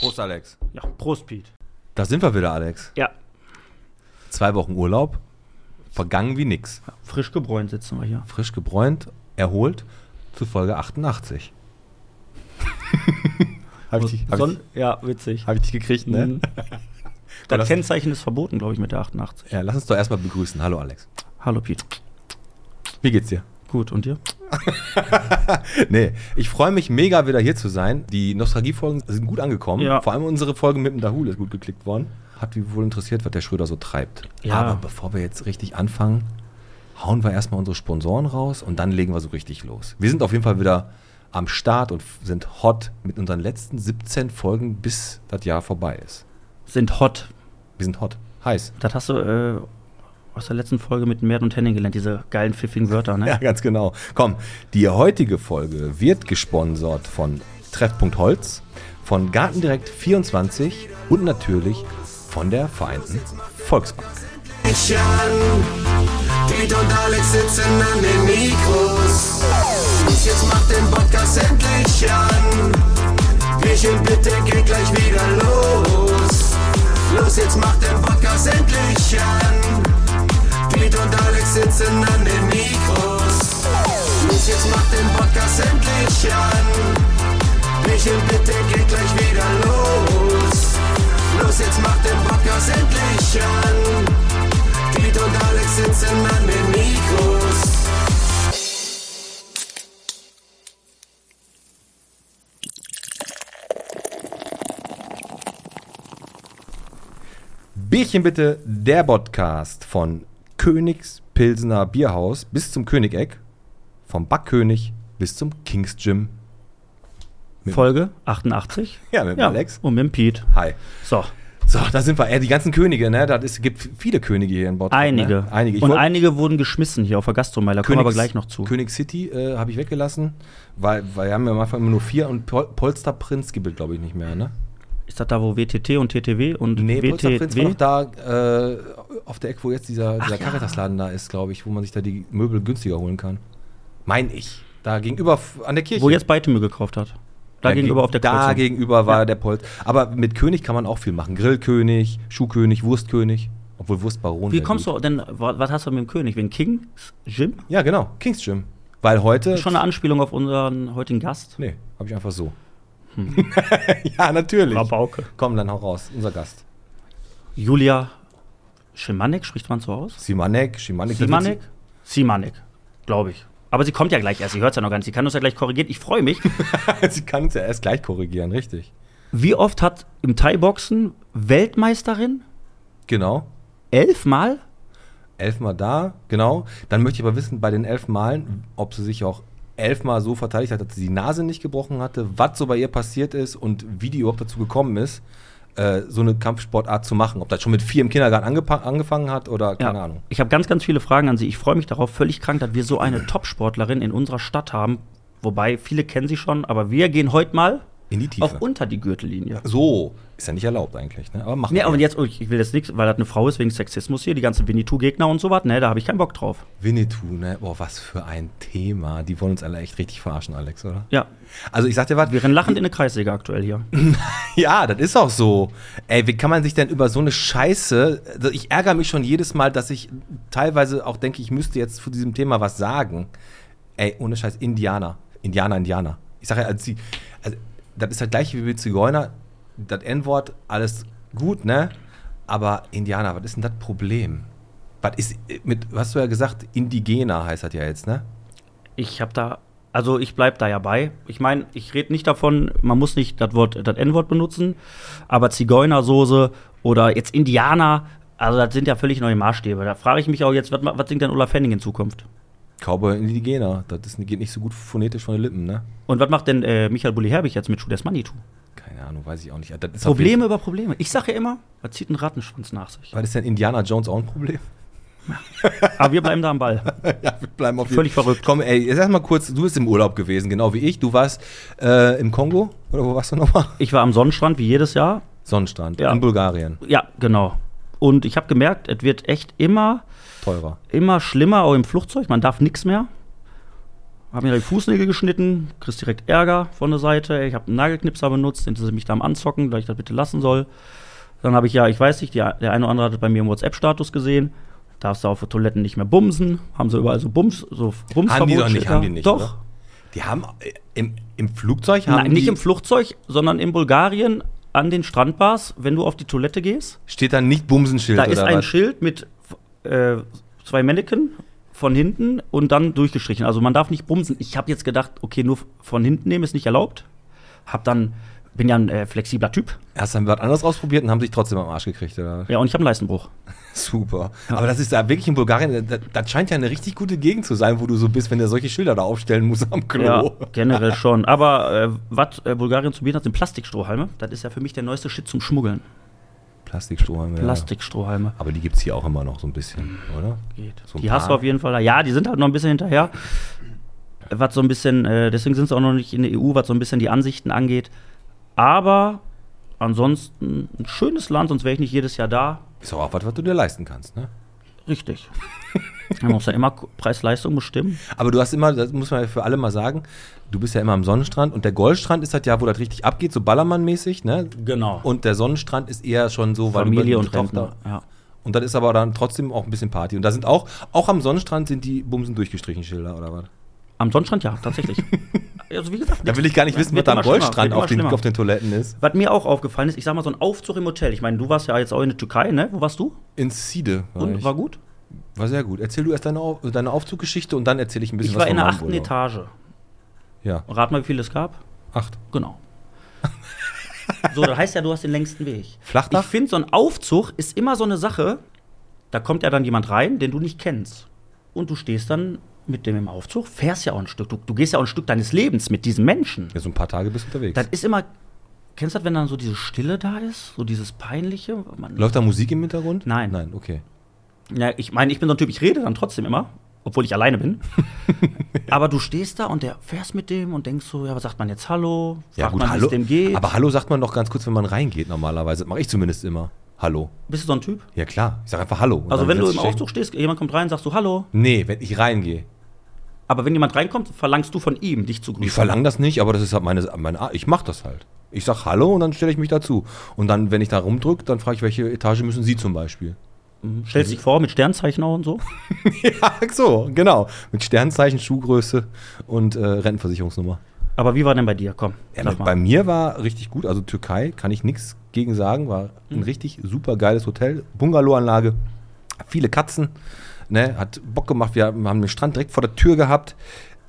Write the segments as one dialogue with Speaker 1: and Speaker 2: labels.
Speaker 1: Prost, Alex.
Speaker 2: Ja, Prost, Pete.
Speaker 1: Da sind wir wieder, Alex.
Speaker 2: Ja,
Speaker 1: Zwei Wochen Urlaub, vergangen wie nix.
Speaker 2: frisch gebräunt sitzen wir hier.
Speaker 1: Frisch gebräunt, erholt, zu Folge 88. Habe ich, dich- hab
Speaker 2: Son-
Speaker 1: ich,
Speaker 2: ja, witzig.
Speaker 1: hab ich dich gekriegt, ne?
Speaker 2: Mhm.
Speaker 1: das-
Speaker 2: Das Kennzeichen ist verboten, glaube ich, mit der 88.
Speaker 1: Ja, lass uns doch erstmal begrüßen. Hallo, Alex.
Speaker 2: Hallo, Pete.
Speaker 1: Wie geht's dir?
Speaker 2: Gut, und dir?
Speaker 1: Nee, ich freue mich mega wieder hier zu sein. Die Nostalgie-Folgen sind gut angekommen.
Speaker 2: Ja.
Speaker 1: Vor allem unsere Folge mit dem Dahul ist gut geklickt worden. Hat mich wohl interessiert, was der Schröder so treibt.
Speaker 2: Ja.
Speaker 1: Aber bevor wir jetzt richtig anfangen, hauen wir erstmal unsere Sponsoren raus und dann legen wir so richtig los. Wir sind auf jeden Fall wieder am Start und sind hot mit unseren letzten 17 Folgen, bis das Jahr vorbei ist.
Speaker 2: Sind hot.
Speaker 1: Wir sind hot. Heiß.
Speaker 2: Das hast du äh, aus der letzten Folge mit Mert und Henning gelernt, diese geilen pfiffigen Wörter, ne?
Speaker 1: Ja, ganz genau. Komm, die heutige Folge wird gesponsert von Treffpunkt Holz, von Gartendirekt 24 und natürlich von der Vereinten Volksbank.
Speaker 3: Piet und Alex sitzen an den Mikros. Los, jetzt macht den Podcast endlich an. Michel, bitte geht gleich wieder los. Los, jetzt macht den Podcast endlich an. Piet und Alex sitzen an den Mikros. Los, jetzt macht den Podcast endlich an. Michel, bitte geht gleich wieder los. Los, jetzt macht den Podcast endlich an. Piet und Alex sitzen an den Mikros.
Speaker 1: Bierchen bitte, der Podcast von Königs Pilsener Bierhaus bis zum Königeck, vom Backkönig bis zum Kings Gym. Mit-
Speaker 2: Folge 88.
Speaker 1: Ja, mit
Speaker 2: Ja,
Speaker 1: Alex.
Speaker 2: und mit Pete.
Speaker 1: Hi.
Speaker 2: So,
Speaker 1: So, da sind wir. Äh, die ganzen Könige, ne? Ist, gibt viele Könige hier in Bottrop.
Speaker 2: einige.
Speaker 1: Ne? Einige.
Speaker 2: Und einige wurden geschmissen hier auf der Gastromeile. Da kommen wir aber gleich noch zu.
Speaker 1: König City äh, habe ich weggelassen, weil, weil wir haben ja am Anfang immer nur vier und Pol Polsterprinz gibt es, glaube ich, nicht mehr, ne?
Speaker 2: Ist das da, wo WTT und TTW und
Speaker 1: Nee, Polsterprinz war noch da äh, auf der Ecke, wo jetzt dieser, dieser
Speaker 2: ja.
Speaker 1: Caritas-Laden da ist, glaube ich, wo man sich da die Möbel günstiger holen kann. Mein ich. Da gegenüber an der Kirche.
Speaker 2: Wo jetzt Beitemü gekauft hat. Da gegenüber auf der
Speaker 1: Da
Speaker 2: Kreuzung.
Speaker 1: gegenüber war
Speaker 2: Ja.
Speaker 1: der Polster. Aber mit König kann man auch viel machen. Grillkönig, Schuhkönig, Wurstkönig. Obwohl Wurstbaron.
Speaker 2: Wie kommst du denn, wa- was hast du mit dem König? Wegen King? Jim?
Speaker 1: Ja, genau. Kings Gym. Weil heute.
Speaker 2: Schon eine Anspielung auf unseren heutigen Gast?
Speaker 1: Nee, habe ich einfach so. ja, natürlich.
Speaker 2: Rabauke.
Speaker 1: Komm, dann hau raus. Unser Gast.
Speaker 2: Julia Schimanek, spricht man so aus?
Speaker 1: Simanek, Schimanek.
Speaker 2: Simanek? Simanek, glaube ich. Aber sie kommt ja gleich erst, sie hört es ja noch gar nicht. Sie kann uns ja gleich korrigieren. Ich freue mich.
Speaker 1: Sie kann uns ja erst gleich korrigieren, richtig.
Speaker 2: Wie oft hat im Thai-Boxen Weltmeisterin
Speaker 1: Genau.
Speaker 2: elfmal?
Speaker 1: Elfmal da, genau. Dann möchte ich aber wissen, bei den elf Malen, ob sie sich auch elfmal so verteidigt hat, dass sie die Nase nicht gebrochen hatte, was so bei ihr passiert ist und wie die überhaupt dazu gekommen ist, äh, so eine Kampfsportart zu machen. Ob das schon mit vier im Kindergarten angefangen hat oder keine Ahnung.
Speaker 2: Ich habe ganz, ganz viele Fragen an Sie. Ich freue mich darauf, völlig krank, dass wir so eine Top-Sportlerin in unserer Stadt haben. Wobei, viele kennen sie schon, aber wir gehen heute mal
Speaker 1: In die Tiefe.
Speaker 2: auch unter die Gürtellinie.
Speaker 1: so, ist ja nicht erlaubt eigentlich, ne? Aber machen
Speaker 2: Nee,
Speaker 1: wir.
Speaker 2: aber jetzt, oh, ich will jetzt nichts, weil das eine Frau ist wegen Sexismus hier, die ganzen Winnetou-Gegner und so was, ne, da habe ich keinen Bock drauf.
Speaker 1: Winnetou, ne? Boah, was für ein Thema. Die wollen uns alle echt richtig verarschen, Alex, oder?
Speaker 2: Ja,
Speaker 1: Also ich sag dir was,
Speaker 2: wir rennen lachend in eine Kreissäge aktuell hier.
Speaker 1: Ja, das ist auch so. Ey, wie kann man sich denn über so eine Scheiße. Also ich ärgere mich schon jedes Mal, dass ich teilweise auch denke, ich müsste jetzt zu diesem Thema was sagen. Ey, ohne Scheiß, Indianer. Indianer, Indianer. Ich sage ja, also, also, das ist das gleiche wie mit Zigeuner. Das N-Wort, alles gut, ne? Aber Indianer, was ist denn das Problem? Was ist mit, hast du ja gesagt, Indigener heißt das ja jetzt, ne?
Speaker 2: Ich habe da, also ich bleib da ja bei. Ich meine, ich rede nicht davon, man muss nicht das Wort, das N-Wort benutzen, aber Zigeunersoße oder jetzt Indianer, also das sind ja völlig neue Maßstäbe. Da frage ich mich auch jetzt, was, was singt denn Olaf Henning in Zukunft?
Speaker 1: Cowboy Indigener. Das ist, geht nicht so gut phonetisch von den Lippen, ne?
Speaker 2: Und was macht denn äh, Michael Bulli Herbig jetzt mit Schuh des Manitou?
Speaker 1: Keine Ahnung, weiß ich auch nicht. Das
Speaker 2: Probleme über Probleme. Ich sage ja immer, was zieht ein Rattenschwanz nach sich?
Speaker 1: Was ist denn Indiana Jones auch ein Problem?
Speaker 2: Aber wir bleiben da am Ball.
Speaker 1: ja, wir bleiben auf
Speaker 2: Völlig verrückt.
Speaker 1: Komm, ey, jetzt erst mal kurz, du bist im Urlaub gewesen, genau wie ich. Du warst äh, im Kongo, oder wo warst du nochmal?
Speaker 2: Ich war am Sonnenstrand, wie jedes Jahr.
Speaker 1: Sonnenstrand,
Speaker 2: Ja.
Speaker 1: in Bulgarien.
Speaker 2: Ja, genau. Und ich habe gemerkt, es wird echt immer,
Speaker 1: Teurer.
Speaker 2: immer schlimmer, auch im Flugzeug. Man darf nichts mehr. Hab mir die Fußnägel geschnitten, kriegst direkt Ärger von der Seite. Ich habe einen Nagelknipser benutzt, den sie mich da am Anzocken, da ich das bitte lassen soll. Dann habe ich ja, ich weiß nicht, die, der eine oder andere hat bei mir im WhatsApp-Status gesehen. Darfst du auf den Toiletten nicht mehr bumsen. Haben sie überall so Bums, so Bums
Speaker 1: Haben die doch nicht, haben die nicht,
Speaker 2: Doch.
Speaker 1: oder? Die haben äh, im, im Flugzeug haben
Speaker 2: Nein, nicht im Flugzeug, sondern in Bulgarien an den Strandbars, wenn du auf die Toilette gehst.
Speaker 1: steht da nicht Bumsenschild
Speaker 2: Da ist ein
Speaker 1: was?
Speaker 2: Schild mit äh, zwei Mannequin von hinten und dann durchgestrichen. Also man darf nicht bumsen. Ich habe jetzt gedacht, okay, nur von hinten nehmen ist nicht erlaubt. Hab dann bin ja ein äh, flexibler Typ.
Speaker 1: Hast dann was anderes ausprobiert und haben sich trotzdem am Arsch gekriegt, oder?
Speaker 2: Ja, und ich habe einen Leistenbruch.
Speaker 1: Super. Aber das ist da wirklich in Bulgarien, das, das scheint ja eine richtig gute Gegend zu sein, wo du so bist, wenn du solche Schilder da aufstellen musst am Klo.
Speaker 2: Ja, generell schon. Aber äh, was äh, Bulgarien zu bieten hat, sind Plastikstrohhalme. Das ist ja für mich der neueste Shit zum Schmuggeln.
Speaker 1: Plastikstrohhalme. Ja.
Speaker 2: Plastikstrohhalme.
Speaker 1: Aber die gibt es hier auch immer noch so ein bisschen, oder?
Speaker 2: Geht.
Speaker 1: So
Speaker 2: die hast du
Speaker 1: paar.
Speaker 2: auf jeden Fall da. Ja, die sind halt noch ein bisschen hinterher. Was so ein bisschen, äh, deswegen sind sie auch noch nicht in der EU, was so ein bisschen die Ansichten angeht. Aber ansonsten ein schönes Land, sonst wäre ich nicht jedes Jahr da.
Speaker 1: Ist auch was, was du dir leisten kannst, ne?
Speaker 2: Richtig. Man muss ja immer Preis-Leistung bestimmen.
Speaker 1: Aber du hast immer, das muss man ja für alle mal sagen, du bist ja immer am Sonnenstrand und der Goldstrand ist das ja, wo das richtig abgeht, so Ballermann-mäßig, ne?
Speaker 2: Genau.
Speaker 1: Und der Sonnenstrand ist eher schon so, weil
Speaker 2: Familie
Speaker 1: du
Speaker 2: und
Speaker 1: Tochter-.
Speaker 2: Ja.
Speaker 1: Und das ist aber dann trotzdem auch ein bisschen Party. Und da sind auch, auch am Sonnenstrand sind die Bumsen durchgestrichen Schilder, oder was?
Speaker 2: Am Sonnenstrand ja, tatsächlich. also wie gesagt,
Speaker 1: Da will ich gar nicht wissen, was da am Goldstrand auf den, auf den Toiletten ist.
Speaker 2: Was mir auch aufgefallen ist, ich sag mal so ein Aufzug im Hotel. Ich meine, du warst ja jetzt auch in der Türkei, ne? Wo warst du?
Speaker 1: In Side war
Speaker 2: Und
Speaker 1: ich.
Speaker 2: war gut?
Speaker 1: War sehr gut. Erzähl du erst deine, Au- deine Aufzuggeschichte und dann erzähle ich ein bisschen
Speaker 2: Ich
Speaker 1: was
Speaker 2: war in der achten
Speaker 1: Urlaub.
Speaker 2: Etage.
Speaker 1: Ja,
Speaker 2: Rat mal, wie viel es gab?
Speaker 1: acht.
Speaker 2: Genau. so, das heißt ja, du hast den längsten Weg.
Speaker 1: Flachdach?
Speaker 2: Ich finde, so ein Aufzug ist immer so eine Sache, da kommt ja dann jemand rein, den du nicht kennst. Und du stehst dann mit dem im Aufzug, fährst ja auch ein Stück. Du, du gehst ja auch ein Stück deines Lebens mit diesem Menschen.
Speaker 1: Ja, so ein paar Tage bist du unterwegs.
Speaker 2: Das ist immer. Kennst du das, wenn dann so diese Stille da ist? So dieses Peinliche? Man,
Speaker 1: Läuft da Musik im Hintergrund?
Speaker 2: Nein.
Speaker 1: Nein, okay.
Speaker 2: Ja, ich meine, ich bin so ein Typ, ich rede dann trotzdem immer, obwohl ich alleine bin. Aber du stehst da und der fährst mit dem und denkst so, ja, was sagt man jetzt Hallo?
Speaker 1: Ja,
Speaker 2: Fragt
Speaker 1: gut,
Speaker 2: man,
Speaker 1: hallo.
Speaker 2: es dem geht?
Speaker 1: Aber Hallo sagt man doch ganz kurz, wenn man reingeht, normalerweise. Mache ich zumindest immer. Hallo.
Speaker 2: Bist du so ein Typ?
Speaker 1: Ja, klar. Ich sage einfach Hallo.
Speaker 2: Also wenn du im Aufzug stehst, jemand kommt rein, sagst du Hallo.
Speaker 1: Nee, wenn ich reingehe.
Speaker 2: Aber wenn jemand reinkommt, verlangst du von ihm, dich zu grüßen.
Speaker 1: Ich verlange das nicht, aber das ist halt meine, meine Art. Ich mache das halt. Ich sag Hallo und dann stelle ich mich dazu. Und dann, wenn ich da rumdrücke, dann frage ich, welche Etage müssen Sie zum Beispiel?
Speaker 2: Stellst dich vor mit Sternzeichen auch und so.
Speaker 1: ja, so, genau. Mit Sternzeichen, Schuhgröße und äh, Rentenversicherungsnummer.
Speaker 2: Aber wie war denn bei dir? Komm,
Speaker 1: Ja,
Speaker 2: mal.
Speaker 1: bei mir war richtig gut. Also Türkei kann ich nichts gegen sagen. War ein richtig super geiles Hotel. Bungalow-Anlage. Viele Katzen. Ne, hat Bock gemacht. Wir haben den Strand direkt vor der Tür gehabt.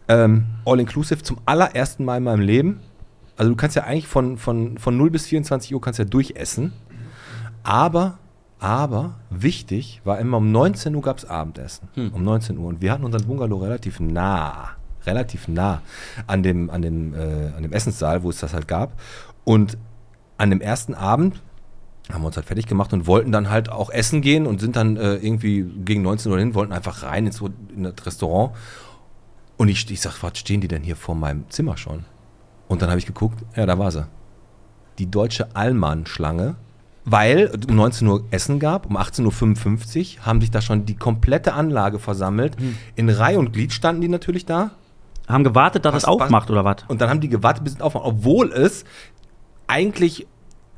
Speaker 1: Ähm, All-inclusive zum allerersten Mal in meinem Leben. Also du kannst ja eigentlich von, von, von 0 bis 24 Uhr kannst ja durchessen. Aber, aber, wichtig war immer um 19 Uhr gab es Abendessen.
Speaker 2: Hm.
Speaker 1: Um 19 Uhr. Und wir hatten unseren Bungalow relativ nah. Relativ nah an dem, an dem, äh, an dem Essenssaal, wo es das halt gab. Und an dem ersten Abend haben wir uns halt fertig gemacht und wollten dann halt auch essen gehen und sind dann äh, irgendwie gegen 19 Uhr hin, wollten einfach rein ins, in das Restaurant. Und ich, ich sag, was stehen die denn hier vor meinem Zimmer schon? Und dann habe ich geguckt, ja, da war sie. Die deutsche Allmann-Schlange, weil um 19 Uhr Essen gab, um 18.55 Uhr haben sich da schon die komplette Anlage versammelt. In Reihe und Glied standen die natürlich da.
Speaker 2: Haben gewartet, dass es aufmacht oder was?
Speaker 1: Und dann haben die gewartet, bis es aufmacht, obwohl es eigentlich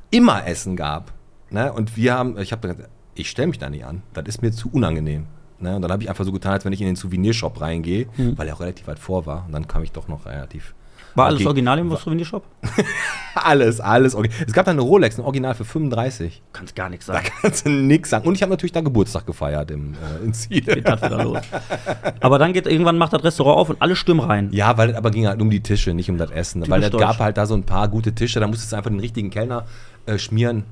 Speaker 1: immer Essen gab. Ne? Und wir haben, ich habe gesagt, ich stelle mich da nicht an. Das ist mir zu unangenehm. Ne? Und dann habe ich einfach so getan, als wenn ich in den Souvenirshop reingehe, weil er auch relativ weit vor war. Und dann kam ich doch noch relativ.
Speaker 2: War alles
Speaker 1: Okay.
Speaker 2: original im Souvenirshop?
Speaker 1: Alles, alles. Es gab da eine Rolex, ein Original für 35.
Speaker 2: Kannst gar nichts
Speaker 1: Da
Speaker 2: sagen.
Speaker 1: kannst du nix sagen. Und ich habe natürlich da Geburtstag gefeiert im, äh, in Ziel.
Speaker 2: Geht das wieder los. Aber dann geht irgendwann macht das Restaurant auf und alle stürmen rein.
Speaker 1: Ja, weil das aber ging halt um die Tische, nicht um das Essen. weil es gab halt da so ein paar gute Tische, da musstest du einfach den richtigen Kellner äh, schmieren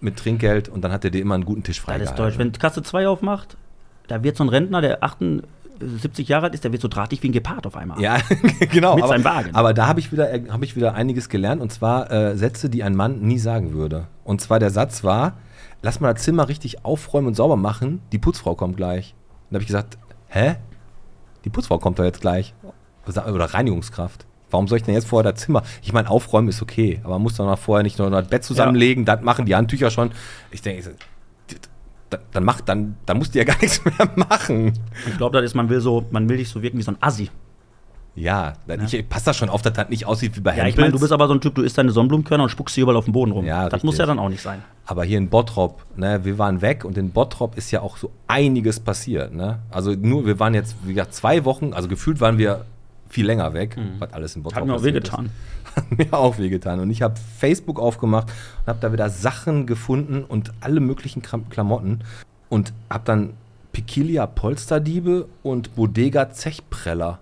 Speaker 1: mit Trinkgeld und dann hat er dir immer einen guten Tisch
Speaker 2: Das
Speaker 1: freigehalten.
Speaker 2: ist deutsch. Wenn Kasse 2 aufmacht, da wird so ein Rentner, der 78 Jahre alt ist, der wird so drahtig wie ein Gepard auf einmal.
Speaker 1: Ja, genau.
Speaker 2: Mit
Speaker 1: aber,
Speaker 2: seinem Wagen.
Speaker 1: Aber da habe ich, wieder, hab ich wieder einiges gelernt und zwar äh, Sätze, die ein Mann nie sagen würde. Und zwar der Satz war, lass mal das Zimmer richtig aufräumen und sauber machen, die Putzfrau kommt gleich. Und da habe ich gesagt, hä? Die Putzfrau kommt doch jetzt gleich. Oder Reinigungskraft. Warum soll ich denn jetzt vorher das Zimmer? Ich meine, aufräumen ist okay, aber man muss doch mal vorher nicht nur das Bett zusammenlegen, das machen die Handtücher schon. Ich denke, dann, dann, macht, dann, dann musst du ja gar nichts mehr machen.
Speaker 2: Ich glaube, das ist, man will so, man will dich so wirken wie so ein Assi.
Speaker 1: Ja, ich passe da schon auf, dass das nicht aussieht wie bei
Speaker 2: Ja, ich meine, du bist aber so ein Typ, du isst deine Sonnenblumenkörner und spuckst sie überall auf den Boden rum.
Speaker 1: Ja,
Speaker 2: das
Speaker 1: richtig.
Speaker 2: muss ja dann auch nicht sein.
Speaker 1: Aber hier in Bottrop, ne, wir waren weg und in Bottrop ist ja auch so einiges passiert, ne? Also nur, wir waren jetzt, wie gesagt, zwei Wochen, also gefühlt waren wir viel länger weg, was alles in Bottrop
Speaker 2: Hat mir auch wehgetan.
Speaker 1: Hat mir auch wehgetan. Und ich habe Facebook aufgemacht und habe da wieder Sachen gefunden und alle möglichen Klamotten und habe dann Piquilia Polsterdiebe und Bodega Zechpreller.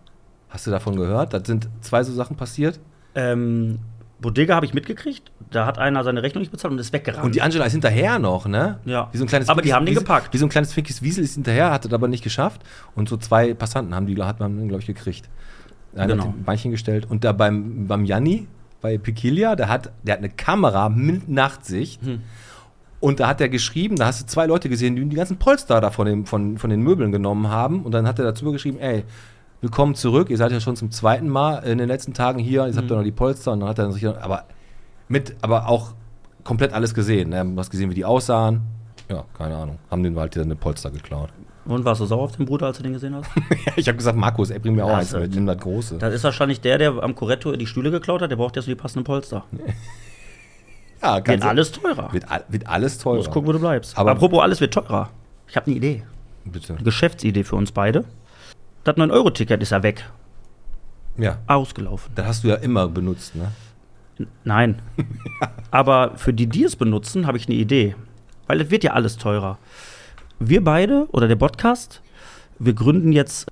Speaker 1: Hast du davon gehört? Das sind zwei so Sachen passiert.
Speaker 2: Ähm, Bodega habe ich mitgekriegt. Da hat einer seine Rechnung nicht bezahlt und ist weggerannt.
Speaker 1: Und die Angela ist hinterher noch, ne?
Speaker 2: Ja.
Speaker 1: Wie so ein kleines
Speaker 2: Aber die haben den
Speaker 1: wie,
Speaker 2: gepackt.
Speaker 1: Wie so ein kleines Finkis Wiesel ist hinterher, hat es aber nicht geschafft. Und so zwei Passanten haben die, hat man, glaube ich, gekriegt. Einer
Speaker 2: Genau.
Speaker 1: hat ein Beinchen gestellt. Und da beim, beim Janni, bei Piquilia, der hat, der hat eine Kamera mit Nachtsicht.
Speaker 2: Hm.
Speaker 1: Und da hat er geschrieben, da hast du zwei Leute gesehen, die die ganzen Polster da von, dem, von, von den Möbeln genommen haben. Und dann hat er dazu geschrieben, ey, willkommen zurück, ihr seid ja schon zum zweiten Mal in den letzten Tagen hier, jetzt habt
Speaker 2: Mhm.
Speaker 1: ihr noch die Polster. Und dann hat er sich, aber mit, aber auch komplett alles gesehen. Du hast gesehen, wie die aussahen. Ja, keine Ahnung. Haben den halt eine Polster geklaut.
Speaker 2: Und warst du sauer auf den Bruder, als du den gesehen hast?
Speaker 1: ich habe gesagt, Markus, ey, bring mir auch eins mit,
Speaker 2: es.
Speaker 1: nimm das große.
Speaker 2: Das ist wahrscheinlich der, der am Corretto die Stühle geklaut hat. Der braucht jetzt nur die passenden Polster.
Speaker 1: ja,
Speaker 2: Wird
Speaker 1: kannst du-
Speaker 2: alles teurer.
Speaker 1: Wird, wird alles teurer.
Speaker 2: musst gucken, wo du bleibst.
Speaker 1: Aber-
Speaker 2: Apropos, alles wird teurer. Ich habe eine Idee.
Speaker 1: Bitte.
Speaker 2: Eine Geschäftsidee für uns beide. Das 9-Euro-Ticket ist ja weg.
Speaker 1: Ja,
Speaker 2: Ausgelaufen.
Speaker 1: das hast du ja immer benutzt, ne?
Speaker 2: Nein. Aber für die, die es benutzen, habe ich eine Idee. Weil es wird ja alles teurer. Wir beide oder der Podcast, wir gründen jetzt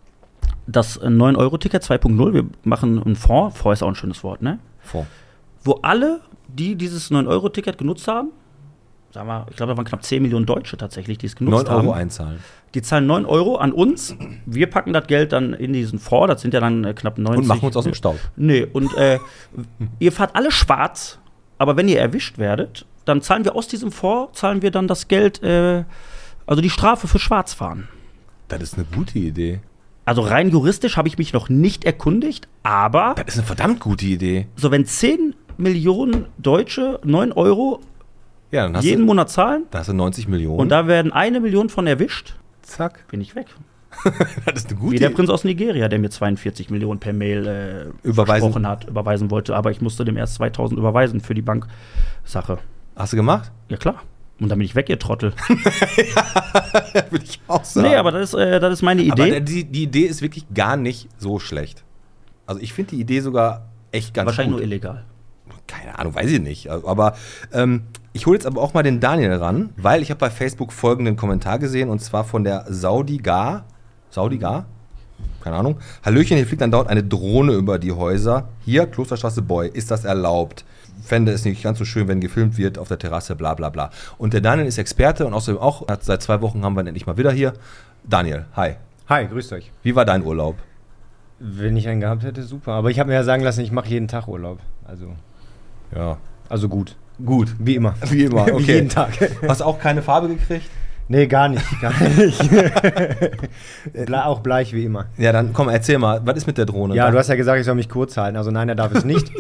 Speaker 2: das 9-Euro-Ticket 2.0. Wir machen einen Fonds. Fonds ist auch ein schönes Wort, ne?
Speaker 1: Vor.
Speaker 2: Wo alle, die dieses 9-Euro-Ticket genutzt haben, sagen wir, ich glaube, da waren knapp 10 Millionen Deutsche tatsächlich, die es genutzt
Speaker 1: 9 Euro
Speaker 2: haben.
Speaker 1: einzahlen.
Speaker 2: Die zahlen 9 Euro an uns. Wir packen das Geld dann in diesen Fonds. Das sind ja dann äh, knapp 90.
Speaker 1: Und machen uns aus dem Staub.
Speaker 2: Nee, und äh, ihr fahrt alle schwarz, aber wenn ihr erwischt werdet, dann zahlen wir aus diesem Fonds, zahlen wir dann das Geld, äh, also die Strafe für Schwarzfahren.
Speaker 1: Das ist eine gute Idee.
Speaker 2: Also rein juristisch habe ich mich noch nicht erkundigt, aber
Speaker 1: Das ist eine verdammt gute Idee.
Speaker 2: so wenn 10 Millionen Deutsche 9 Euro
Speaker 1: Ja,
Speaker 2: jeden
Speaker 1: du,
Speaker 2: Monat zahlen
Speaker 1: da hast du 90 Millionen.
Speaker 2: und da werden eine Million von erwischt,
Speaker 1: zack.
Speaker 2: bin ich weg.
Speaker 1: Das ist eine gute
Speaker 2: Wie der. Prinz aus Nigeria, der mir 42 Millionen per Mail äh,
Speaker 1: Überweisen.
Speaker 2: versprochen hat, überweisen wollte, aber ich musste dem erst 2000 überweisen für die Banksache.
Speaker 1: Hast du gemacht?
Speaker 2: Ja klar. Und dann bin ich weg, ihr Trottel.
Speaker 1: Würde ich auch sagen.
Speaker 2: Nee, aber das ist, äh, das ist meine
Speaker 1: Aber
Speaker 2: Idee.
Speaker 1: die, die Idee ist wirklich gar nicht so schlecht. Also ich finde die Idee sogar echt ganz
Speaker 2: Wahrscheinlich
Speaker 1: gut.
Speaker 2: nur illegal.
Speaker 1: Keine Ahnung, weiß ich nicht. Aber ähm, ich hole jetzt aber auch mal den Daniel ran, weil ich habe bei Facebook folgenden Kommentar gesehen und zwar von der Saudigar. Saudigar? Keine Ahnung. Hallöchen, hier fliegt dann dort eine Drohne über die Häuser. Hier, Klosterstraße Boy, ist das erlaubt? Fände es nicht ganz so schön, wenn gefilmt wird auf der Terrasse, bla bla bla. Und der Daniel ist Experte und außerdem auch, seit zwei Wochen haben wir ihn endlich mal wieder hier. Daniel, hi.
Speaker 4: Hi, grüßt euch.
Speaker 1: Wie war dein Urlaub?
Speaker 4: Wenn ich einen gehabt hätte, super. Aber ich habe mir ja sagen lassen, ich mache jeden Tag Urlaub. Also,
Speaker 1: Ja.
Speaker 4: also gut.
Speaker 1: Gut.
Speaker 4: Wie immer.
Speaker 1: Wie immer,
Speaker 4: Wie
Speaker 1: okay.
Speaker 4: jeden Tag.
Speaker 1: Hast auch keine Farbe gekriegt?
Speaker 4: nee, gar nicht. Gar nicht. Ble auch bleich wie immer.
Speaker 1: Ja, dann komm, erzähl mal, was ist mit der Drohne?
Speaker 4: Ja,
Speaker 1: Da-
Speaker 4: du hast ja gesagt, ich soll mich kurz halten. Also nein, er darf es nicht.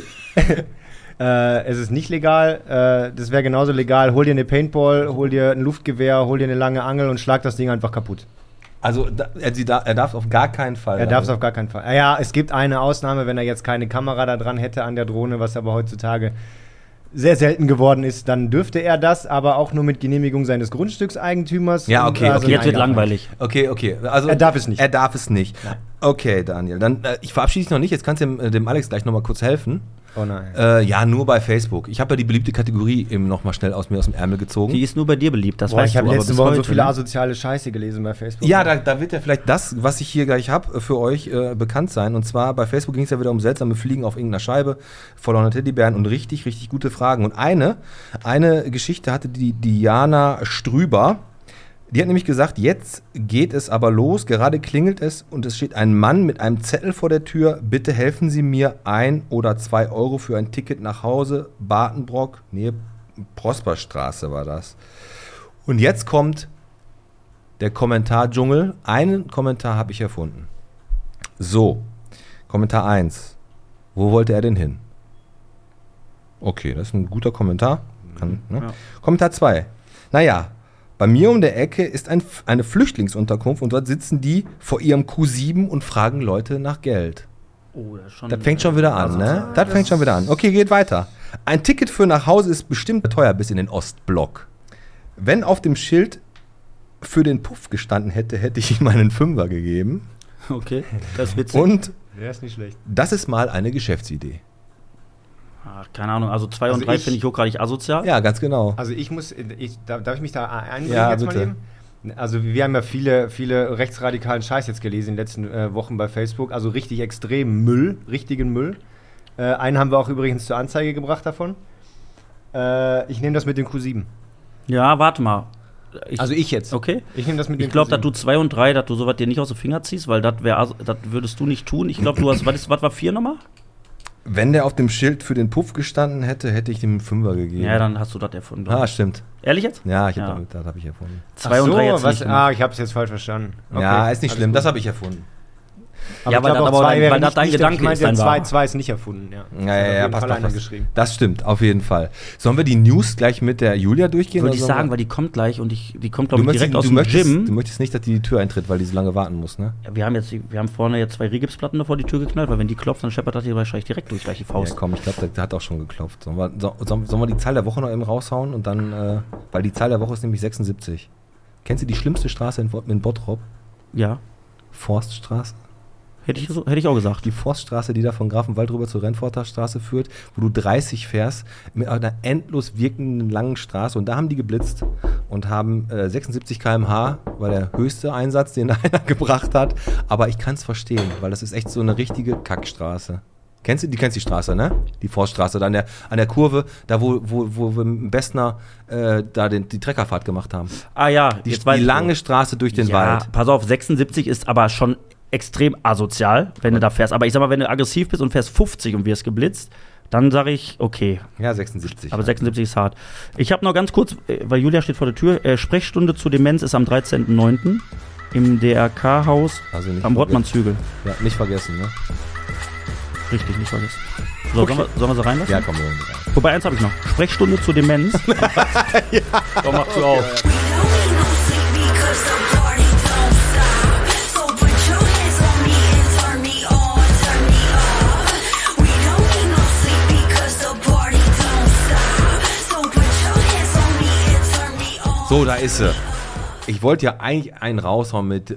Speaker 4: Äh, es ist nicht legal. Äh, das wäre genauso legal. Hol dir eine Paintball, hol dir ein Luftgewehr, hol dir eine lange Angel und schlag das Ding einfach kaputt.
Speaker 1: Also da, er, er darf auf gar keinen Fall.
Speaker 4: Er darf es auf gar keinen Fall. Ja, es gibt eine Ausnahme, wenn er jetzt keine Kamera da dran hätte an der Drohne, was aber heutzutage sehr selten geworden ist, dann dürfte er das, aber auch nur mit Genehmigung seines Grundstückseigentümers.
Speaker 1: Ja, okay,
Speaker 4: Und,
Speaker 1: okay.
Speaker 2: Jetzt
Speaker 4: nein,
Speaker 2: wird
Speaker 4: er
Speaker 2: langweilig.
Speaker 1: Okay, okay. Also,
Speaker 4: Er darf es nicht.
Speaker 1: Er darf es nicht. Okay, Daniel. Dann, äh, ich verabschiede dich noch nicht. Jetzt kannst du dem, äh, dem Alex gleich nochmal kurz helfen.
Speaker 4: Oh nein.
Speaker 1: Äh, ja, nur bei Facebook. Ich habe ja die beliebte Kategorie eben nochmal schnell aus mir aus dem Ärmel gezogen.
Speaker 2: Die ist nur bei dir beliebt, das
Speaker 4: Boah,
Speaker 2: weißt
Speaker 4: ich habe letzte Woche so viele asoziale Scheiße gelesen bei Facebook.
Speaker 1: Ja, da, da wird ja vielleicht das, was ich hier gleich habe, für euch äh, bekannt sein. Und zwar bei Facebook ging es ja wieder um seltsame Fliegen auf irgendeiner Scheibe, verlorene Teddybären und richtig, richtig gute Fragen. Und eine, eine Geschichte hatte die Diana Strüber. Die hat nämlich gesagt, jetzt geht es aber los, gerade klingelt es und es steht ein Mann mit einem Zettel vor der Tür. Bitte helfen Sie mir ein oder zwei Euro für ein Ticket nach Hause. Bartenbrock, nee, Prosperstraße war das. Und jetzt kommt der Kommentar-Dschungel. Einen Kommentar habe ich erfunden. So, Kommentar 1. Wo wollte er denn hin? Okay, das ist ein guter Kommentar. Kann, ne?
Speaker 2: Ja.
Speaker 1: Kommentar 2. Naja, bei mir um der Ecke ist ein, eine Flüchtlingsunterkunft und dort sitzen die vor ihrem Q7 und fragen Leute nach Geld.
Speaker 2: Oh, das ist schon.
Speaker 1: Das fängt schon wieder an, ne?
Speaker 2: asozial.
Speaker 1: Das fängt schon wieder an. Okay, geht weiter. Ein Ticket für nach Hause ist bestimmt teuer bis in den Ostblock. Wenn auf dem Schild für den Puff gestanden hätte, hätte ich ihm einen Fünfer gegeben.
Speaker 2: Okay, das ist witzig.
Speaker 1: Und
Speaker 4: Der ist nicht schlecht.
Speaker 1: das ist mal eine Geschäftsidee.
Speaker 2: Ach, keine Ahnung, also 2
Speaker 4: Also
Speaker 2: und 3
Speaker 4: ich-
Speaker 2: finde ich hochgradig asozial.
Speaker 1: Ja, ganz genau.
Speaker 4: Also ich muss, ich, darf, ich mich da einbringen
Speaker 1: Ja,
Speaker 4: jetzt
Speaker 1: bitte.
Speaker 4: mal eben? Also wir haben ja viele, viele rechtsradikalen Scheiß jetzt gelesen in den letzten äh, Wochen bei Facebook. Also richtig extrem Müll, richtigen Müll. Äh, einen haben wir auch übrigens zur Anzeige gebracht davon. Äh, ich nehme das mit dem Q7.
Speaker 2: Ja, warte mal. Ich,
Speaker 4: Also ich jetzt.
Speaker 2: Okay.
Speaker 4: Ich nehme das mit dem
Speaker 2: Ich glaube,
Speaker 4: Q7.
Speaker 2: dass du 2 und 3, dass du sowas dir nicht aus den Finger ziehst, weil das wäre, das würdest du nicht tun. Ich glaube, du hast, was, was war 4 nochmal?
Speaker 1: Wenn der auf dem Schild für den Puff gestanden hätte, hätte ich ihm einen Fünfer gegeben.
Speaker 2: Ja, dann hast du das erfunden.
Speaker 1: Ah, stimmt.
Speaker 2: Ehrlich jetzt?
Speaker 1: Ja, ich hab
Speaker 2: Ja.
Speaker 1: damit, das habe ich erfunden.
Speaker 2: 2 und
Speaker 4: Ach
Speaker 2: 3
Speaker 4: so,
Speaker 2: jetzt
Speaker 4: was,
Speaker 2: nicht. gemacht.
Speaker 4: Ah, ich habe es jetzt falsch verstanden.
Speaker 1: ja,
Speaker 4: Okay,
Speaker 1: ist nicht
Speaker 4: alles
Speaker 1: schlimm,
Speaker 4: gut.
Speaker 1: das habe ich erfunden.
Speaker 2: Ja,
Speaker 4: ich
Speaker 2: weil
Speaker 4: glaub auch
Speaker 2: aber weil
Speaker 4: nicht
Speaker 2: dein. Gedanke
Speaker 4: ich meinte,
Speaker 2: ist, dein
Speaker 4: zwei,
Speaker 2: wahrer.
Speaker 4: zwei ist nicht erfunden, ja.
Speaker 1: Ja, ja,
Speaker 4: auf
Speaker 1: ja, passt passt.
Speaker 4: geschrieben.
Speaker 1: Das stimmt, auf jeden Fall. Sollen wir die News gleich mit der Julia durchgehen?
Speaker 2: Würde ich
Speaker 1: sollen wir-
Speaker 2: sagen, weil die kommt gleich und ich, die kommt, glaube ich, direkt aus dem
Speaker 1: möchtest,
Speaker 2: Gym.
Speaker 1: du möchtest nicht, dass die die Tür eintritt, weil die so lange warten muss, ne?
Speaker 2: Ja, wir haben jetzt, wir haben vorne jetzt zwei Rigipsplatten davor die Tür geknallt, weil wenn die klopft, dann scheppert das hier wahrscheinlich direkt durch gleich die Faust.
Speaker 1: Ja, komm, ich glaube, der, der hat auch schon geklopft. Sollen wir, so, sollen, sollen wir die Zahl der Woche noch eben raushauen und dann, äh, weil die Zahl der Woche ist nämlich 76. Kennst du die schlimmste Straße in, in Bottrop?
Speaker 2: Ja,
Speaker 1: Forststraße?
Speaker 2: Hätte ich, hätte ich auch gesagt.
Speaker 1: Die Forststraße, die da von Grafenwald rüber zur Rennforter Straße führt, wo du 30 fährst, mit einer endlos wirkenden langen Straße. Und da haben die geblitzt und haben äh, 76 km/h, war der höchste Einsatz, den da einer gebracht hat. Aber ich kann es verstehen, weil das ist echt so eine richtige Kackstraße. Kennst du, die kennst die Straße, ne? Die Forststraße, da an der, an der Kurve, da wo, wo, wo wir mit dem Bessner äh, da den, die Treckerfahrt gemacht haben.
Speaker 2: Ah ja,
Speaker 1: Die, die lange. Straße durch den
Speaker 2: ja,
Speaker 1: Wald.
Speaker 2: Pass auf, 76 ist aber schon extrem asozial, wenn du da fährst. Aber ich sag mal, wenn du aggressiv bist und fährst 50 und wirst geblitzt, dann sage ich, okay.
Speaker 1: Ja, 76.
Speaker 2: Aber 76 ist hart. Ich habe noch ganz kurz, äh, weil Julia steht vor der Tür, äh, Sprechstunde zu Demenz ist am 13.09. im DRK-Haus
Speaker 1: Also
Speaker 2: am. Rottmannshügel.
Speaker 1: Ja, nicht vergessen, ne?
Speaker 2: Richtig, nicht vergessen. So, sollen, wir, sollen wir sie reinlassen?
Speaker 1: Ja, komm, wir rein.
Speaker 2: Wobei, eins habe ich noch. Sprechstunde zu Demenz. ja. Komm, mach Tür auf.
Speaker 1: So, da ist sie. Ich wollte ja eigentlich einen raushauen mit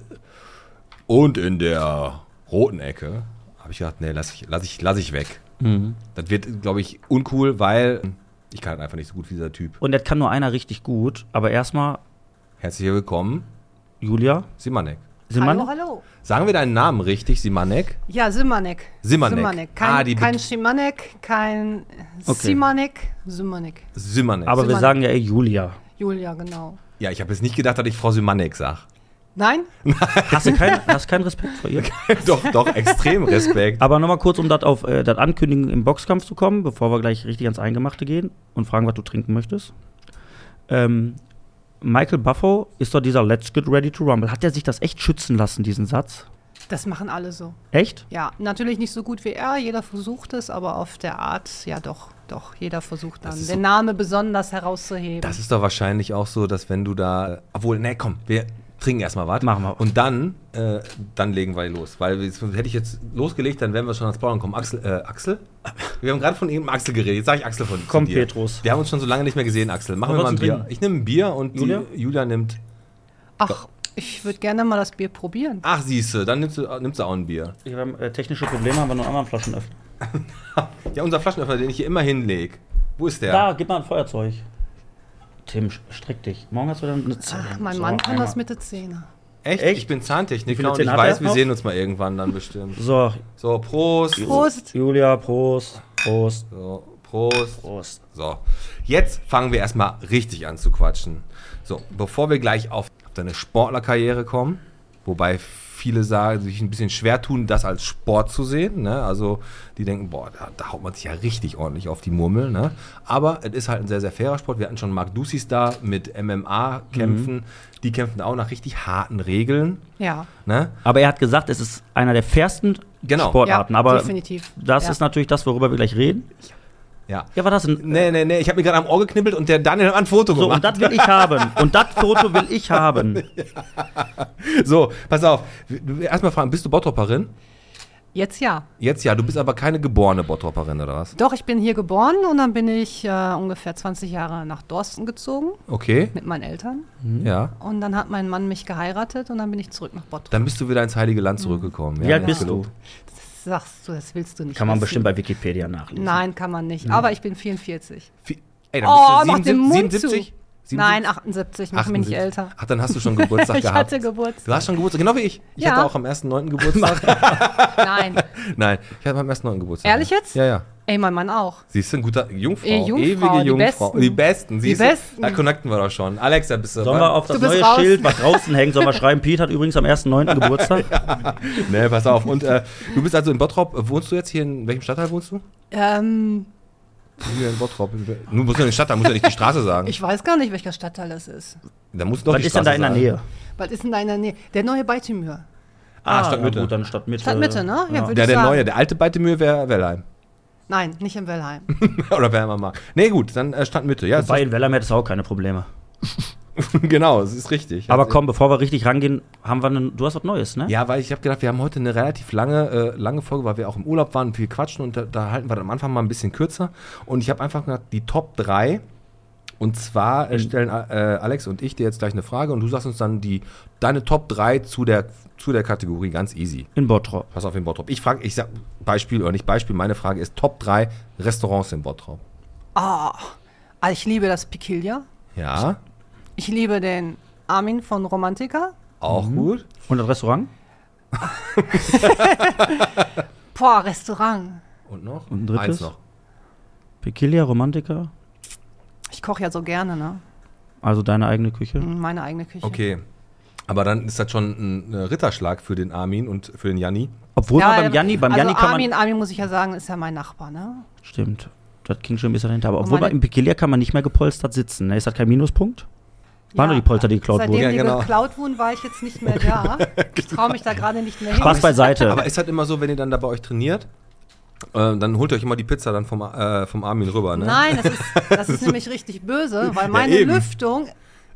Speaker 1: und in der roten Ecke. Habe ich gedacht, nee, lass ich, lass ich, lass ich weg.
Speaker 2: Mhm.
Speaker 1: Das wird, glaube ich, uncool, weil ich kann halt einfach nicht so gut wie dieser Typ.
Speaker 2: Und das kann nur einer richtig gut. Aber erstmal,
Speaker 1: Herzlich willkommen,
Speaker 2: Julia
Speaker 1: Simanek.
Speaker 2: Simmann.
Speaker 5: Hallo, hallo.
Speaker 1: Sagen wir deinen Namen richtig, Simanek?
Speaker 5: Ja, Simanek.
Speaker 1: Simanek.
Speaker 5: Kein,
Speaker 1: Ah, die
Speaker 5: kein Schimanek, kein
Speaker 2: Okay.
Speaker 5: Simanek, Simanek.
Speaker 1: Simanek.
Speaker 2: Aber wir
Speaker 5: Simmann.
Speaker 2: sagen ja ey, Julia.
Speaker 5: Julia, genau.
Speaker 1: ja, ich habe jetzt nicht gedacht, dass ich Frau Simanek sage.
Speaker 5: Nein?
Speaker 2: Hast du keinen Respekt vor ihr?
Speaker 1: doch, doch, extrem Respekt.
Speaker 2: Aber nochmal kurz, um das auf äh, das Ankündigen im Boxkampf zu kommen, bevor wir gleich richtig ans Eingemachte gehen und fragen, was du trinken möchtest. Ähm, Michael Buffo ist doch dieser Let's Get Ready to Rumble. Hat er sich das echt schützen lassen, diesen Satz?
Speaker 5: Das machen alle so.
Speaker 2: Echt?
Speaker 5: Ja, natürlich nicht so gut wie er. Jeder versucht es, aber auf der Art, ja doch, doch. Jeder versucht dann, den
Speaker 1: so-
Speaker 5: Namen besonders herauszuheben.
Speaker 1: Das ist doch wahrscheinlich auch so, dass wenn du da. Obwohl, nee, komm, wir trinken erstmal was.
Speaker 2: Machen wir.
Speaker 1: Und dann, äh, dann legen wir los. Weil jetzt, hätte ich jetzt losgelegt, dann wären wir schon ans Bauern kommen. Axel, äh, Axel? Wir haben gerade von ihm Axel geredet. Jetzt sage ich Axel von
Speaker 2: Komm,
Speaker 1: dir.
Speaker 2: Petrus.
Speaker 1: Wir haben uns schon so lange nicht mehr gesehen, Axel. Machen wir mal ein
Speaker 2: du
Speaker 1: Bier.
Speaker 2: trinken?
Speaker 1: Ich nehme ein Bier und
Speaker 2: Julia?
Speaker 1: die Julia nimmt.
Speaker 5: Ach, ich würde gerne mal das Bier probieren.
Speaker 1: Ach, siehste, dann nimmst du, nimmst du auch ein Bier.
Speaker 2: Wir haben äh, technische Probleme, haben wir nur einen anderen Flaschenöffner.
Speaker 1: Ja, unser Flaschenöffner, den ich hier immer hinlege. Wo ist der?
Speaker 2: Da, gib mal ein Feuerzeug. Tim, streck dich. Morgen hast du dann eine Zeit.
Speaker 5: Ach, mein
Speaker 2: So,
Speaker 5: Mann kann
Speaker 2: einmal.
Speaker 5: das mit der Zähne.
Speaker 1: Echt?
Speaker 2: Echt?
Speaker 1: Ich bin Zahntechniker und ich weiß, wir sehen uns mal irgendwann dann bestimmt.
Speaker 2: So,
Speaker 1: So, Prost.
Speaker 5: Prost!
Speaker 2: Julia, Prost. Prost.
Speaker 1: So, Prost.
Speaker 2: Prost.
Speaker 1: So, jetzt fangen wir erstmal richtig an zu quatschen. So, bevor wir gleich auf deine Sportlerkarriere kommen, wobei viele sagen, sich ein bisschen schwer tun, das als Sport zu sehen. Ne? Also die denken, boah, da, da haut man sich ja richtig ordentlich auf die Murmel. Ne? Aber es ist halt ein sehr, sehr fairer Sport. Wir hatten schon Marc Ducis da mit MMA-Kämpfen. Die kämpfen auch nach richtig harten Regeln.
Speaker 5: Ja,
Speaker 1: Ne?
Speaker 2: Aber er hat gesagt, es ist einer der fairsten
Speaker 1: Genau.
Speaker 2: Sportarten.
Speaker 5: ja
Speaker 2: aber
Speaker 5: definitiv.
Speaker 2: das
Speaker 5: ja.
Speaker 2: ist natürlich das, worüber wir gleich reden.
Speaker 1: Ja.
Speaker 2: Ja, war das ein.
Speaker 1: Nee, nee, nee, ich habe mir gerade am Ohr geknibbelt und der Daniel hat ein Foto
Speaker 2: So,
Speaker 1: gemacht.
Speaker 2: und das will ich haben. Und das Foto will ich haben.
Speaker 1: So, pass auf. Erstmal fragen, bist du Bottropperin?
Speaker 5: Jetzt ja.
Speaker 1: Jetzt ja, du bist aber keine geborene Bottropperin, oder was?
Speaker 5: Doch, ich bin hier geboren und dann bin ich äh, ungefähr 20 Jahre nach Dorsten gezogen
Speaker 1: Okay,
Speaker 5: mit meinen Eltern.
Speaker 1: ja.
Speaker 5: Und dann hat mein Mann mich geheiratet und dann bin ich zurück nach Bottrop.
Speaker 1: Dann bist du wieder ins Heilige Land zurückgekommen.
Speaker 2: Wie
Speaker 1: ja,
Speaker 2: alt bist du?
Speaker 5: Sagst du, das willst du nicht.
Speaker 2: Kann man
Speaker 5: wissen.
Speaker 2: bestimmt bei Wikipedia nachlesen.
Speaker 5: Nein, kann man nicht. Aber ich bin 44.
Speaker 1: Wie- Ey, dann
Speaker 5: Oh,
Speaker 1: bist
Speaker 5: mach
Speaker 1: du
Speaker 5: den Mund
Speaker 1: 77?
Speaker 5: Nein, 78, mach mich nicht älter.
Speaker 1: Ach, dann hast du schon Geburtstag
Speaker 5: ich
Speaker 1: gehabt.
Speaker 5: hatte Geburtstag.
Speaker 1: Du hast schon Geburtstag, genau wie ich. Ich
Speaker 5: Ja.
Speaker 1: hatte auch am 1.9. Geburtstag.
Speaker 5: Nein.
Speaker 1: Nein, ich hatte am 1.9. Geburtstag.
Speaker 5: Ehrlich jetzt?
Speaker 1: Ja, ja.
Speaker 5: Ey, mein Mann auch.
Speaker 1: Siehst du, ein guter Jungfrau.
Speaker 5: Ey, Jungfrau,
Speaker 1: Ewige
Speaker 5: die
Speaker 1: Jungfrau.
Speaker 5: Besten.
Speaker 1: Die Besten. Siehst
Speaker 5: Die? Besten.
Speaker 1: Da connecten wir doch schon. Alex, da bist du.
Speaker 2: Sollen wir auf das neue
Speaker 5: raus.
Speaker 2: Schild, was draußen hängt, sollen wir schreiben, Pete hat übrigens am 1.9. Geburtstag?
Speaker 1: Nee, pass auf. Und äh, du bist also in Bottrop. Wohnst du jetzt hier in welchem Stadtteil wohnst du?
Speaker 5: Ähm,
Speaker 1: In Bottrop. Du musst ja in den Stadtteil, musst ja nicht die Straße sagen.
Speaker 5: ich weiß gar nicht, welcher Stadtteil das ist.
Speaker 1: da musst du doch
Speaker 2: Was
Speaker 1: die
Speaker 2: ist denn
Speaker 1: Straße
Speaker 2: da in der
Speaker 1: sagen.
Speaker 2: Nähe?
Speaker 5: Was ist denn da in der Nähe? Der neue Beitimür.
Speaker 1: Ah, Stadtmitte.
Speaker 2: na gut, dann Stadtmitte.
Speaker 5: Stadtmitte, ne? Ja,
Speaker 2: Ja.
Speaker 5: würde
Speaker 1: Der,
Speaker 5: ich
Speaker 1: der
Speaker 5: sagen.
Speaker 1: neue, der alte Beitemühe wäre Wellheim.
Speaker 5: Nein, nicht in Wellheim.
Speaker 1: Oder wer immer mag. Nee, gut, dann äh, Stadtmitte. Ja,
Speaker 2: Wobei in Wellheim hättest du auch keine Probleme.
Speaker 1: genau, das ist richtig.
Speaker 2: Aber
Speaker 1: Also-
Speaker 2: komm, bevor wir richtig rangehen, haben wir einen, du hast was Neues, ne?
Speaker 1: Ja, weil ich habe gedacht, wir haben heute eine relativ lange, äh, lange Folge, weil wir auch im Urlaub waren und viel quatschen und da, da halten wir dann am Anfang mal ein bisschen kürzer. Und ich habe einfach gedacht, die Top 3. Und zwar äh, stellen äh, Alex und ich dir jetzt gleich eine Frage und du sagst uns dann die, deine Top 3 zu der, zu der Kategorie ganz easy.
Speaker 2: In Bottrop.
Speaker 1: Pass auf in Bottrop. Ich frage, ich sag Beispiel oder nicht Beispiel, meine Frage ist Top 3 Restaurants in Bottrop.
Speaker 5: Ah, ich liebe das Piquilia.
Speaker 1: Ja,
Speaker 5: Ich liebe den Armin von Romantica.
Speaker 1: auch gut.
Speaker 2: Und das Restaurant?
Speaker 5: Boah, Restaurant.
Speaker 1: Und noch?
Speaker 2: Und ein drittes?
Speaker 1: Eins noch.
Speaker 2: Pekilia, Romantica?
Speaker 5: Ich koche ja so gerne, ne?
Speaker 2: Also deine eigene Küche?
Speaker 5: Meine eigene Küche.
Speaker 1: Okay. Aber dann ist das schon ein äh, Ritterschlag für den Armin und für den Janni.
Speaker 2: Obwohl
Speaker 5: Ja,
Speaker 2: man beim Janni, beim
Speaker 5: also
Speaker 2: Janni kann
Speaker 5: Armin,
Speaker 2: man.
Speaker 5: Armin muss ich ja sagen, ist ja mein Nachbar, ne?
Speaker 2: Stimmt. Das ging schon ein bisschen dahinter. Aber obwohl im Pekilia kann man nicht mehr gepolstert sitzen. Ne? Ist das kein Minuspunkt? Waren
Speaker 5: Ja,
Speaker 2: nur die Polster, die geklaut
Speaker 5: Seitdem
Speaker 2: wurden.
Speaker 1: Ja,
Speaker 5: die
Speaker 1: genau.
Speaker 5: geklaut wurden, war ich jetzt nicht mehr da. Ich traue mich da gerade nicht mehr hin.
Speaker 2: Spaß beiseite.
Speaker 1: Aber ist halt immer so, wenn ihr dann da bei euch trainiert, äh, dann holt euch immer die Pizza dann vom, äh, vom Armin rüber, ne?
Speaker 5: Nein, das ist, das ist nämlich richtig böse, weil meine
Speaker 1: eben.
Speaker 5: Lüftung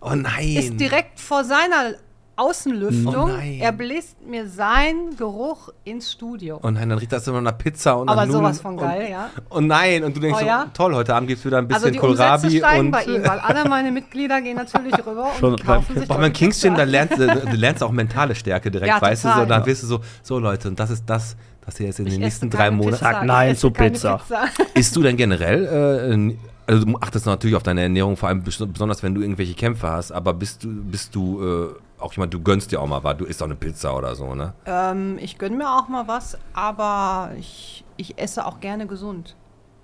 Speaker 1: Oh nein.
Speaker 5: ist direkt vor seiner Außenlüftung.
Speaker 1: Oh
Speaker 5: er bläst mir seinen Geruch ins Studio.
Speaker 1: Oh nein, dann riecht das immer nach Pizza und
Speaker 5: Aber
Speaker 1: nach
Speaker 5: sowas von geil,
Speaker 1: und,
Speaker 5: ja.
Speaker 1: Oh nein, und du denkst
Speaker 5: Oh ja?
Speaker 1: so, toll, heute Abend gibt's wieder ein
Speaker 5: Also
Speaker 1: bisschen
Speaker 5: die Umsätze
Speaker 1: Kohlrabi
Speaker 5: steigen
Speaker 1: und
Speaker 5: bei ihm, weil alle meine Mitglieder gehen natürlich rüber und
Speaker 2: Schon
Speaker 5: kaufen sich
Speaker 1: Boah, beim
Speaker 5: die
Speaker 1: Kingston,
Speaker 5: Pizza.
Speaker 1: da lernst du, du lernst auch mentale Stärke direkt,
Speaker 5: Ja,
Speaker 1: weißt du,
Speaker 5: total.
Speaker 1: so, dann wirst du so, so Leute, und das ist das, was ihr jetzt in
Speaker 5: Ich
Speaker 1: den nächsten drei Monaten.
Speaker 5: Pizza,
Speaker 2: Sag nein zu
Speaker 5: keine
Speaker 2: Pizza.
Speaker 1: Isst du denn generell, äh, also du achtest natürlich auf deine Ernährung, vor allem bes- besonders wenn du irgendwelche Kämpfe hast, aber bist du, bist du äh, auch jemand, du gönnst dir auch mal was, du isst auch eine Pizza oder so, ne?
Speaker 5: Ähm, ich gönne mir auch mal was, aber ich, ich esse auch gerne gesund.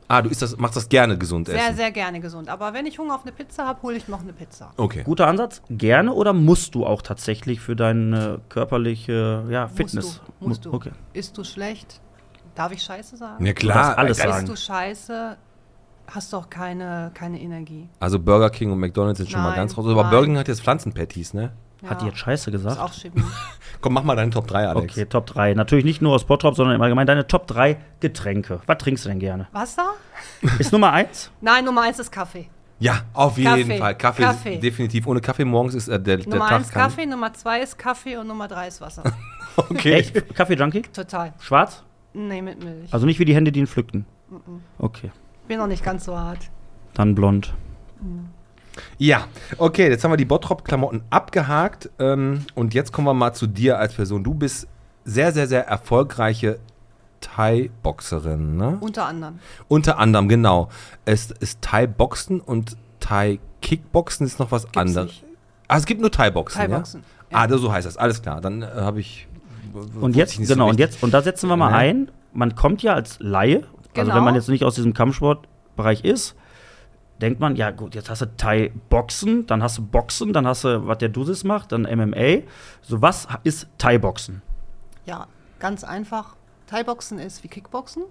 Speaker 1: Ah, du isst das, machst das gerne gesund
Speaker 5: Sehr,
Speaker 1: essen.
Speaker 5: sehr gerne gesund. Aber wenn ich Hunger auf eine Pizza habe, hole ich noch eine Pizza.
Speaker 1: Okay.
Speaker 2: Guter Ansatz. Gerne oder musst du auch tatsächlich für deine körperliche ja, Fitness?
Speaker 5: Musst du. Musst du.
Speaker 2: Okay.
Speaker 5: Isst du schlecht? Darf ich Scheiße sagen?
Speaker 1: Ja klar,
Speaker 2: alles sagen.
Speaker 5: Isst du Scheiße, hast du auch keine, keine Energie.
Speaker 1: Also Burger King und McDonalds sind schon mal ganz raus. Aber
Speaker 5: nein.
Speaker 1: Burger King hat jetzt Pflanzenpatties, ne?
Speaker 2: Hat die jetzt Scheiße
Speaker 5: Das ist
Speaker 2: gesagt?
Speaker 5: auch Chemie.
Speaker 1: Komm, mach mal deinen Top 3, Alex.
Speaker 2: Okay, Top 3. Natürlich nicht nur aus Bottrop, sondern im Allgemeinen deine Top 3 Getränke. Was trinkst du denn gerne?
Speaker 5: Wasser?
Speaker 2: Ist Nummer 1?
Speaker 5: Nein, Nummer eins ist Kaffee.
Speaker 1: Ja, auf jeden
Speaker 5: Kaffee.
Speaker 1: Fall. Kaffee,
Speaker 5: Kaffee.
Speaker 1: Ist definitiv. Ohne Kaffee morgens ist äh, der, der
Speaker 5: Nummer
Speaker 1: Tag
Speaker 5: eins
Speaker 1: kann-
Speaker 5: Kaffee, Nummer zwei ist Kaffee und Nummer drei ist Wasser.
Speaker 1: Okay.
Speaker 2: Echt? Kaffee-Junkie?
Speaker 5: Total.
Speaker 2: Schwarz?
Speaker 5: Nee, mit Milch.
Speaker 2: Also nicht wie die Hände, die ihn pflückten. Okay.
Speaker 5: Bin noch nicht ganz so hart.
Speaker 2: Dann blond.
Speaker 1: Ja, okay, jetzt haben wir die Bottrop-Klamotten abgehakt. Ähm, und jetzt kommen wir mal zu dir als Person. Du bist sehr, sehr, sehr erfolgreiche Thai-Boxerin, ne?
Speaker 5: Unter anderem.
Speaker 1: Unter anderem, genau. Es ist Thai-Boxen und Thai-Kickboxen ist noch was anderes.
Speaker 5: nicht.
Speaker 1: Ah, es gibt nur Thai-Boxen,
Speaker 5: Thai-Boxen,
Speaker 1: Ja? Ah, das- so heißt das. Alles klar. Dann äh, habe ich.
Speaker 2: Und jetzt,
Speaker 1: ich nicht so
Speaker 2: genau, und jetzt, und da setzen wir mal
Speaker 1: Ne?
Speaker 2: ein, man kommt ja als Laie, also
Speaker 5: Genau.
Speaker 2: wenn man jetzt nicht aus diesem Kampfsportbereich ist, denkt man, ja gut, jetzt hast du Thai-Boxen, dann hast du Boxen, dann hast du, was der Dusis macht, dann MMA. So, was ist Thai-Boxen?
Speaker 5: Ja, ganz einfach. Thai-Boxen ist wie Kickboxen.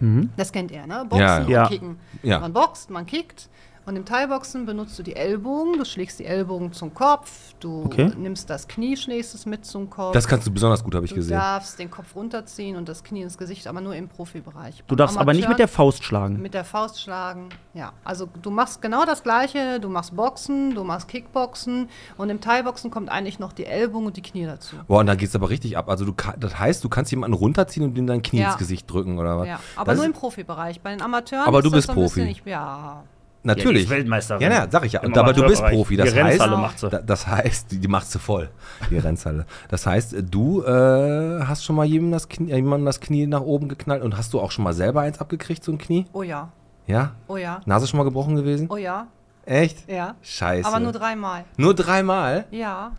Speaker 2: Mhm.
Speaker 5: Das kennt ihr, ne? Boxen
Speaker 1: Ja,
Speaker 5: und
Speaker 2: ja.
Speaker 5: Kicken.
Speaker 1: Ja.
Speaker 5: Man boxt, man kickt Und im Thai-Boxen benutzt du die Ellbogen, du schlägst die Ellbogen zum Kopf, du
Speaker 2: Okay.
Speaker 5: nimmst das Knie, schlägst es mit zum Kopf.
Speaker 1: Das kannst du besonders gut, habe ich
Speaker 5: du
Speaker 1: gesehen.
Speaker 5: darfst den Kopf runterziehen und das Knie ins Gesicht, aber nur im Profibereich.
Speaker 2: Du darfst aber nicht mit der Faust schlagen.
Speaker 5: mit der Faust schlagen. Ja, also du machst genau das Gleiche. Du machst Boxen, du machst Kickboxen und im Thai-Boxen kommt eigentlich noch die Ellbogen und die Knie dazu.
Speaker 1: Boah, und da geht's aber richtig ab. Also du das heißt, du kannst jemanden runterziehen und ihm dein Knie
Speaker 5: Ja.
Speaker 1: ins Gesicht drücken oder was?
Speaker 5: Ja, aber
Speaker 1: Das
Speaker 5: nur im Profibereich. Bei den Amateuren
Speaker 1: Aber
Speaker 5: ist
Speaker 1: du bist
Speaker 5: so ein bisschen-
Speaker 1: Profi.
Speaker 5: Ich, ja,
Speaker 1: Natürlich.
Speaker 2: Ja, die ist Weltmeisterin.
Speaker 1: Ja, ja, sag ich ja.
Speaker 2: Im
Speaker 1: Und, aber du bist. Profi. Das
Speaker 2: Die
Speaker 1: heißt,
Speaker 2: Rennhalle macht sie.
Speaker 1: da- das heißt, die, die macht sie voll, die Rennhalle. Das heißt, du äh, hast schon mal jemandem das, Knie, jemandem das Knie nach oben geknallt und hast du auch schon mal selber eins abgekriegt, so ein Knie?
Speaker 5: oh ja,
Speaker 1: Ja?
Speaker 5: oh ja,
Speaker 1: Nase schon mal gebrochen gewesen?
Speaker 5: oh ja,
Speaker 1: Echt?
Speaker 5: ja.
Speaker 1: Scheiße.
Speaker 5: Aber nur dreimal.
Speaker 1: Nur dreimal?
Speaker 5: Ja.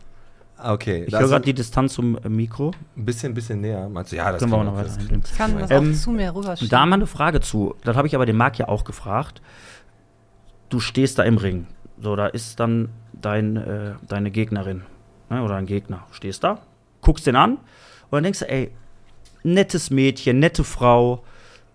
Speaker 1: Okay.
Speaker 2: Ich höre gerade die Distanz zum äh, Mikro.
Speaker 1: ein bisschen, bisschen näher. Meinst du, ja, das
Speaker 2: Können wir auch
Speaker 1: kann
Speaker 2: noch
Speaker 1: man-
Speaker 2: weiter.
Speaker 5: Ich kann das
Speaker 2: Ähm,
Speaker 5: auch zu mir rüberschieben.
Speaker 2: Da mal eine Frage zu. Das habe ich aber den Marc ja auch gefragt. Du stehst da im Ring. So, da ist dann dein, äh, deine Gegnerin ne, oder ein Gegner. Stehst da, guckst den an und dann denkst du, ey, nettes Mädchen, nette Frau.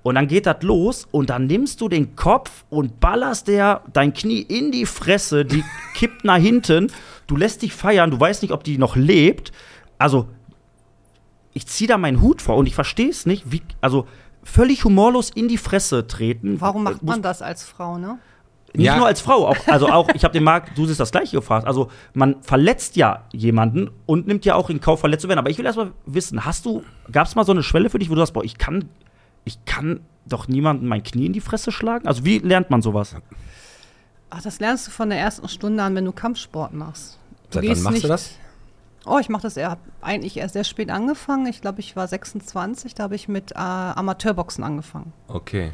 Speaker 2: Und dann geht das los und dann nimmst du den Kopf und ballerst der dein Knie in die Fresse, die kippt nach hinten. Du lässt dich feiern, du weißt nicht, ob die noch lebt. Also, ich ziehe da meinen Hut vor und ich verstehe es nicht, wie, also völlig humorlos in die Fresse treten.
Speaker 5: Warum macht
Speaker 2: Muss-
Speaker 5: man das als Frau, ne?
Speaker 2: Nicht
Speaker 1: Ja.
Speaker 2: nur als Frau, auch, also auch, ich habe den Marc, du hast das gleiche gefragt. Also man verletzt ja jemanden und nimmt ja auch in Kauf, verletzt zu werden. Aber ich will erst mal wissen, hast du, gab es mal so eine Schwelle für dich, wo du sagst, boah, ich kann, ich kann doch niemandem mein Knie in die Fresse schlagen? Also wie lernt man sowas?
Speaker 5: Ach, das lernst du von der ersten Stunde an, wenn du Kampfsport machst. Du
Speaker 1: Seit wann
Speaker 5: gehst
Speaker 1: machst du
Speaker 5: nicht-
Speaker 1: das?
Speaker 5: Oh, ich mache das eher, eigentlich erst sehr spät angefangen. Ich glaube, ich war 26, da habe ich mit äh, Amateurboxen angefangen.
Speaker 1: Okay.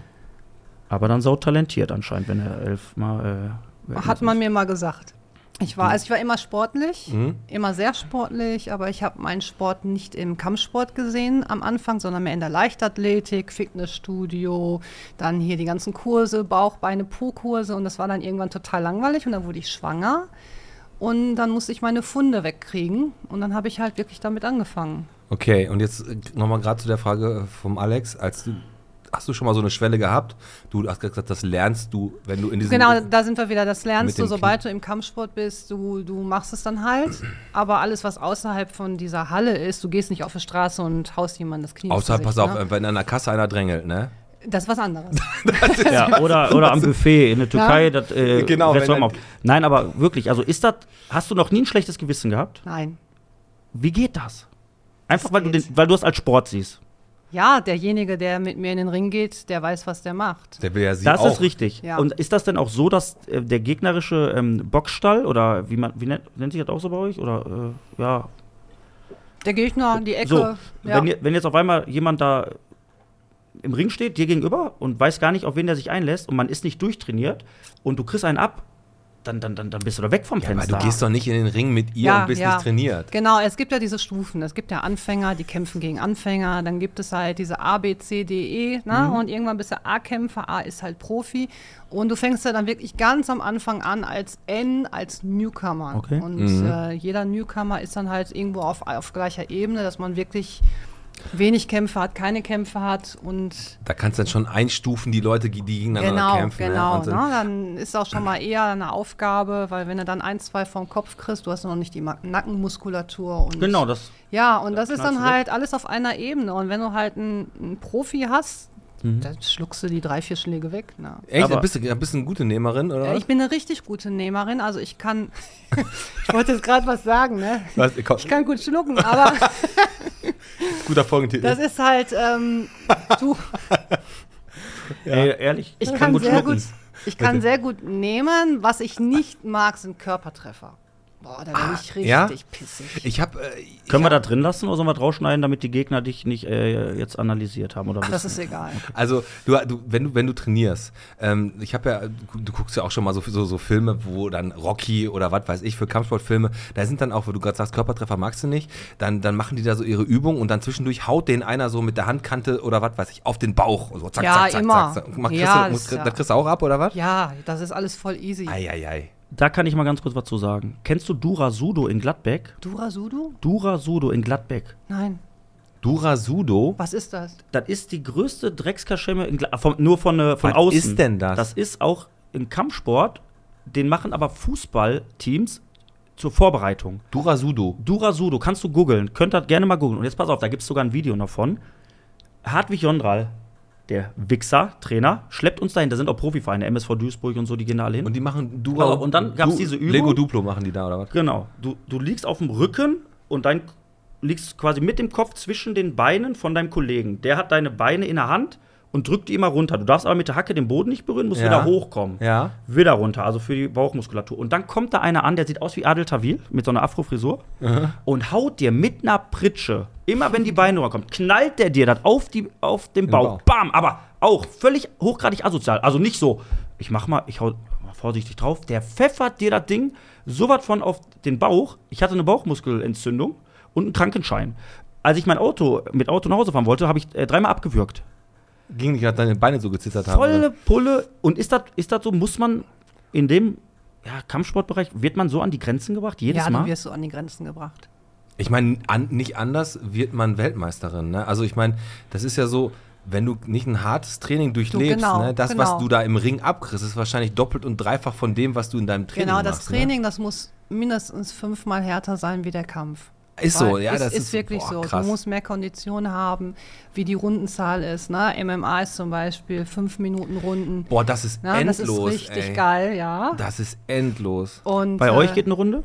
Speaker 2: Aber dann sau talentiert anscheinend, wenn er elfmal. Äh,
Speaker 5: Hat man mir mal gesagt. Ich war, also ich war immer sportlich,
Speaker 1: Mhm.
Speaker 5: immer sehr sportlich, aber ich habe meinen Sport nicht im Kampfsport gesehen am Anfang, sondern mehr in der Leichtathletik, Fitnessstudio, dann hier die ganzen Kurse, Bauch, Beine, Po-Kurse und das war dann irgendwann total langweilig und dann wurde ich schwanger und dann musste ich meine Funde wegkriegen und dann habe ich halt wirklich damit angefangen.
Speaker 1: Okay, und jetzt nochmal gerade zu der Frage äh, vom Alex. Als du, hast du schon mal so eine Schwelle gehabt? Du hast gesagt, das lernst du, wenn du in diesem.
Speaker 5: Genau, da sind wir wieder. Das lernst du, sobald du im Kampfsport bist. Du, du machst es dann halt. Aber alles, was außerhalb von dieser Halle ist, du gehst nicht auf die Straße und haust jemandem das Knie ins
Speaker 1: Außer, pass auf,
Speaker 5: Ne?
Speaker 1: wenn an der Kasse einer drängelt, ne?
Speaker 5: Das ist was anderes.
Speaker 2: Ja, oder, oder am Buffet in der Türkei. Das, äh,
Speaker 1: Genau, wenn.
Speaker 2: Nein, aber wirklich, also ist das, hast du noch nie ein schlechtes Gewissen gehabt?
Speaker 5: Nein.
Speaker 2: Wie geht das? Einfach
Speaker 5: Das
Speaker 2: weil du,
Speaker 5: geht.
Speaker 2: den, weil du es als Sport siehst.
Speaker 5: Ja, derjenige, der mit mir in den Ring geht, der weiß, was der macht.
Speaker 1: Der will ja sie
Speaker 2: Das
Speaker 1: auch.
Speaker 2: ist richtig.
Speaker 5: Ja.
Speaker 2: Und ist das denn auch so, dass äh, der gegnerische ähm, Boxstall oder wie man wie nennt, nennt sich das auch so bei euch oder äh, ja
Speaker 5: Der Gegner, die Ecke.
Speaker 2: so
Speaker 5: ja.
Speaker 2: wenn, wenn jetzt auf einmal jemand da im Ring steht dir gegenüber und weiß gar nicht auf wen der sich einlässt und man ist nicht durchtrainiert und du kriegst einen ab, dann dann dann, dann bist du da weg vom
Speaker 1: Ja, aber
Speaker 2: Fenster.
Speaker 1: du gehst doch nicht in den Ring mit ihr
Speaker 5: Ja,
Speaker 1: und bist
Speaker 5: ja.
Speaker 1: nicht trainiert.
Speaker 5: Genau, es gibt ja diese Stufen. Es gibt ja Anfänger, die kämpfen gegen Anfänger. Dann gibt es halt diese A, B, C, D, E. Ne?
Speaker 1: Mhm.
Speaker 5: Und irgendwann bist du A-Kämpfer. A ist halt Profi. Und du fängst ja dann wirklich ganz am Anfang an als N, als Newcomer.
Speaker 2: Okay.
Speaker 5: Und
Speaker 1: Mhm.
Speaker 5: äh, jeder Newcomer ist dann halt irgendwo auf, auf gleicher Ebene, dass man wirklich wenig Kämpfe hat, keine Kämpfe hat. Und
Speaker 1: Da kannst du dann schon einstufen, die Leute, die gegeneinander
Speaker 5: genau,
Speaker 1: kämpfen.
Speaker 5: genau.
Speaker 1: Ne?
Speaker 5: Ne? Dann ist auch schon mal eher eine Aufgabe, weil wenn du dann ein, zwei vom Kopf kriegst, du hast noch nicht die Nackenmuskulatur. Und
Speaker 2: genau, das
Speaker 5: ja, und das ist
Speaker 2: knallst
Speaker 5: dann halt alles auf einer Ebene. Und wenn du halt einen, einen Profi hast,
Speaker 2: Mhm.
Speaker 5: dann schluckst du die drei, vier Schläge weg. Ne?
Speaker 1: Echt?
Speaker 2: Aber-
Speaker 1: bist, du, bist du eine gute Nehmerin, oder?
Speaker 5: Ja, ich bin eine richtig gute Nehmerin. Also ich kann, ich wollte jetzt gerade was sagen, ne?
Speaker 1: was? Komm,
Speaker 5: Ich kann gut schlucken, aber
Speaker 1: guter Folgentitel.
Speaker 5: das ist halt, ähm, du,
Speaker 2: Ey, ehrlich,
Speaker 5: ich kann sehr
Speaker 2: schlucken.
Speaker 5: gut, ich kann sehr gut nehmen. Was ich nicht mag, sind Körpertreffer. Boah, da bin ich richtig
Speaker 1: ja?
Speaker 5: pissig.
Speaker 1: ich habe. Äh,
Speaker 2: Können wir
Speaker 1: ich
Speaker 2: da
Speaker 1: hab-
Speaker 2: drin lassen oder sollen wir rausschneiden, damit die Gegner dich nicht äh, jetzt analysiert haben? Oder
Speaker 5: Das
Speaker 2: wissen?
Speaker 5: ist egal.
Speaker 1: Also, du, du, wenn, du, wenn du trainierst, ähm, ich habe ja, du guckst ja auch schon mal so, so, so Filme, wo dann Rocky oder was weiß ich für Kampfsportfilme, da sind dann auch, wo du gerade sagst, Körpertreffer magst du nicht, dann, dann machen die da so ihre Übung und dann zwischendurch haut den einer so mit der Handkante oder was weiß ich auf den Bauch. So zack,
Speaker 5: Ja,
Speaker 1: zack, zack,
Speaker 5: immer.
Speaker 1: zack, zack. Mach, kriegst
Speaker 5: Ja,
Speaker 1: du,
Speaker 5: das
Speaker 1: musst,
Speaker 5: ist ja-
Speaker 1: Das kriegst du auch ab oder was?
Speaker 5: Ja, das ist alles voll easy.
Speaker 1: Eieiei.
Speaker 2: Da kann ich mal ganz kurz was zu sagen. Kennst du Dura Sudo in Gladbeck?
Speaker 5: Durasudu?
Speaker 2: Dura Sudo in Gladbeck.
Speaker 5: Nein.
Speaker 1: Dura Sudo?
Speaker 5: Was ist das?
Speaker 2: Das ist die größte Dreckskaschemme in Gla von, nur von, äh, von
Speaker 1: Was
Speaker 2: außen.
Speaker 1: ist denn das?
Speaker 2: Das ist auch im Kampfsport den machen aber Fußballteams zur Vorbereitung.
Speaker 1: Durasudo.
Speaker 2: Durasudo, kannst du googeln. Könnt ihr gerne mal googeln. Und jetzt pass auf, da gibt es sogar ein Video davon. Hartwig Jondral, der Wichser, Trainer, schleppt uns dahin. Da sind auch Profivereine, MSV Duisburg und so, die gehen da alle hin.
Speaker 1: Und die machen Dura.
Speaker 2: Genau, und dann gab's
Speaker 1: Du-
Speaker 2: diese Übung.
Speaker 1: Lego Duplo machen die da, oder was?
Speaker 2: Genau. Du, du liegst auf dem Rücken und dein liegst quasi mit dem Kopf zwischen den Beinen von deinem Kollegen. Der hat deine Beine in der Hand und drückt die immer runter. Du darfst aber mit der Hacke den Boden nicht berühren, musst
Speaker 1: Ja.
Speaker 2: wieder hochkommen.
Speaker 1: Ja.
Speaker 2: Wieder runter, also für die Bauchmuskulatur. Und dann kommt da einer an, der sieht aus wie Adel Tawil mit so einer Afro-Frisur und haut dir mit einer Pritsche, immer wenn die Beine runterkommen, knallt der dir das auf, die, auf den Bauch.
Speaker 1: Bauch.
Speaker 2: Bam! Aber auch völlig hochgradig asozial. Also nicht so, ich mach mal, ich hau mal vorsichtig drauf. Der pfeffert dir das Ding so was von auf den Bauch. Ich hatte eine Bauchmuskelentzündung und einen Krankenschein. Als ich mein Auto mit Auto nach Hause fahren wollte, habe ich äh, dreimal abgewürgt.
Speaker 1: Ging nicht, dass deine Beine so gezittert haben.
Speaker 2: Volle
Speaker 1: oder?
Speaker 2: Pulle. Und ist das ist das so, muss man in dem ja, Kampfsportbereich, wird man so an die Grenzen gebracht? Jedes
Speaker 5: Ja,
Speaker 2: Mal?
Speaker 5: du wirst so an die Grenzen gebracht.
Speaker 1: Ich meine, an, nicht anders wird man Weltmeisterin. Ne? Also ich meine, das ist ja so, wenn du nicht ein hartes Training durchlebst,
Speaker 5: genau,
Speaker 1: ne? das,
Speaker 5: genau.
Speaker 1: was du da im Ring abkriegst, ist wahrscheinlich doppelt und dreifach von dem, was du in deinem Training
Speaker 5: genau,
Speaker 1: machst.
Speaker 5: das Training, das muss mindestens fünfmal härter sein wie der Kampf.
Speaker 1: Ist so, ja,
Speaker 5: ist,
Speaker 1: das
Speaker 5: ist,
Speaker 1: ist
Speaker 5: wirklich
Speaker 1: boah,
Speaker 5: so.
Speaker 1: krass.
Speaker 5: Du musst mehr Kondition haben, wie die Rundenzahl ist. Ne? MMA ist zum Beispiel fünf Minuten Runden.
Speaker 1: Boah, das ist
Speaker 5: Ne? Das
Speaker 1: endlos.
Speaker 5: ist richtig
Speaker 1: ey.
Speaker 5: geil, ja.
Speaker 1: Das ist endlos.
Speaker 5: Und,
Speaker 2: Bei
Speaker 5: äh,
Speaker 2: euch geht eine Runde?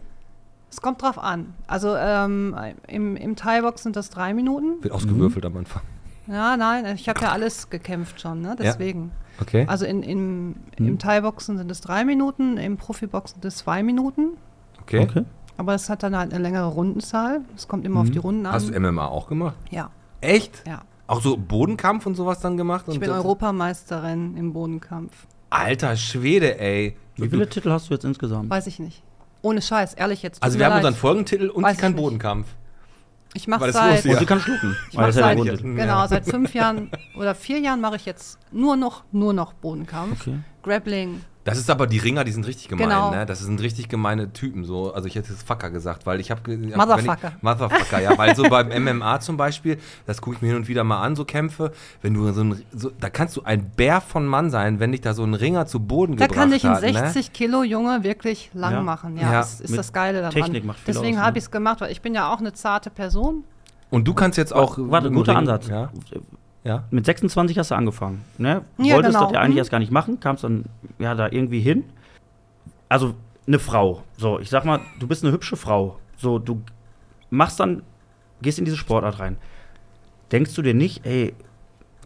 Speaker 5: Es kommt drauf an. Also ähm, im, im Thai-Box sind das drei Minuten.
Speaker 1: Wird ausgewürfelt am Anfang.
Speaker 5: Ja, nein, ich habe ja alles gekämpft schon, ne? deswegen.
Speaker 1: Okay.
Speaker 5: Also in, in,
Speaker 1: Mhm.
Speaker 5: im Thai-Boxen sind es drei Minuten, im Profiboxen sind es zwei Minuten.
Speaker 1: okay.
Speaker 5: Aber es hat dann halt eine längere Rundenzahl. Es kommt immer auf die Runden an.
Speaker 1: Mhm. Hast du MMA auch gemacht?
Speaker 5: ja,
Speaker 1: Echt?
Speaker 5: ja.
Speaker 1: Auch so Bodenkampf und sowas dann gemacht?
Speaker 5: Ich
Speaker 1: und
Speaker 5: bin
Speaker 1: das-
Speaker 5: Europameisterin im Bodenkampf.
Speaker 1: Alter Schwede, ey.
Speaker 2: Wie viele Titel hast du jetzt insgesamt?
Speaker 5: Weiß ich nicht. Ohne Scheiß, ehrlich jetzt.
Speaker 1: Also wir haben
Speaker 5: leid.
Speaker 1: unseren Folgentitel und
Speaker 5: Weiß
Speaker 1: sie kann. Bodenkampf.
Speaker 5: Ich mache
Speaker 1: Weil das
Speaker 5: seit,
Speaker 2: Und
Speaker 1: Ja.
Speaker 2: sie kann schlucken.
Speaker 5: ich mach seit, genau, seit fünf Jahren oder vier Jahren mache ich jetzt nur noch, nur noch Bodenkampf.
Speaker 2: Okay.
Speaker 5: Grappling.
Speaker 1: Das ist aber die Ringer, die sind richtig gemein,
Speaker 5: Genau.
Speaker 1: ne? Das sind richtig gemeine Typen so. Also ich hätte jetzt Fucker gesagt, weil ich habe
Speaker 5: Motherfucker.
Speaker 1: Motherfucker, ja, weil so beim MMA zum Beispiel, das gucke ich mir hin und wieder mal an, so Kämpfe, wenn du so ein so, da kannst du ein Bär von Mann sein, wenn dich da so ein Ringer zu Boden
Speaker 5: Da
Speaker 1: gebracht
Speaker 5: kann dich ein
Speaker 1: hat, ne?
Speaker 5: 60 Kilo Junge wirklich lang
Speaker 2: Ja.
Speaker 5: machen. Ja,
Speaker 1: Ja,
Speaker 5: das ist
Speaker 1: mit
Speaker 5: das Geile daran.
Speaker 2: Technik macht viel
Speaker 5: Deswegen habe
Speaker 2: ne?
Speaker 5: ich es gemacht, weil ich bin ja auch eine zarte Person.
Speaker 1: Und du kannst jetzt auch
Speaker 2: Warte, guter
Speaker 1: Ring-
Speaker 2: Ansatz.
Speaker 1: Ja, ja.
Speaker 2: Mit 26 hast du angefangen. Ne?
Speaker 5: Ja,
Speaker 2: Wolltest
Speaker 5: genau.
Speaker 2: das ja eigentlich
Speaker 5: Mhm.
Speaker 2: erst gar nicht machen, kamst dann ja da irgendwie hin. Also eine Frau. So, ich sag mal, du bist eine hübsche Frau. So, du machst dann, gehst in diese Sportart rein. Denkst du dir nicht, ey,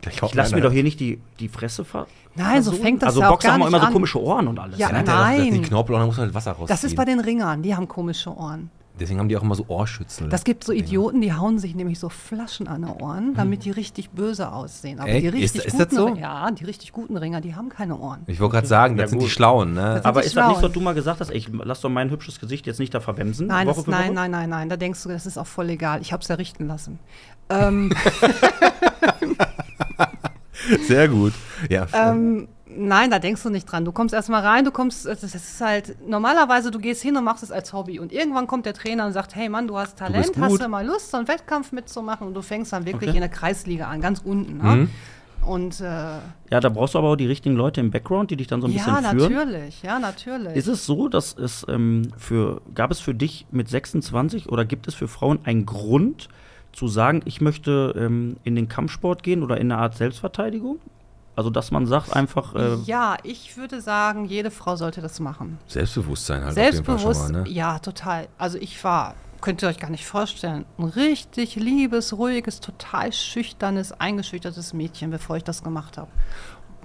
Speaker 2: ich lass mir doch hier nicht die, die Fresse ver.
Speaker 5: Nein, so fängt das
Speaker 2: Also
Speaker 5: ja auch
Speaker 2: Boxer
Speaker 5: gar
Speaker 2: haben auch
Speaker 5: nicht
Speaker 2: immer so komische Ohren und alles.
Speaker 5: Ja,
Speaker 1: doch
Speaker 5: Nein.
Speaker 1: die Knorpel und dann muss man halt Wasser rausziehen.
Speaker 5: Das ist bei den Ringern, die haben komische Ohren.
Speaker 1: Deswegen haben die auch immer so Ohrschützel.
Speaker 5: Das gibt so Idioten, die hauen sich nämlich so Flaschen an die Ohren, damit die richtig böse aussehen. Aber
Speaker 1: Echt?
Speaker 5: die
Speaker 1: Ist-
Speaker 5: richtig
Speaker 1: ist das
Speaker 5: guten
Speaker 1: so?
Speaker 5: Ri- Ja, die richtig guten Ringer, die haben keine Ohren.
Speaker 1: ich wollte gerade sagen, das
Speaker 2: Ja,
Speaker 1: sind die. Schlauen, ne?
Speaker 2: Aber
Speaker 5: die
Speaker 2: ist das nicht so,
Speaker 5: Schlauen.
Speaker 2: dass du mal gesagt hast, ey, ich lass doch mein hübsches Gesicht jetzt nicht da verwemsen?
Speaker 5: Nein,
Speaker 2: Woche
Speaker 5: das,
Speaker 2: für
Speaker 5: nein,
Speaker 2: Woche?
Speaker 5: nein, nein, nein. Da denkst du, das ist auch voll egal. Ich habe es ja richten lassen. Ähm,
Speaker 1: Sehr gut. Ja.
Speaker 5: ähm, nein, da denkst du nicht dran. Du kommst erstmal rein, du kommst, das ist halt, normalerweise, du gehst hin und machst es als Hobby. Und irgendwann kommt der Trainer und sagt, hey Mann, du hast Talent,
Speaker 1: bist
Speaker 5: hast du mal Lust, so einen Wettkampf mitzumachen? Und du fängst dann wirklich
Speaker 2: Okay.
Speaker 5: in der Kreisliga an, ganz unten. Ne?
Speaker 1: Mhm.
Speaker 5: Und äh,
Speaker 2: Ja, da brauchst du aber auch die richtigen Leute im Background, die dich dann so ein
Speaker 5: ja,
Speaker 2: bisschen führen.
Speaker 5: natürlich, ja, natürlich.
Speaker 2: Ist es so, dass es ähm, für, gab es für dich mit 26 oder gibt es für Frauen einen Grund zu sagen, ich möchte ähm, in den Kampfsport gehen oder in eine Art Selbstverteidigung? Also, dass man sagt einfach, äh,
Speaker 5: ja, ich würde sagen, jede Frau sollte das machen.
Speaker 1: Selbstbewusstsein halt auf jeden Fall
Speaker 5: Selbstbewusst,
Speaker 1: schon mal, ne?
Speaker 5: ja, total. Also ich war, könnt ihr euch gar nicht vorstellen, ein richtig liebes, ruhiges, total schüchternes, eingeschüchtertes Mädchen, bevor ich das gemacht habe.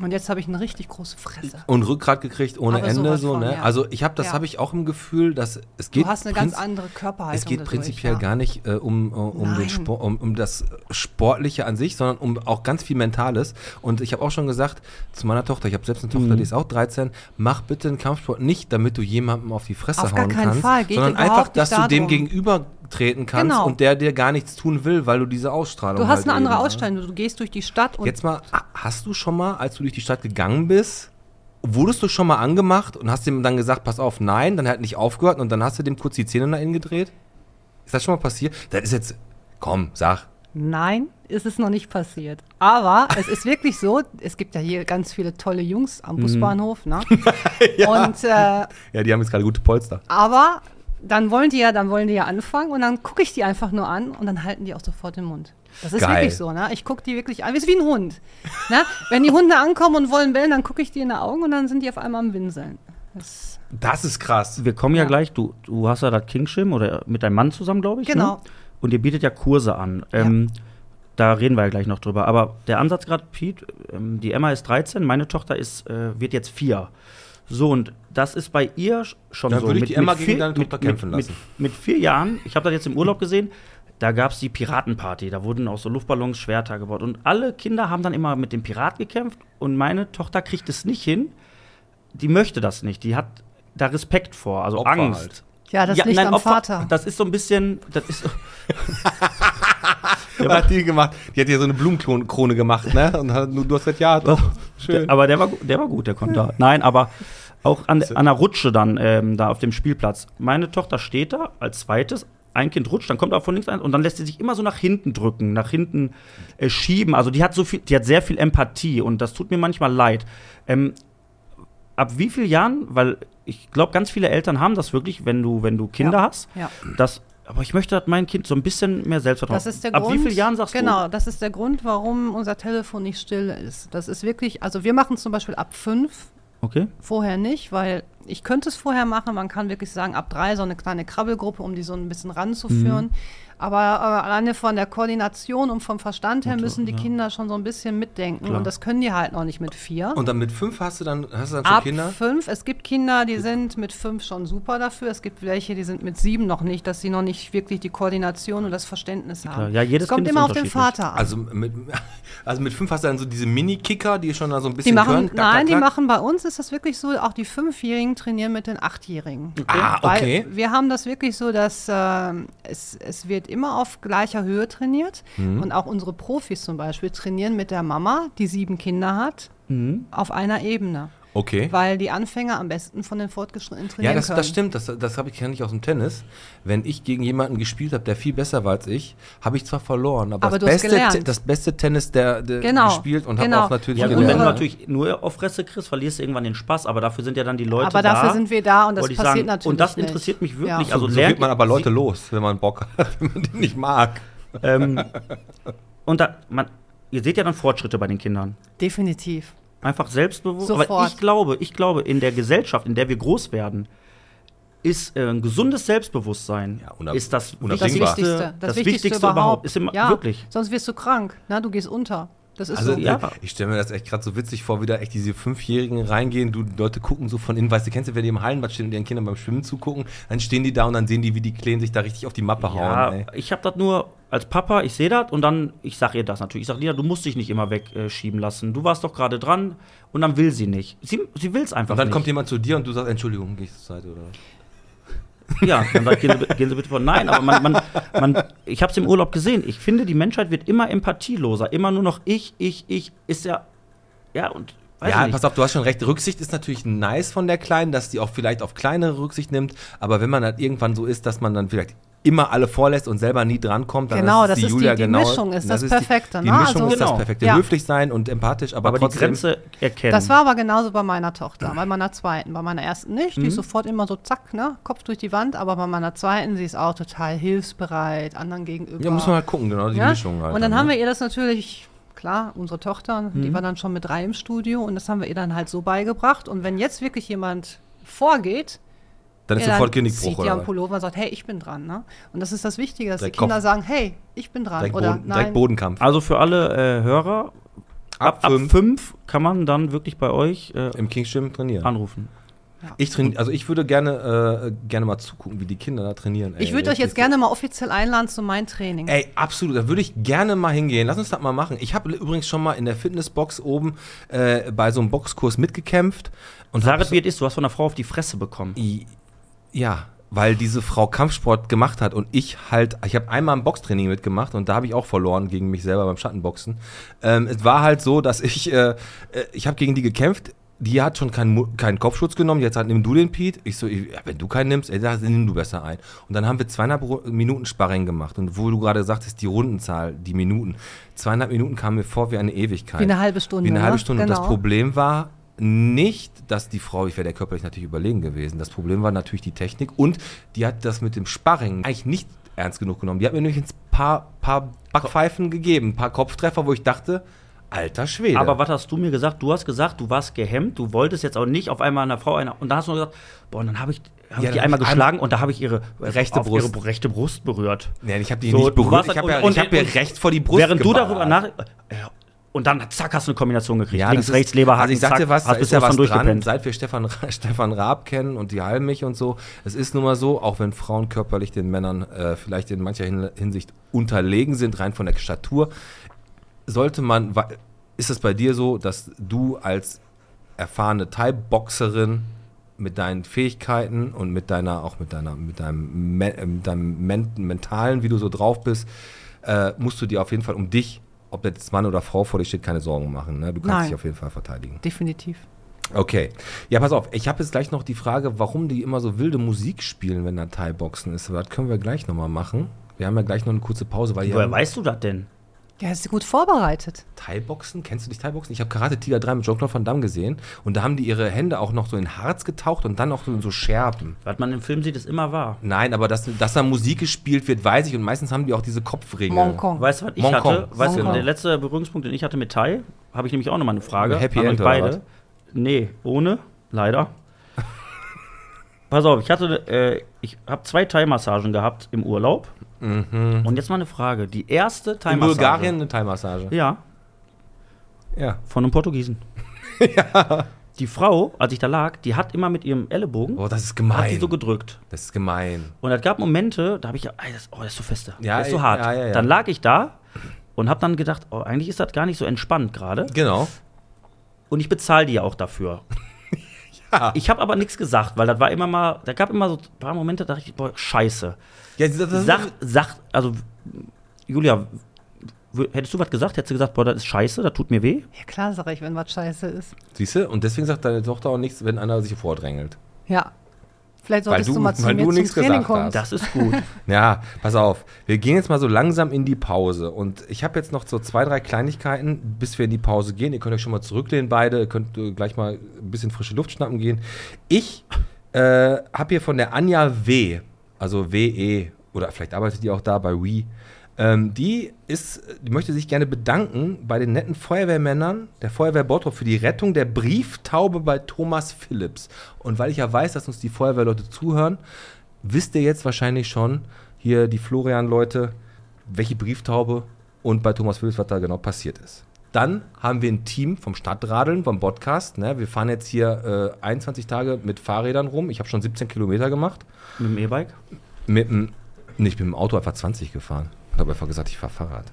Speaker 5: Und jetzt habe ich eine richtig große Fresse.
Speaker 1: Und Rückgrat gekriegt ohne
Speaker 5: Aber
Speaker 1: Ende so,
Speaker 5: von,
Speaker 1: ne?
Speaker 5: ja.
Speaker 1: Also ich habe das
Speaker 5: Ja.
Speaker 1: habe ich auch im Gefühl, dass es geht
Speaker 5: Du hast eine ganz andere Körperhaltung.
Speaker 1: Es geht
Speaker 5: dadurch,
Speaker 1: prinzipiell
Speaker 5: ja.
Speaker 1: gar nicht äh, um, äh, um, den. Sport, um, um das Sportliche an sich, sondern um auch ganz viel Mentales. Und ich habe auch schon gesagt zu meiner Tochter, ich habe selbst eine Tochter,
Speaker 5: Mhm.
Speaker 1: die ist auch 13, mach bitte einen Kampfsport nicht, damit du jemandem auf die Fresse
Speaker 5: Auf gar
Speaker 1: hauen
Speaker 5: keinen
Speaker 1: kannst,
Speaker 5: Fall. Geht
Speaker 1: sondern einfach,
Speaker 5: nicht
Speaker 1: dass du dem
Speaker 5: darum.
Speaker 1: gegenüber treten kannst
Speaker 5: Genau.
Speaker 1: und der dir gar nichts tun will, weil du diese Ausstrahlung
Speaker 5: Du hast
Speaker 1: halt
Speaker 5: eine andere
Speaker 1: eben, ne?
Speaker 5: Ausstrahlung. Du gehst durch die Stadt und
Speaker 1: Jetzt mal, hast du schon mal, als du durch die Stadt gegangen bist, wurdest du schon mal angemacht und hast ihm dann gesagt, pass auf, nein, dann hat nicht aufgehört und dann hast du dem kurz die Zähne nach innen gedreht? Ist das schon mal passiert? Das ist jetzt, komm, sag,
Speaker 5: Nein, ist es noch nicht passiert. Aber es ist wirklich so, es gibt ja hier ganz viele tolle Jungs am Busbahnhof, ne? Und äh,
Speaker 1: Ja, die haben jetzt gerade gute Polster.
Speaker 5: aber dann wollen die ja, dann wollen die ja anfangen und dann gucke ich die einfach nur an und dann halten die auch sofort den Mund. Das ist
Speaker 1: Geil.
Speaker 5: wirklich so, ne? Ich gucke die wirklich an, wie wie ein Hund. Ne? Wenn die Hunde ankommen und wollen bellen, dann gucke ich die in die Augen und dann sind die auf einmal am Winseln. Das,
Speaker 1: Das ist krass.
Speaker 2: Wir kommen ja,
Speaker 5: Ja.
Speaker 2: gleich, du, du hast ja das Kingshim oder mit deinem Mann zusammen, glaube ich.
Speaker 5: Genau.
Speaker 2: Ne? Und ihr bietet ja Kurse an. Ähm, Da reden wir ja gleich noch drüber. Aber der Ansatz gerade, Pete, ähm, die Emma ist 13, meine Tochter ist, äh, wird jetzt 4. So, und das ist bei ihr sch- schon
Speaker 1: Dann
Speaker 2: so.
Speaker 1: würde ich die Emma gegen
Speaker 2: vier-
Speaker 1: deine Tochter kämpfen
Speaker 2: mit,
Speaker 1: lassen.
Speaker 2: Mit, mit vier Jahren, ich habe das jetzt im Urlaub gesehen, da gab es die Piratenparty. Da wurden auch so Luftballons, Schwerter gebaut. Und alle Kinder haben dann immer mit dem Pirat gekämpft. Und meine Tochter kriegt es nicht hin. Die möchte das nicht. Die hat da Respekt vor, also
Speaker 1: Opfer
Speaker 2: Angst.
Speaker 1: halt.
Speaker 5: ja, das liegt am
Speaker 2: Opfer-
Speaker 5: Vater.
Speaker 2: Das ist so ein bisschen. Das ist,
Speaker 1: Was hat die gemacht? Die hat ja so eine Blumenkrone gemacht, ne? Und hat, du hast gesagt, ja, doch, schön.
Speaker 2: Der, aber der war, der war gut, der konnte. Nein, aber auch an, an der Rutsche dann, ähm, da auf dem Spielplatz. Meine Tochter steht da als zweites. Ein Kind rutscht, dann kommt auch von links eins und dann lässt sie sich immer so nach hinten drücken, nach hinten äh, schieben. Also die hat so viel, die hat sehr viel Empathie und das tut mir manchmal leid. Ähm, ab wie vielen Jahren? Weil ich glaube, ganz viele Eltern haben das wirklich, wenn du, wenn du Kinder
Speaker 5: Ja.
Speaker 2: hast.
Speaker 5: Ja.
Speaker 2: Das, aber ich möchte, dass mein Kind so ein bisschen mehr Selbstvertrauen
Speaker 5: Das ist der
Speaker 2: Ab
Speaker 5: Grund.
Speaker 2: wie vielen Jahren sagst
Speaker 5: genau,
Speaker 2: du?
Speaker 5: das ist der Grund, warum unser Telefon nicht still ist. Das ist wirklich, also wir machen zum Beispiel ab fünf,
Speaker 2: Okay.
Speaker 5: vorher nicht, weil ich könnte es vorher machen. Man kann wirklich sagen, ab drei so eine kleine Krabbelgruppe, um die so ein bisschen ranzuführen. Aber äh, alleine von der Koordination und vom Verstand her müssen die
Speaker 2: ja.
Speaker 5: Kinder schon so ein bisschen mitdenken.
Speaker 2: Klar.
Speaker 5: Und das können die halt noch nicht mit vier.
Speaker 1: Und dann mit fünf hast du dann, hast du dann schon
Speaker 5: Ab
Speaker 1: Kinder?
Speaker 5: fünf, es gibt Kinder, die sind mit fünf schon super dafür. Es gibt welche, die sind mit sieben noch nicht, dass sie noch nicht wirklich die Koordination und das Verständnis haben.
Speaker 2: Ja, jedes
Speaker 5: es kommt
Speaker 2: Kind
Speaker 5: immer auf den. Vater an.
Speaker 1: Also mit, also mit fünf hast du dann so diese Mini-Kicker, die schon da so ein
Speaker 5: Die
Speaker 1: bisschen
Speaker 5: machen,
Speaker 1: können. Klack,
Speaker 5: nein,
Speaker 1: klack,
Speaker 5: die
Speaker 1: klack.
Speaker 5: machen bei uns ist das wirklich so, auch die Fünfjährigen trainieren mit den Achtjährigen.
Speaker 1: Ah, okay.
Speaker 5: Weil wir haben das wirklich so, dass ähm, es, es wird immer auf gleicher Höhe trainiert.
Speaker 1: Mhm.
Speaker 5: Und auch unsere Profis zum Beispiel trainieren mit der Mama, die sieben Kinder hat,
Speaker 2: Mhm.
Speaker 5: auf einer Ebene.
Speaker 1: Okay.
Speaker 5: Weil die Anfänger am besten von den Fortgeschrittenen trainieren
Speaker 1: Ja, das,
Speaker 5: können.
Speaker 1: das stimmt. Das, das habe ich kenne ich aus dem Tennis. Wenn ich gegen jemanden gespielt habe, der viel besser war als ich, habe ich zwar verloren, aber,
Speaker 5: Aber
Speaker 1: das, beste,
Speaker 5: gelernt.
Speaker 1: Te- das beste Tennis der, der
Speaker 5: Genau,
Speaker 1: gespielt und
Speaker 5: genau.
Speaker 1: habe auch natürlich
Speaker 2: Ja,
Speaker 5: Und
Speaker 2: gut, wenn du natürlich nur auf Fresse kriegst, verlierst du irgendwann den Spaß, aber dafür sind ja dann die Leute
Speaker 5: Aber
Speaker 2: da.
Speaker 5: dafür sind wir da und das passiert
Speaker 2: sagen.
Speaker 5: natürlich
Speaker 2: Und das
Speaker 5: nicht.
Speaker 2: interessiert mich wirklich.
Speaker 5: Ja.
Speaker 2: Also
Speaker 1: so
Speaker 2: lernt
Speaker 1: wird man aber Leute
Speaker 2: sie-
Speaker 1: los, wenn man Bock hat, wenn man die nicht mag.
Speaker 2: Ähm, und da, man, ihr seht ja dann Fortschritte bei den Kindern.
Speaker 5: Definitiv.
Speaker 2: Einfach selbstbewusst. Aber
Speaker 5: Sofort.
Speaker 2: ich glaube, ich glaube, in der Gesellschaft, in der wir groß werden, ist äh, ein gesundes Selbstbewusstsein
Speaker 1: Ja, unab-
Speaker 2: ist das
Speaker 5: Das
Speaker 2: wichtigste,
Speaker 5: Wichtigste.
Speaker 2: das, Wichtigste, überhaupt. Ist immer,
Speaker 5: ja,
Speaker 2: wirklich.
Speaker 5: Sonst wirst du krank. Na, du gehst unter. Das ist
Speaker 1: Also
Speaker 5: so.
Speaker 2: ja.
Speaker 1: ich stelle mir das echt gerade so witzig vor, wie da echt diese Fünfjährigen reingehen, du Leute gucken so von innen, weißt du, kennst du, wenn die im Hallenbad stehen und ihren Kindern beim Schwimmen zugucken, dann stehen die da und dann sehen die, wie die Kleen sich da richtig auf die Mappe
Speaker 2: Ja,
Speaker 1: hauen. Ey.
Speaker 2: ich habe das nur als Papa, ich sehe das und dann, ich sage ihr das natürlich. Ich sage, Lina, du musst dich nicht immer wegschieben schieben lassen. Du warst doch gerade dran und dann will sie nicht. Sie, sie will es einfach
Speaker 1: Und dann
Speaker 2: nicht.
Speaker 1: kommt jemand zu dir und du sagst, Entschuldigung, geh ich zur Seite oder?
Speaker 2: Ja, dann sagt, gehen Sie, gehen Sie bitte vor. Nein, aber man, man, man ich habe es im Urlaub gesehen. Ich finde, die Menschheit wird immer empathieloser. Immer nur noch ich, ich, ich. Ist ja. Ja, und. Weiß
Speaker 1: ja,
Speaker 2: ich nicht.
Speaker 1: pass auf, du hast schon recht. Rücksicht ist natürlich nice von der Kleinen, dass die auch vielleicht auf kleinere Rücksicht nimmt. Aber wenn man halt irgendwann so ist, dass man dann vielleicht immer alle vorlässt und selber nie drankommt, dann
Speaker 5: Genau,
Speaker 1: ist
Speaker 5: das
Speaker 1: die
Speaker 5: ist die-
Speaker 1: Julia
Speaker 5: die
Speaker 1: genau.
Speaker 5: Mischung ist das
Speaker 1: die-
Speaker 5: Perfekte,
Speaker 1: Die,
Speaker 5: ne?
Speaker 1: Mischung
Speaker 5: Also-
Speaker 1: ist das
Speaker 2: Genau.
Speaker 1: Perfekte.
Speaker 5: Ja.
Speaker 1: Höflich sein und empathisch, aber,
Speaker 2: aber die
Speaker 1: trotzdem.
Speaker 2: Grenze erkennen.
Speaker 5: Das war aber genauso bei meiner Tochter, bei meiner zweiten. Bei meiner ersten nicht,
Speaker 1: Mhm.
Speaker 5: die ist sofort immer so zack, ne, Kopf durch die Wand, aber bei meiner zweiten, sie ist auch total hilfsbereit, anderen gegenüber.
Speaker 1: ja, muss man halt gucken, genau, die
Speaker 5: Ja?
Speaker 1: Mischung halt.
Speaker 5: Und dann
Speaker 1: ne?
Speaker 5: haben wir ihr das natürlich, klar, unsere Tochter, die
Speaker 1: Mhm.
Speaker 5: war dann schon mit drei im Studio und das haben wir ihr dann halt so beigebracht. Und wenn jetzt wirklich jemand vorgeht,
Speaker 1: Dann ist
Speaker 5: ja,
Speaker 1: sofort
Speaker 5: dann
Speaker 1: Genickbruch, oder?
Speaker 5: am
Speaker 1: was?
Speaker 5: Pullover und sagt, hey, ich bin dran. Ne? Und das ist das Wichtige, dass
Speaker 1: Direkt
Speaker 5: die Kinder
Speaker 1: Kopf.
Speaker 5: sagen, hey, ich bin dran.
Speaker 1: Direkt,
Speaker 5: Oder
Speaker 1: Boden, direkt
Speaker 5: nein,
Speaker 1: Bodenkampf.
Speaker 2: also für alle äh, Hörer,
Speaker 1: Ab
Speaker 2: ab, ab
Speaker 1: fünf.
Speaker 2: fünf kann man dann wirklich bei euch äh,
Speaker 1: Im Kingsschwimmen trainieren.
Speaker 2: anrufen.
Speaker 1: Ich trainiere, also ich würde gerne, äh, gerne mal zugucken, wie die Kinder da trainieren.
Speaker 5: ich würde euch jetzt gerne mal offiziell einladen zu meinem Training.
Speaker 1: Ey, absolut, da würde ich gerne mal hingehen. Lass uns das mal machen. Ich habe übrigens schon mal in der Fitnessbox oben äh, bei so einem Boxkurs mitgekämpft. Und so,
Speaker 2: wie es ist, du hast von einer Frau auf die Fresse bekommen.
Speaker 1: I- ja, weil diese Frau Kampfsport gemacht hat und ich halt, ich habe einmal ein Boxtraining mitgemacht und da habe ich auch verloren gegen mich selber beim Schattenboxen. Ähm, es war halt so, dass ich, äh, äh, ich habe gegen die gekämpft. die hat schon keinen, keinen Kopfschutz genommen, jetzt hat, nimm du den Pete. Ich so, ja, wenn du keinen nimmst, ey, dann nimm du besser ein. Und dann haben wir zweieinhalb Minuten Sparring gemacht. Und wo du gerade sagtest, die Rundenzahl, die Minuten. Zweieinhalb Minuten kamen mir vor wie eine Ewigkeit.
Speaker 5: Wie eine halbe Stunde,
Speaker 1: Wie eine halbe
Speaker 5: ne?
Speaker 1: Stunde. Und das
Speaker 5: Genau.
Speaker 1: Problem war nicht, dass die Frau, ich wäre der körperlich natürlich überlegen gewesen. Das Problem war natürlich die Technik. Und die hat das mit dem Sparring eigentlich nicht ernst genug genommen. Die hat mir nämlich ein paar, paar Backpfeifen gegeben, ein paar Kopftreffer, wo ich dachte, alter Schwede.
Speaker 2: Aber was hast du mir gesagt? Du hast gesagt, du warst gehemmt, du wolltest jetzt auch nicht auf einmal einer Frau einer. Und da hast du nur gesagt, boah, und dann habe ich, hab
Speaker 1: Ja,
Speaker 2: ich die einmal
Speaker 1: ich
Speaker 2: geschlagen und da habe ich ihre
Speaker 1: Rechte Brust.
Speaker 2: ihre rechte Brust berührt.
Speaker 1: Nee, ich habe die
Speaker 2: So,
Speaker 1: nicht
Speaker 2: du
Speaker 1: berührt.
Speaker 2: warst
Speaker 1: Ich habe
Speaker 2: halt-
Speaker 1: ja, hab ja recht vor die Brust
Speaker 2: Während du
Speaker 1: geballert.
Speaker 2: darüber nach. Und dann zack, hast du eine Kombination gekriegt.
Speaker 1: Ja,
Speaker 2: Links,
Speaker 1: ist-
Speaker 2: rechts, Leberhaken,
Speaker 1: Also ich sag dir was,
Speaker 2: hast
Speaker 1: ist
Speaker 2: bis
Speaker 1: ja was dran, seit wir Stefan, Stefan Raab kennen und die Halmich und so. Es ist nun mal so, auch wenn Frauen körperlich den Männern äh, vielleicht in mancher Hin Hinsicht unterlegen sind, rein von der Statur, sollte man, ist es bei dir so, dass du als erfahrene Thai-Boxerin mit deinen Fähigkeiten und mit deiner, auch mit deiner, mit deinem, mit deinem Men mentalen, wie du so drauf bist, äh, musst du dir auf jeden Fall um dich, ob jetzt Mann oder Frau vor dir steht, keine Sorgen machen. Ne? Du kannst
Speaker 5: Nein.
Speaker 1: dich auf jeden Fall verteidigen.
Speaker 5: Definitiv.
Speaker 1: Okay. Ja, pass auf. Ich habe jetzt gleich noch die Frage, warum die immer so wilde Musik spielen, wenn da Thai-Boxen ist. Aber das können wir gleich nochmal machen. Wir haben ja gleich noch eine kurze Pause, weil
Speaker 2: Woher weißt du das denn?
Speaker 5: Ja, ist gut vorbereitet.
Speaker 1: Thai-Boxen, kennst du dich Thai-Boxen? Ich habe Karate Tiger 3 mit Jean-Claude Van Damme gesehen und da haben die ihre Hände auch noch so in Harz getaucht und dann auch so in so Scherben.
Speaker 2: Was man im Film sieht, ist immer wahr.
Speaker 1: Nein, aber dass, dass da Musik gespielt wird, weiß ich und meistens haben die auch diese Kopfringe.
Speaker 5: Monkong.
Speaker 2: Weißt du, was ich
Speaker 1: Hongkong.
Speaker 2: hatte? Weißt du, der letzte Berührungspunkt, den ich hatte mit Thai, habe ich nämlich auch nochmal eine Frage.
Speaker 1: Happy
Speaker 2: an euch
Speaker 1: End oder
Speaker 2: beide.
Speaker 1: was?
Speaker 2: Nee, ohne, leider. Pass auf, ich hatte, äh, ich habe zwei Thai-Massagen gehabt im Urlaub. Und jetzt mal eine Frage. Die erste
Speaker 1: In
Speaker 2: Thai-Massage.
Speaker 1: Bulgarien eine Thai-Massage.
Speaker 2: Ja,
Speaker 1: Ja.
Speaker 2: von einem Portugiesen. Die Frau, als ich da lag, die hat immer mit ihrem Ellenbogen,
Speaker 1: Oh, das ist
Speaker 2: hat die
Speaker 1: gemein.
Speaker 2: so gedrückt.
Speaker 1: das ist gemein.
Speaker 2: Und es gab Momente, da habe ich, ja, ey, das, oh, das ist so feste,
Speaker 1: Ja,
Speaker 2: das ist so
Speaker 1: ja,
Speaker 2: hart.
Speaker 1: ja, ja, ja.
Speaker 2: Dann lag ich da und habe dann gedacht, oh, eigentlich ist das gar nicht so entspannt gerade.
Speaker 1: Genau.
Speaker 2: Und ich bezahle die ja auch dafür. Ich habe aber nichts gesagt, weil das war immer mal, da gab immer so ein paar Momente, da dachte ich, boah, scheiße.
Speaker 1: Ja, das, das,
Speaker 2: Sag, sag, also, Julia, hättest du was gesagt? Hättest du gesagt, boah, das ist scheiße, das tut mir weh?
Speaker 5: Ja, klar sag ich, wenn was scheiße ist.
Speaker 1: Siehst du? Und deswegen sagt deine Tochter auch nichts, wenn einer sich vordrängelt.
Speaker 5: Ja. Vielleicht
Speaker 1: Weil
Speaker 5: solltest
Speaker 1: du-
Speaker 5: du, mal zu
Speaker 1: weil
Speaker 5: mir
Speaker 1: du
Speaker 5: zum
Speaker 1: nichts
Speaker 5: Training
Speaker 1: gesagt
Speaker 5: kommen.
Speaker 1: hast.
Speaker 2: Das ist gut.
Speaker 1: Ja, pass auf. Wir gehen jetzt mal so langsam in die Pause. Und ich habe jetzt noch so zwei, drei Kleinigkeiten, bis wir in die Pause gehen. Ihr könnt euch schon mal zurücklehnen, beide. Ihr könnt äh, gleich mal ein bisschen frische Luft schnappen gehen. Ich äh, habe hier von der Anja W., also WE, oder vielleicht arbeitet die auch da bei We. Ähm, die ist, die möchte sich gerne bedanken bei den netten Feuerwehrmännern der Feuerwehr Bottrop für die Rettung der Brieftaube bei Thomas Phillips. Und weil ich ja weiß, dass uns die Feuerwehrleute zuhören, wisst ihr jetzt wahrscheinlich schon, hier die Florian-Leute, welche Brieftaube und bei Thomas Phillips, was da genau passiert ist. Dann haben wir ein Team vom Stadtradeln, vom Podcast. Ne? Wir fahren jetzt hier äh, 21 Tage mit Fahrrädern rum. Ich habe schon 17 Kilometer gemacht.
Speaker 2: Mit dem E-Bike?
Speaker 1: Mit dem, nicht mit dem Auto einfach 20 gefahren. Ich habe einfach gesagt, ich fahre Fahrrad.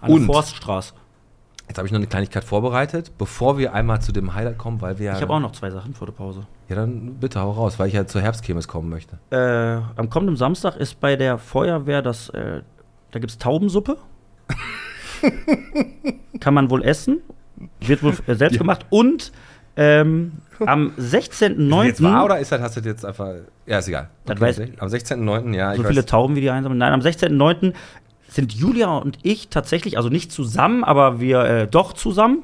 Speaker 2: An der
Speaker 1: Und?
Speaker 2: Forststraße.
Speaker 1: Jetzt habe ich noch eine Kleinigkeit vorbereitet, bevor wir einmal zu dem Highlight kommen, weil wir ja.
Speaker 2: Ich habe auch noch zwei Sachen vor der Pause.
Speaker 1: Ja, dann bitte hau raus, weil ich ja zur Herbstkirmes kommen möchte.
Speaker 2: Äh, am kommenden Samstag ist bei der Feuerwehr das, äh, da gibt es Taubensuppe. Kann man wohl essen. Wird wohl äh, selbst gemacht. Und ähm, am
Speaker 1: Ist das jetzt wahr
Speaker 2: 16.09.
Speaker 1: oder ist das, hast du jetzt einfach. Ja, ist egal.
Speaker 2: Das weiß-
Speaker 1: Am 16.09. ja.
Speaker 2: so
Speaker 1: ich
Speaker 2: viele
Speaker 1: weiß,
Speaker 2: Tauben wie die einsammeln. Nein, am 16.09. sind Julia und ich tatsächlich, also nicht zusammen, aber wir äh, doch zusammen,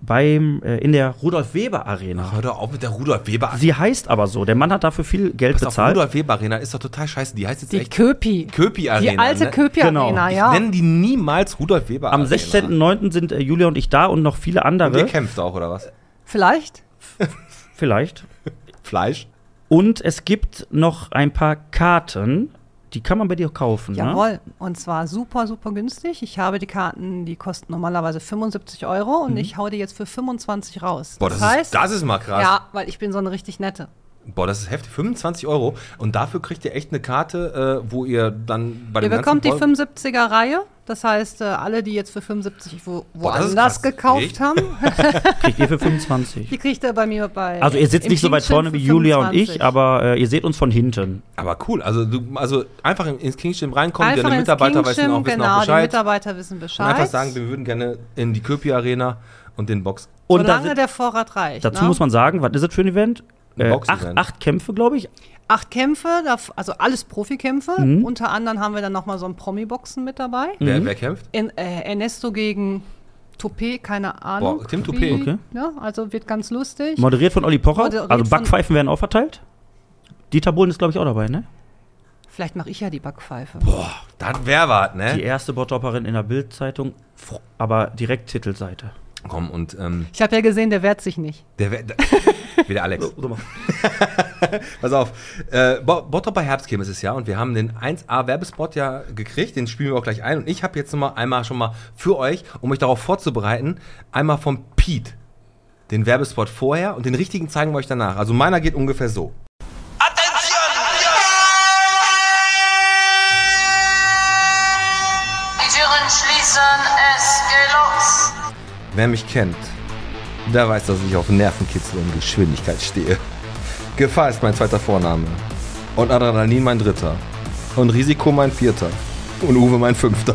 Speaker 2: beim, äh, in der Rudolf Weber Arena.
Speaker 1: Hör doch auf mit der Rudolf Weber Arena.
Speaker 2: Sie heißt aber so. Der Mann hat dafür viel Geld
Speaker 1: Pass auf,
Speaker 2: bezahlt.
Speaker 1: Rudolf Weber Arena ist doch total scheiße. Die heißt jetzt
Speaker 5: Die
Speaker 1: echt
Speaker 5: Köpi.
Speaker 1: Köpi Arena.
Speaker 5: Die alte
Speaker 1: ne?
Speaker 5: Köpi
Speaker 2: Genau.
Speaker 5: Arena,
Speaker 1: Ich
Speaker 5: ja.
Speaker 1: nenne die niemals Rudolf Weber
Speaker 2: Am
Speaker 1: Arena.
Speaker 2: 16.09. sind äh, Julia und ich da und noch viele
Speaker 1: Und ihr
Speaker 2: andere.
Speaker 1: kämpft auch, oder was?
Speaker 5: Vielleicht?
Speaker 2: Vielleicht.
Speaker 1: Fleisch?
Speaker 2: Und es gibt noch ein paar Karten, die kann man bei dir kaufen. Ne?
Speaker 5: Jawohl. Und zwar super, super günstig. Ich habe die Karten, die kosten normalerweise 75 Euro und ich hau die jetzt für 25 raus.
Speaker 1: Mhm. Boah, das, ist, das ist mal krass.
Speaker 5: Ja, weil ich bin so eine richtig nette.
Speaker 1: Boah, das ist heftig. 25 Euro. Und dafür kriegt ihr echt eine Karte, äh, wo ihr dann bei
Speaker 5: Ihr
Speaker 1: dem
Speaker 5: bekommt die
Speaker 1: ganzen
Speaker 5: 75er Reihe. Das heißt, äh, alle, die jetzt für 75 wo, woanders gekauft
Speaker 1: Echt?
Speaker 5: haben,
Speaker 2: Kriegt ihr für 25.
Speaker 5: die kriegt ihr bei mir bei.
Speaker 2: Also ihr sitzt nicht so weit vorne wie Julia und ich,
Speaker 5: 25.
Speaker 2: aber äh, ihr seht uns von hinten.
Speaker 1: Aber cool, also, du, also einfach in- ins Kingsgym reinkommen,
Speaker 5: Einfach
Speaker 1: deine
Speaker 5: ins
Speaker 1: Mitarbeiter wissen
Speaker 5: Kingshim,
Speaker 1: auch, wissen
Speaker 5: genau,
Speaker 1: auch
Speaker 5: die
Speaker 1: Bescheid.
Speaker 5: Mitarbeiter wissen
Speaker 1: und
Speaker 5: Bescheid.
Speaker 1: einfach sagen, wir würden gerne in die Köpi Arena und den Box
Speaker 2: Und da
Speaker 5: Solange
Speaker 2: sind,
Speaker 5: der Vorrat reicht.
Speaker 2: dazu
Speaker 5: ne?
Speaker 2: muss man sagen, was ist das für ein Event? Äh, acht, acht Kämpfe, glaube ich.
Speaker 5: Acht Kämpfe, also alles Profikämpfe.
Speaker 2: Mhm.
Speaker 5: Unter anderem haben wir dann nochmal so ein Promi-Boxen mit dabei.
Speaker 1: Wer, wer kämpft?
Speaker 5: In, äh, Ernesto gegen Toupé, keine Ahnung.
Speaker 1: Boah, Tim Toupé.
Speaker 2: Okay.
Speaker 5: Ja, also wird ganz lustig.
Speaker 2: Moderiert von Olli Pocher.
Speaker 5: Moderiert
Speaker 2: Also Backpfeifen werden auch verteilt. Dieter Bohlen ist, glaube ich, auch dabei, ne?
Speaker 5: Vielleicht mache ich ja die Backpfeife.
Speaker 1: Das wäre was,
Speaker 2: Die
Speaker 1: ne?
Speaker 2: erste Bottopperin in der Bild-Zeitung, aber direkt Titelseite.
Speaker 1: Komm, und ähm,
Speaker 5: Ich habe ja gesehen, der wehrt sich nicht.
Speaker 1: der wär, da, wie der Alex. Pass auf. Äh, Bottroper Herbstkirmes ist es ja und wir haben den 1A Werbespot ja gekriegt, den spielen wir auch gleich ein und ich habe jetzt noch mal einmal schon mal für euch, um euch darauf vorzubereiten, einmal vom Pete den Werbespot vorher und den richtigen zeigen wir euch danach. Also meiner geht ungefähr so. Wer mich kennt, der weiß, dass ich auf Nervenkitzel und Geschwindigkeit stehe. Gefahr ist mein zweiter Vorname. Und Adrenalin mein dritter. Und Risiko mein vierter. Und Uwe mein fünfter.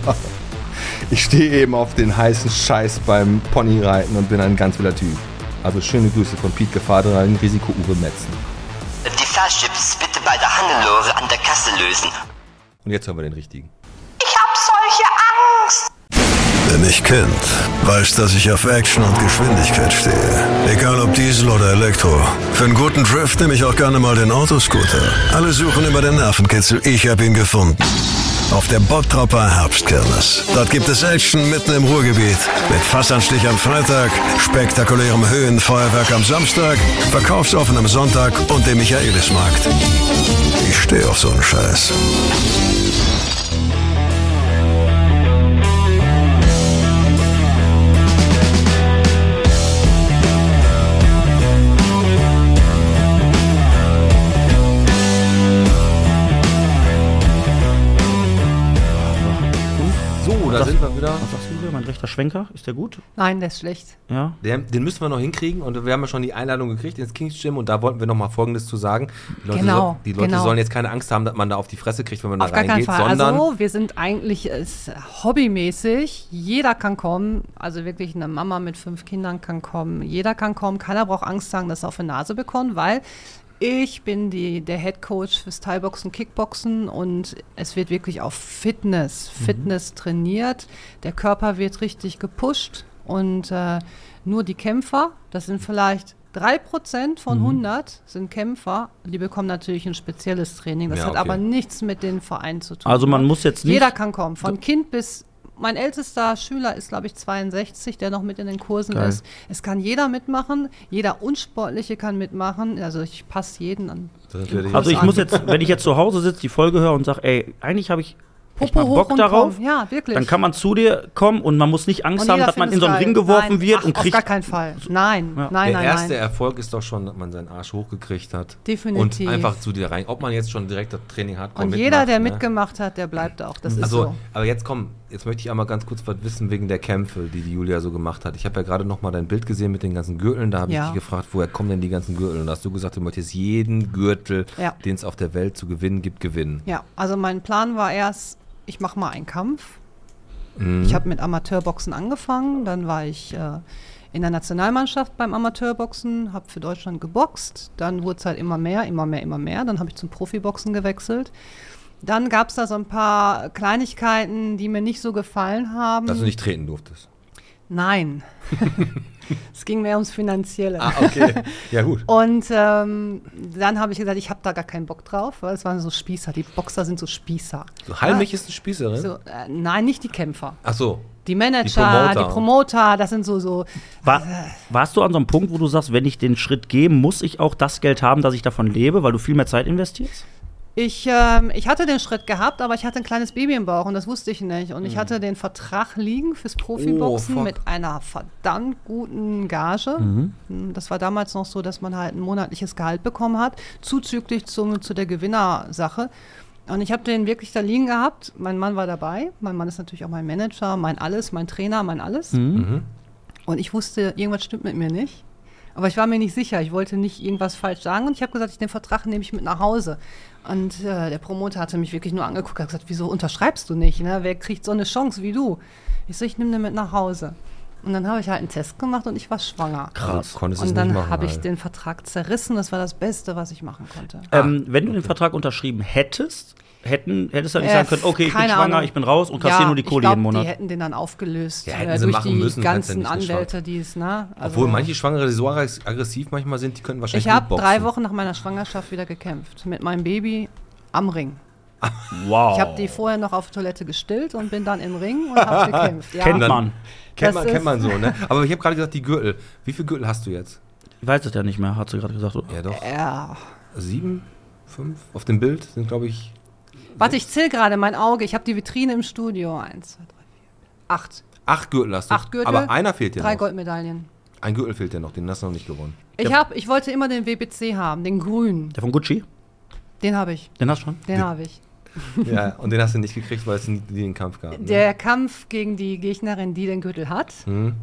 Speaker 1: Ich stehe eben auf den heißen Scheiß beim Ponyreiten und bin ein ganz wilder Typ. Also schöne Grüße von Piet Gefahr, Adrenalin, Risiko, Uwe Metzen.
Speaker 6: Die Fahrchips bitte bei der Hannelore an der Kasse lösen.
Speaker 1: Und jetzt hören wir den richtigen.
Speaker 7: Ich hab solche Angst.
Speaker 8: Wer mich kennt, weiß, dass ich auf Action und Geschwindigkeit stehe. Egal ob Diesel oder Elektro. Für einen guten Drift nehme ich auch gerne mal den Autoscooter. Alle suchen über den Nervenkitzel, ich habe ihn gefunden. Auf der Bottropper Herbstkirmes. Dort gibt es Action mitten im Ruhrgebiet. Mit Fassanstich am Freitag, spektakulärem Höhenfeuerwerk am Samstag, verkaufsoffenem Sonntag und dem Michaelismarkt. Ich stehe auf so einen Scheiß.
Speaker 2: Schwenker? Ist der gut?
Speaker 5: Nein, der ist schlecht.
Speaker 2: Ja.
Speaker 1: Den, den müssen wir noch hinkriegen und wir haben ja schon die Einladung gekriegt ins Kings Gym und da wollten wir noch mal Folgendes zu sagen. Die Leute,
Speaker 5: Genau,
Speaker 1: soll, die Leute
Speaker 5: genau.
Speaker 1: sollen jetzt keine Angst haben, dass man da auf die Fresse kriegt, wenn man
Speaker 5: Auf
Speaker 1: da reingeht,
Speaker 5: Fall.
Speaker 1: sondern
Speaker 5: Also, wir sind eigentlich äh, ist hobbymäßig. Jeder kann kommen. Also wirklich eine Mama mit fünf Kindern kann kommen. Jeder kann kommen. Keiner braucht Angst sagen, dass er auf die Nase bekommt, weil ich bin die, der Head Coach fürs Thai-Boxen, Kickboxen und es wird wirklich auf Fitness, Fitness trainiert. Der Körper wird richtig gepusht und äh, nur die Kämpfer, das sind vielleicht 3% von 100 sind Kämpfer, die bekommen natürlich ein spezielles Training. Das
Speaker 1: Ja,
Speaker 5: hat
Speaker 1: okay.
Speaker 5: aber nichts mit den Vereinen zu tun.
Speaker 2: Also man muss jetzt nicht.
Speaker 5: Jeder kann kommen, von Kind bis mein ältester Schüler ist, glaube ich, 62, der noch mit in den Kursen
Speaker 2: Geil.
Speaker 5: ist. Es kann jeder mitmachen, jeder Unsportliche kann mitmachen. Also ich passe jeden an.
Speaker 1: Ist
Speaker 2: also ich
Speaker 5: an.
Speaker 2: muss jetzt, wenn ich jetzt zu Hause sitze, die Folge höre und sage, ey, eigentlich habe ich
Speaker 5: Popo hoch
Speaker 2: Bock darauf.
Speaker 5: Ja, wirklich.
Speaker 2: dann kann man zu dir kommen und man muss nicht Angst haben, dass man in so einen
Speaker 5: es
Speaker 2: Ring
Speaker 5: geil.
Speaker 2: geworfen
Speaker 5: nein,
Speaker 2: wird
Speaker 5: ach,
Speaker 2: und kriegt.
Speaker 5: Auf gar keinen Fall. Nein,
Speaker 2: Ja.
Speaker 5: nein,
Speaker 1: der
Speaker 5: nein,
Speaker 1: erste
Speaker 5: nein.
Speaker 1: Erfolg ist doch schon, dass man seinen Arsch hochgekriegt hat.
Speaker 5: Definitiv.
Speaker 1: Und einfach zu dir rein. Ob man jetzt schon direkt das Training hat,
Speaker 5: Und jeder, der mitgemacht hat, der bleibt auch. Das ist
Speaker 1: Also,
Speaker 5: so.
Speaker 1: aber jetzt komm, jetzt möchte ich einmal ganz kurz was wissen wegen der Kämpfe, die die Julia so gemacht hat. Ich habe ja gerade noch mal dein Bild gesehen mit den ganzen Gürteln. Da habe
Speaker 5: Ja.
Speaker 1: ich dich gefragt, woher kommen denn die ganzen Gürtel? Und da hast du gesagt, du möchtest jeden Gürtel,
Speaker 5: Ja.
Speaker 1: den es auf der Welt zu gewinnen gibt, gewinnen.
Speaker 5: Ja, also mein Plan war erst, ich mache mal einen Kampf.
Speaker 1: Mhm.
Speaker 5: Ich habe mit Amateurboxen angefangen, dann war ich äh, in der Nationalmannschaft beim Amateurboxen, habe für Deutschland geboxt, dann wurde es halt immer mehr, immer mehr, immer mehr, dann habe ich zum Profiboxen gewechselt. Dann gab es da so ein paar Kleinigkeiten, die mir nicht so gefallen haben.
Speaker 1: Dass du nicht treten durftest.
Speaker 5: Nein. es ging mehr ums Finanzielle.
Speaker 1: Ah, okay. ja, gut.
Speaker 5: Und ähm, dann habe ich gesagt, ich habe da gar keinen Bock drauf, weil es waren so Spießer. Die Boxer sind so Spießer.
Speaker 1: So, Heilmich ist eine Spießerin.
Speaker 5: So, äh, nein, nicht die Kämpfer.
Speaker 1: Ach so.
Speaker 5: Die Manager,
Speaker 1: Die
Speaker 5: die
Speaker 1: Promoter.
Speaker 5: Promoter, das sind so, so
Speaker 2: War, warst du an so einem Punkt, wo du sagst, wenn ich den Schritt gehe, muss ich auch das Geld haben, dass ich davon lebe, weil du viel mehr Zeit investierst?
Speaker 5: Ich, ähm, ich hatte den Schritt gehabt, aber ich hatte ein kleines Baby im Bauch und das wusste ich nicht. Und ich
Speaker 1: Mhm.
Speaker 5: hatte den Vertrag liegen fürs Profiboxen
Speaker 1: Oh,
Speaker 5: mit einer verdammt guten Gage.
Speaker 1: Mhm.
Speaker 5: Mm, Das war damals noch so, dass man halt ein monatliches Gehalt bekommen hat, zuzüglich zum, zu der Gewinnersache. Und ich habe den wirklich da liegen gehabt. Mein Mann war dabei. Mein Mann ist natürlich auch mein Manager, mein Alles, mein Trainer, mein Alles.
Speaker 1: Mhm.
Speaker 5: Und ich wusste, irgendwas stimmt mit mir nicht. Aber ich war mir nicht sicher. Ich wollte nicht irgendwas falsch sagen. Und ich habe gesagt, ich den Vertrag nehme ich mit nach Hause. Und äh, der Promoter hatte mich wirklich nur angeguckt und hat gesagt, wieso unterschreibst du nicht? Ne? Wer kriegt so eine Chance wie du? Ich so, ich nehme den mit nach Hause. Und dann habe ich halt einen Test gemacht und ich war schwanger.
Speaker 1: Krass. Konntest es
Speaker 5: Und
Speaker 1: nicht
Speaker 5: dann
Speaker 1: machen,
Speaker 5: habe ich
Speaker 1: halt.
Speaker 5: den Vertrag zerrissen. Das war das Beste, was ich machen konnte.
Speaker 2: Ähm, wenn du den Vertrag unterschrieben hättest, hätten, hättest du dann nicht
Speaker 5: Äh,
Speaker 2: sagen können, okay, ich bin schwanger,
Speaker 5: Ahnung.
Speaker 2: ich bin raus und kassiere nur die
Speaker 5: ich
Speaker 2: Kohle
Speaker 5: glaub,
Speaker 2: jeden Monat.
Speaker 5: Die hätten den dann aufgelöst
Speaker 1: Ja, hätten
Speaker 5: äh,
Speaker 1: sie
Speaker 5: durch
Speaker 1: machen
Speaker 5: die
Speaker 1: müssen, ja
Speaker 5: ganzen
Speaker 1: Schwang-
Speaker 5: Anwälte, die es, ne? Also,
Speaker 1: Obwohl manche Schwangere, die so aggress- aggressiv manchmal sind, die können wahrscheinlich
Speaker 5: Ich habe drei. Wochen nach meiner Schwangerschaft wieder gekämpft. Mit meinem Baby am Ring.
Speaker 2: Wow.
Speaker 5: Ich habe die vorher noch auf Toilette gestillt und bin dann im Ring und habe gekämpft. Ja.
Speaker 2: Kennt man.
Speaker 1: Kennt man, kennt man so, ne? Aber ich habe gerade gesagt, die Gürtel. Wie viele Gürtel hast du jetzt?
Speaker 2: Ich weiß es ja nicht mehr, hat sie gerade gesagt. Oder?
Speaker 1: Ja, doch.
Speaker 5: Ja.
Speaker 1: Sieben? Fünf? Auf dem Bild sind, glaube ich,
Speaker 5: Warte, ich zähle gerade mein Auge. Ich habe die Vitrine im Studio. Eins, zwei, drei, vier. Acht.
Speaker 1: acht Gürtel hast du.
Speaker 5: Acht Gürtel,
Speaker 1: Aber einer fehlt dir
Speaker 5: Drei
Speaker 1: noch.
Speaker 5: Goldmedaillen.
Speaker 1: Ein Gürtel fehlt dir noch, den hast du noch nicht gewonnen.
Speaker 5: Ich, hab, ich wollte immer den WBC haben, den grünen.
Speaker 2: Der von Gucci?
Speaker 5: Den habe ich.
Speaker 2: Den hast du schon?
Speaker 5: Den habe ich.
Speaker 1: ja, und den hast du nicht gekriegt, weil es nie, nie den Kampf gab. Ne?
Speaker 5: Der Kampf gegen die Gegnerin, die den Gürtel hat,
Speaker 1: Hm?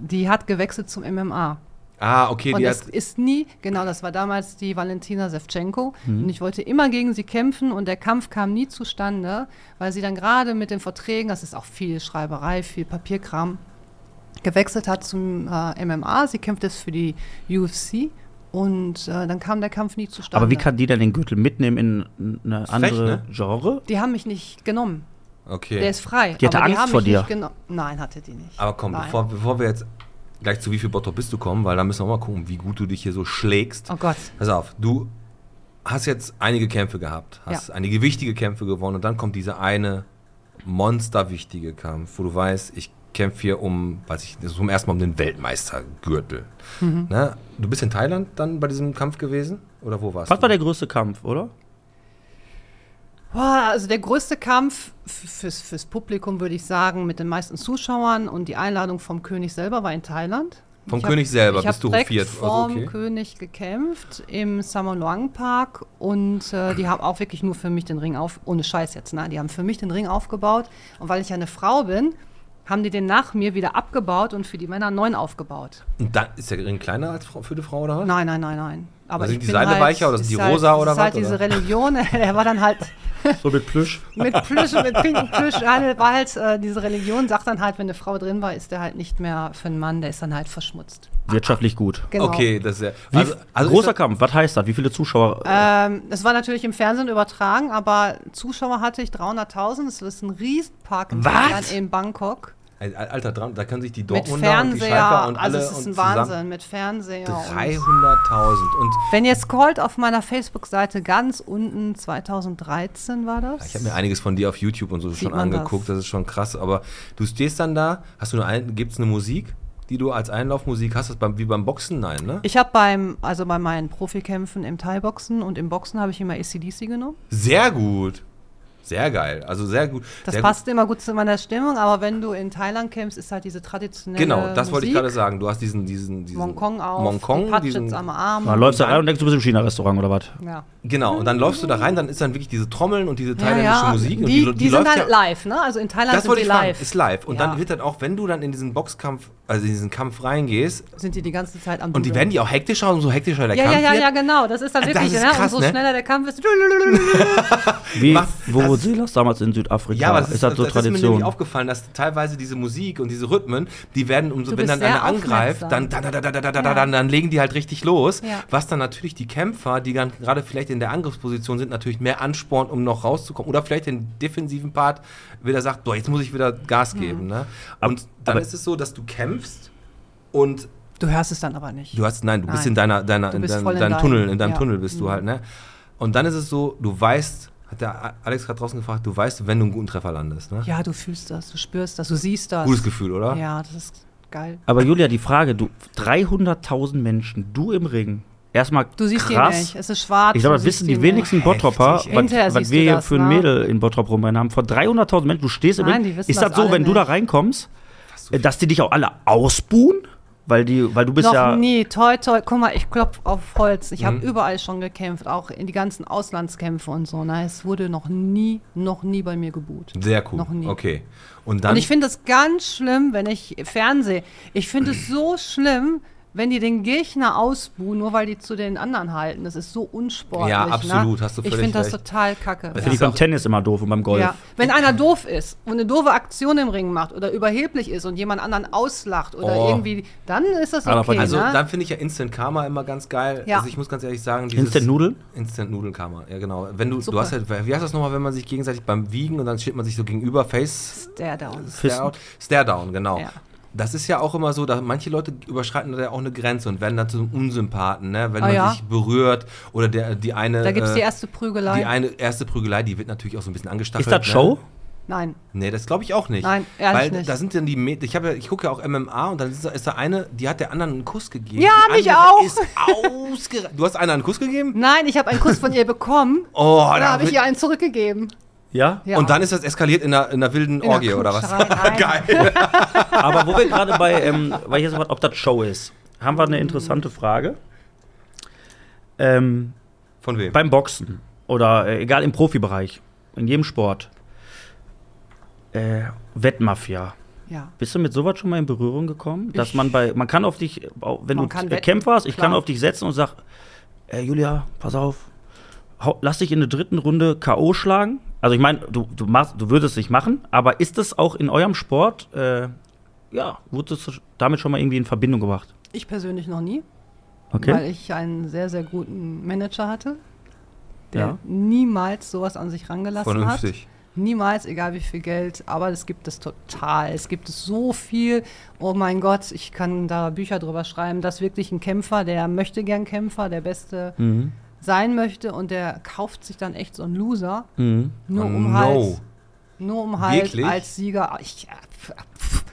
Speaker 5: die hat gewechselt zum MMA.
Speaker 1: Ah, okay,
Speaker 5: Und
Speaker 1: die
Speaker 5: es
Speaker 1: hat.
Speaker 5: ist nie, genau, das war damals die Valentina Sevchenko.
Speaker 1: Mhm.
Speaker 5: Und ich wollte immer gegen sie kämpfen und der Kampf kam nie zustande, weil sie dann gerade mit den Verträgen, das ist auch viel Schreiberei, viel Papierkram, gewechselt hat zum äh, MMA. Sie kämpft jetzt für die UFC und äh, dann kam der Kampf nie zustande.
Speaker 2: Aber wie kann die denn den Gürtel mitnehmen in eine andere
Speaker 1: ne?
Speaker 2: Genre?
Speaker 5: Die haben mich nicht genommen.
Speaker 1: Okay.
Speaker 5: Der ist frei.
Speaker 2: Die hatte
Speaker 5: aber
Speaker 2: Angst
Speaker 5: haben
Speaker 2: vor
Speaker 5: mich
Speaker 2: dir.
Speaker 5: Nein, hatte die nicht.
Speaker 1: Aber komm,
Speaker 5: Nein.
Speaker 1: bevor, bevor wir jetzt gleich zu wie viel Bottrop bist du kommen, weil da müssen wir mal gucken, wie gut du dich hier so schlägst.
Speaker 5: Oh Gott.
Speaker 1: Pass auf, du hast jetzt einige Kämpfe gehabt, hast
Speaker 5: Ja.
Speaker 1: einige wichtige Kämpfe gewonnen und dann kommt dieser eine monsterwichtige Kampf, wo du weißt, ich kämpfe hier um, weiß ich, das ist zum ersten Mal um den Weltmeistergürtel.
Speaker 5: Mhm.
Speaker 1: Ne? Du bist in Thailand dann bei diesem Kampf gewesen? Oder wo warst
Speaker 2: Was
Speaker 1: du?
Speaker 2: war der größte Kampf, oder?
Speaker 5: Boah, also der größte Kampf fürs, fürs Publikum, würde ich sagen, mit den meisten Zuschauern und die Einladung vom König selber war in Thailand.
Speaker 1: Vom
Speaker 5: Ich hab-
Speaker 1: König selber
Speaker 5: ich
Speaker 1: bist
Speaker 5: hab
Speaker 1: du hofiert.
Speaker 5: Vorm
Speaker 1: okay.
Speaker 5: König gekämpft im Samolong Park und äh, die haben auch wirklich nur für mich den Ring auf, ohne Scheiß jetzt, ne? Die haben für mich den Ring aufgebaut und weil ich ja eine Frau bin, haben die den nach mir wieder abgebaut und für die Männer einen neuen aufgebaut.
Speaker 1: Und dann ist der Ring kleiner als für die Frau oder was?
Speaker 5: Nein, nein, nein, nein. Aber ich
Speaker 1: sind die Seile
Speaker 5: halt,
Speaker 1: weicher oder sind die
Speaker 5: halt,
Speaker 1: rosa
Speaker 5: ist
Speaker 1: oder
Speaker 5: halt
Speaker 1: was,
Speaker 5: diese
Speaker 1: oder?
Speaker 5: Religion, der war dann halt
Speaker 2: So mit Plüsch.
Speaker 5: mit Plüsch, mit pinken Plüsch. Nein, war halt äh, diese Religion, sagt dann halt, wenn eine Frau drin war, ist der halt nicht mehr für einen Mann, der ist dann halt verschmutzt.
Speaker 2: Wirtschaftlich gut.
Speaker 5: Genau.
Speaker 1: Okay, das ist ja.
Speaker 2: Wie,
Speaker 1: Also, also
Speaker 2: großer
Speaker 1: ist
Speaker 2: Kampf, was heißt das? Wie viele Zuschauer?
Speaker 5: Ähm, das war natürlich im Fernsehen übertragen, aber Zuschauer hatte ich 300.000. Das ist ein Riesenpark in,
Speaker 2: Was?
Speaker 5: In Bangkok.
Speaker 1: Das, Alter, da können sich die Dortmunder und die. Schalker und
Speaker 5: also
Speaker 1: alle
Speaker 5: es ist
Speaker 1: und
Speaker 5: ein Wahnsinn mit Fernseher. und
Speaker 1: 300.000 und
Speaker 5: Wenn ihr scrollt auf meiner Facebook-Seite ganz unten, 2013 war das.
Speaker 1: ich habe mir einiges von dir auf YouTube und so
Speaker 5: Sieht
Speaker 1: schon angeguckt, das. ist schon krass, aber du stehst dann da, hast du eine, gibt es eine Musik, die du als Einlaufmusik hast, das beim, wie beim Boxen? Nein, ne?
Speaker 5: Ich habe beim, also bei meinen Profikämpfen im Thai-Boxen und im Boxen habe ich immer ACDC genommen.
Speaker 1: Sehr gut. Sehr geil, also sehr gut.
Speaker 5: Das
Speaker 1: sehr
Speaker 5: passt immer gut zu meiner Stimmung, aber wenn du in Thailand kämpfst, ist halt diese traditionelle
Speaker 1: Genau, das wollte ich gerade sagen. Du hast diesen, diesen, diesen
Speaker 5: Mongkong auf,
Speaker 1: Mongkong,
Speaker 5: die
Speaker 1: diesen,
Speaker 5: am Arm.
Speaker 2: Da läufst du
Speaker 1: dann-
Speaker 2: rein und denkst, du bist im China-Restaurant oder was?
Speaker 5: ja.
Speaker 1: Genau, und dann läufst du da rein, dann ist dann wirklich diese Trommeln und diese
Speaker 5: Ja,
Speaker 1: thailändische
Speaker 5: ja.
Speaker 1: Musik.
Speaker 5: Die,
Speaker 1: und
Speaker 5: die,
Speaker 1: die
Speaker 5: sind
Speaker 1: läuft
Speaker 5: halt
Speaker 1: ja,
Speaker 5: live, ne? Also in Thailand
Speaker 1: Das
Speaker 5: sind die
Speaker 1: ich fragen,
Speaker 5: live.
Speaker 1: ist live. Und
Speaker 5: Ja.
Speaker 1: dann wird dann auch, wenn du dann in diesen Boxkampf, also in diesen Kampf reingehst,
Speaker 5: sind die die ganze Zeit am
Speaker 1: und die werden die auch hektischer, umso hektischer der
Speaker 5: ja,
Speaker 1: Kampf
Speaker 5: ja, ja,
Speaker 1: wird.
Speaker 5: ja, genau. Das ist dann
Speaker 1: Das
Speaker 5: wirklich,
Speaker 1: ist
Speaker 5: ne?
Speaker 1: krass,
Speaker 5: und so
Speaker 1: ne?
Speaker 5: schneller der Kampf ist.
Speaker 2: Wie,
Speaker 1: Das-
Speaker 2: Silas damals in Südafrika?
Speaker 1: Ja, aber das ist,
Speaker 2: das so
Speaker 1: das ist mir
Speaker 2: Tradition?
Speaker 1: nämlich aufgefallen, dass teilweise diese Musik und diese Rhythmen, die werden, umso,
Speaker 5: Du
Speaker 1: wenn dann einer angreift, dann,
Speaker 5: Ja.
Speaker 1: dann, dann legen die halt richtig los.
Speaker 5: Ja.
Speaker 1: Was dann natürlich die Kämpfer, die dann gerade vielleicht in der Angriffsposition sind, natürlich mehr anspornt, um noch rauszukommen. Oder vielleicht den defensiven Part wieder sagt, boah, jetzt muss ich wieder Gas geben. Ne? Und dann
Speaker 2: aber-
Speaker 1: ist es so, dass du kämpfst und
Speaker 5: Du hörst es dann aber nicht.
Speaker 1: Du hast, nein, du bist
Speaker 5: Nein.
Speaker 1: in deiner, deiner, in
Speaker 5: bist
Speaker 1: dein,
Speaker 5: in
Speaker 1: deinem
Speaker 5: deinem-
Speaker 1: Tunnel, in deinem
Speaker 5: ja.
Speaker 1: Tunnel bist du
Speaker 5: Mhm.
Speaker 1: halt, ne? Und dann ist es so, du weißt, hat der Alex gerade draußen gefragt, du weißt, wenn du einen guten Treffer landest, ne?
Speaker 5: ja, du fühlst das, du spürst das, du siehst das.
Speaker 1: Gutes Gefühl, oder?
Speaker 5: Ja, das ist geil.
Speaker 2: Aber Julia, die Frage, du 300.000 Menschen, du im Ring. Erstmal
Speaker 5: Du siehst
Speaker 2: krass.
Speaker 5: ihn nicht. Es ist schwarz.
Speaker 2: Ich glaube,
Speaker 5: du
Speaker 2: das wissen die wenigsten
Speaker 5: nicht.
Speaker 2: Bottropper, was, was wir hier
Speaker 5: das,
Speaker 2: für ein
Speaker 5: ne?
Speaker 2: Mädel in Bottrop rumrennen haben. Vor 300.000 Menschen, du stehst im
Speaker 5: Nein, wissen
Speaker 2: Ist das
Speaker 5: das
Speaker 2: so, wenn du da
Speaker 5: nicht.
Speaker 2: reinkommst, dass die dich auch alle ausbuhen? Weil, die, weil du bist
Speaker 5: Noch
Speaker 2: ja.
Speaker 5: nie, toi, toi, guck mal, ich klopf auf Holz. Ich habe
Speaker 1: Mhm.
Speaker 5: überall schon gekämpft, auch in die ganzen Auslandskämpfe und so. Ne? Es wurde noch nie, noch nie bei mir gebuht.
Speaker 1: Sehr cool.
Speaker 5: Noch nie.
Speaker 1: Okay. Und dann.
Speaker 5: Und ich finde es ganz schlimm, wenn ich Fernseh. Ich finde es so schlimm, wenn die den Gegner ausbuhen, nur weil die zu den anderen halten, das ist so unsportlich.
Speaker 1: Ja, absolut,
Speaker 5: ne?
Speaker 1: hast du
Speaker 5: Ich
Speaker 1: völlig
Speaker 5: finde das total kacke.
Speaker 2: Finde ich beim Tennis immer doof und beim Golf.
Speaker 5: Ja. Wenn einer doof ist und eine doofe Aktion im Ring macht oder überheblich ist und jemand anderen auslacht oder
Speaker 1: Oh.
Speaker 5: irgendwie, dann ist das
Speaker 2: da
Speaker 5: okay.
Speaker 2: verdient-
Speaker 1: Also
Speaker 5: ne?
Speaker 1: dann finde ich ja Instant Karma immer ganz geil.
Speaker 5: Ja.
Speaker 1: Also ich muss ganz ehrlich sagen, dieses
Speaker 2: Instant Nudeln?
Speaker 1: Instant Nudeln Karma, ja genau. Wenn du, du hast halt, wie heißt das nochmal, wenn man sich gegenseitig beim Wiegen und dann steht man sich so gegenüber, Face
Speaker 5: Der down.
Speaker 1: Stare, Stare down, genau.
Speaker 5: Ja.
Speaker 1: Das ist ja auch immer so, dass manche Leute überschreiten da ja auch eine Grenze und werden dann zum Unsympathen, ne? wenn
Speaker 5: Ah,
Speaker 1: man
Speaker 5: ja.
Speaker 1: sich berührt oder der, die eine.
Speaker 5: Da gibt es
Speaker 1: äh,
Speaker 5: die erste Prügelei.
Speaker 1: Die eine erste Prügelei, die wird natürlich auch so ein bisschen angestachelt.
Speaker 2: Ist das
Speaker 1: ne?
Speaker 2: Show?
Speaker 5: Nein.
Speaker 1: Nee, das glaube ich auch nicht.
Speaker 5: Nein, ehrlich
Speaker 1: Weil
Speaker 5: nicht.
Speaker 1: da sind dann die, ich, ja, ich gucke ja auch MMA und dann ist da, ist da eine, die hat der anderen einen Kuss gegeben.
Speaker 5: Ja,
Speaker 1: die
Speaker 5: mich auch.
Speaker 1: Ist ausgera du hast einer einen Kuss gegeben?
Speaker 5: Nein, ich habe einen Kuss von ihr bekommen.
Speaker 1: Oh,
Speaker 5: da habe ich ihr einen zurückgegeben.
Speaker 2: Ja?
Speaker 5: Ja.
Speaker 1: Und dann ist das eskaliert in einer, in einer wilden
Speaker 5: In
Speaker 1: Orgie oder was? Geil.
Speaker 2: Aber wo wir gerade bei, ähm, weil ich jetzt gefragt, ob das Show ist, haben wir eine interessante Frage. Ähm,
Speaker 1: Von wem?
Speaker 2: beim Boxen oder äh, egal im Profibereich, in jedem Sport, äh, Wettmafia.
Speaker 5: Ja.
Speaker 2: Bist du mit sowas schon mal in Berührung gekommen? Dass man bei, man kann auf dich, wenn
Speaker 5: Man
Speaker 2: du Kämpfer hast, ich kann auf dich setzen und sag, äh, Julia, pass auf, lass dich in der dritten Runde K.O. schlagen. Also ich meine, du, du, machst, du würdest es nicht machen, aber ist es auch in eurem Sport, äh, ja, wurdest du damit schon mal irgendwie in Verbindung gebracht?
Speaker 5: Ich persönlich noch nie,
Speaker 2: Okay.
Speaker 5: weil ich einen sehr, sehr guten Manager hatte, der
Speaker 2: Ja.
Speaker 5: niemals sowas an sich rangelassen hat.
Speaker 1: Vernünftig.
Speaker 5: Niemals, egal wie viel Geld, aber es gibt es total. Es gibt es so viel. Oh mein Gott, ich kann da Bücher drüber schreiben, dass wirklich ein Kämpfer, der möchte gern Kämpfer, der Beste
Speaker 2: Mhm.
Speaker 5: Sein möchte und der kauft sich dann echt so einen Loser,
Speaker 2: Mhm.
Speaker 5: nur
Speaker 1: Oh,
Speaker 5: um
Speaker 1: no.
Speaker 5: halt, nur um halt
Speaker 1: Wirklich?
Speaker 5: als Sieger. Ich, ja, pf, pf.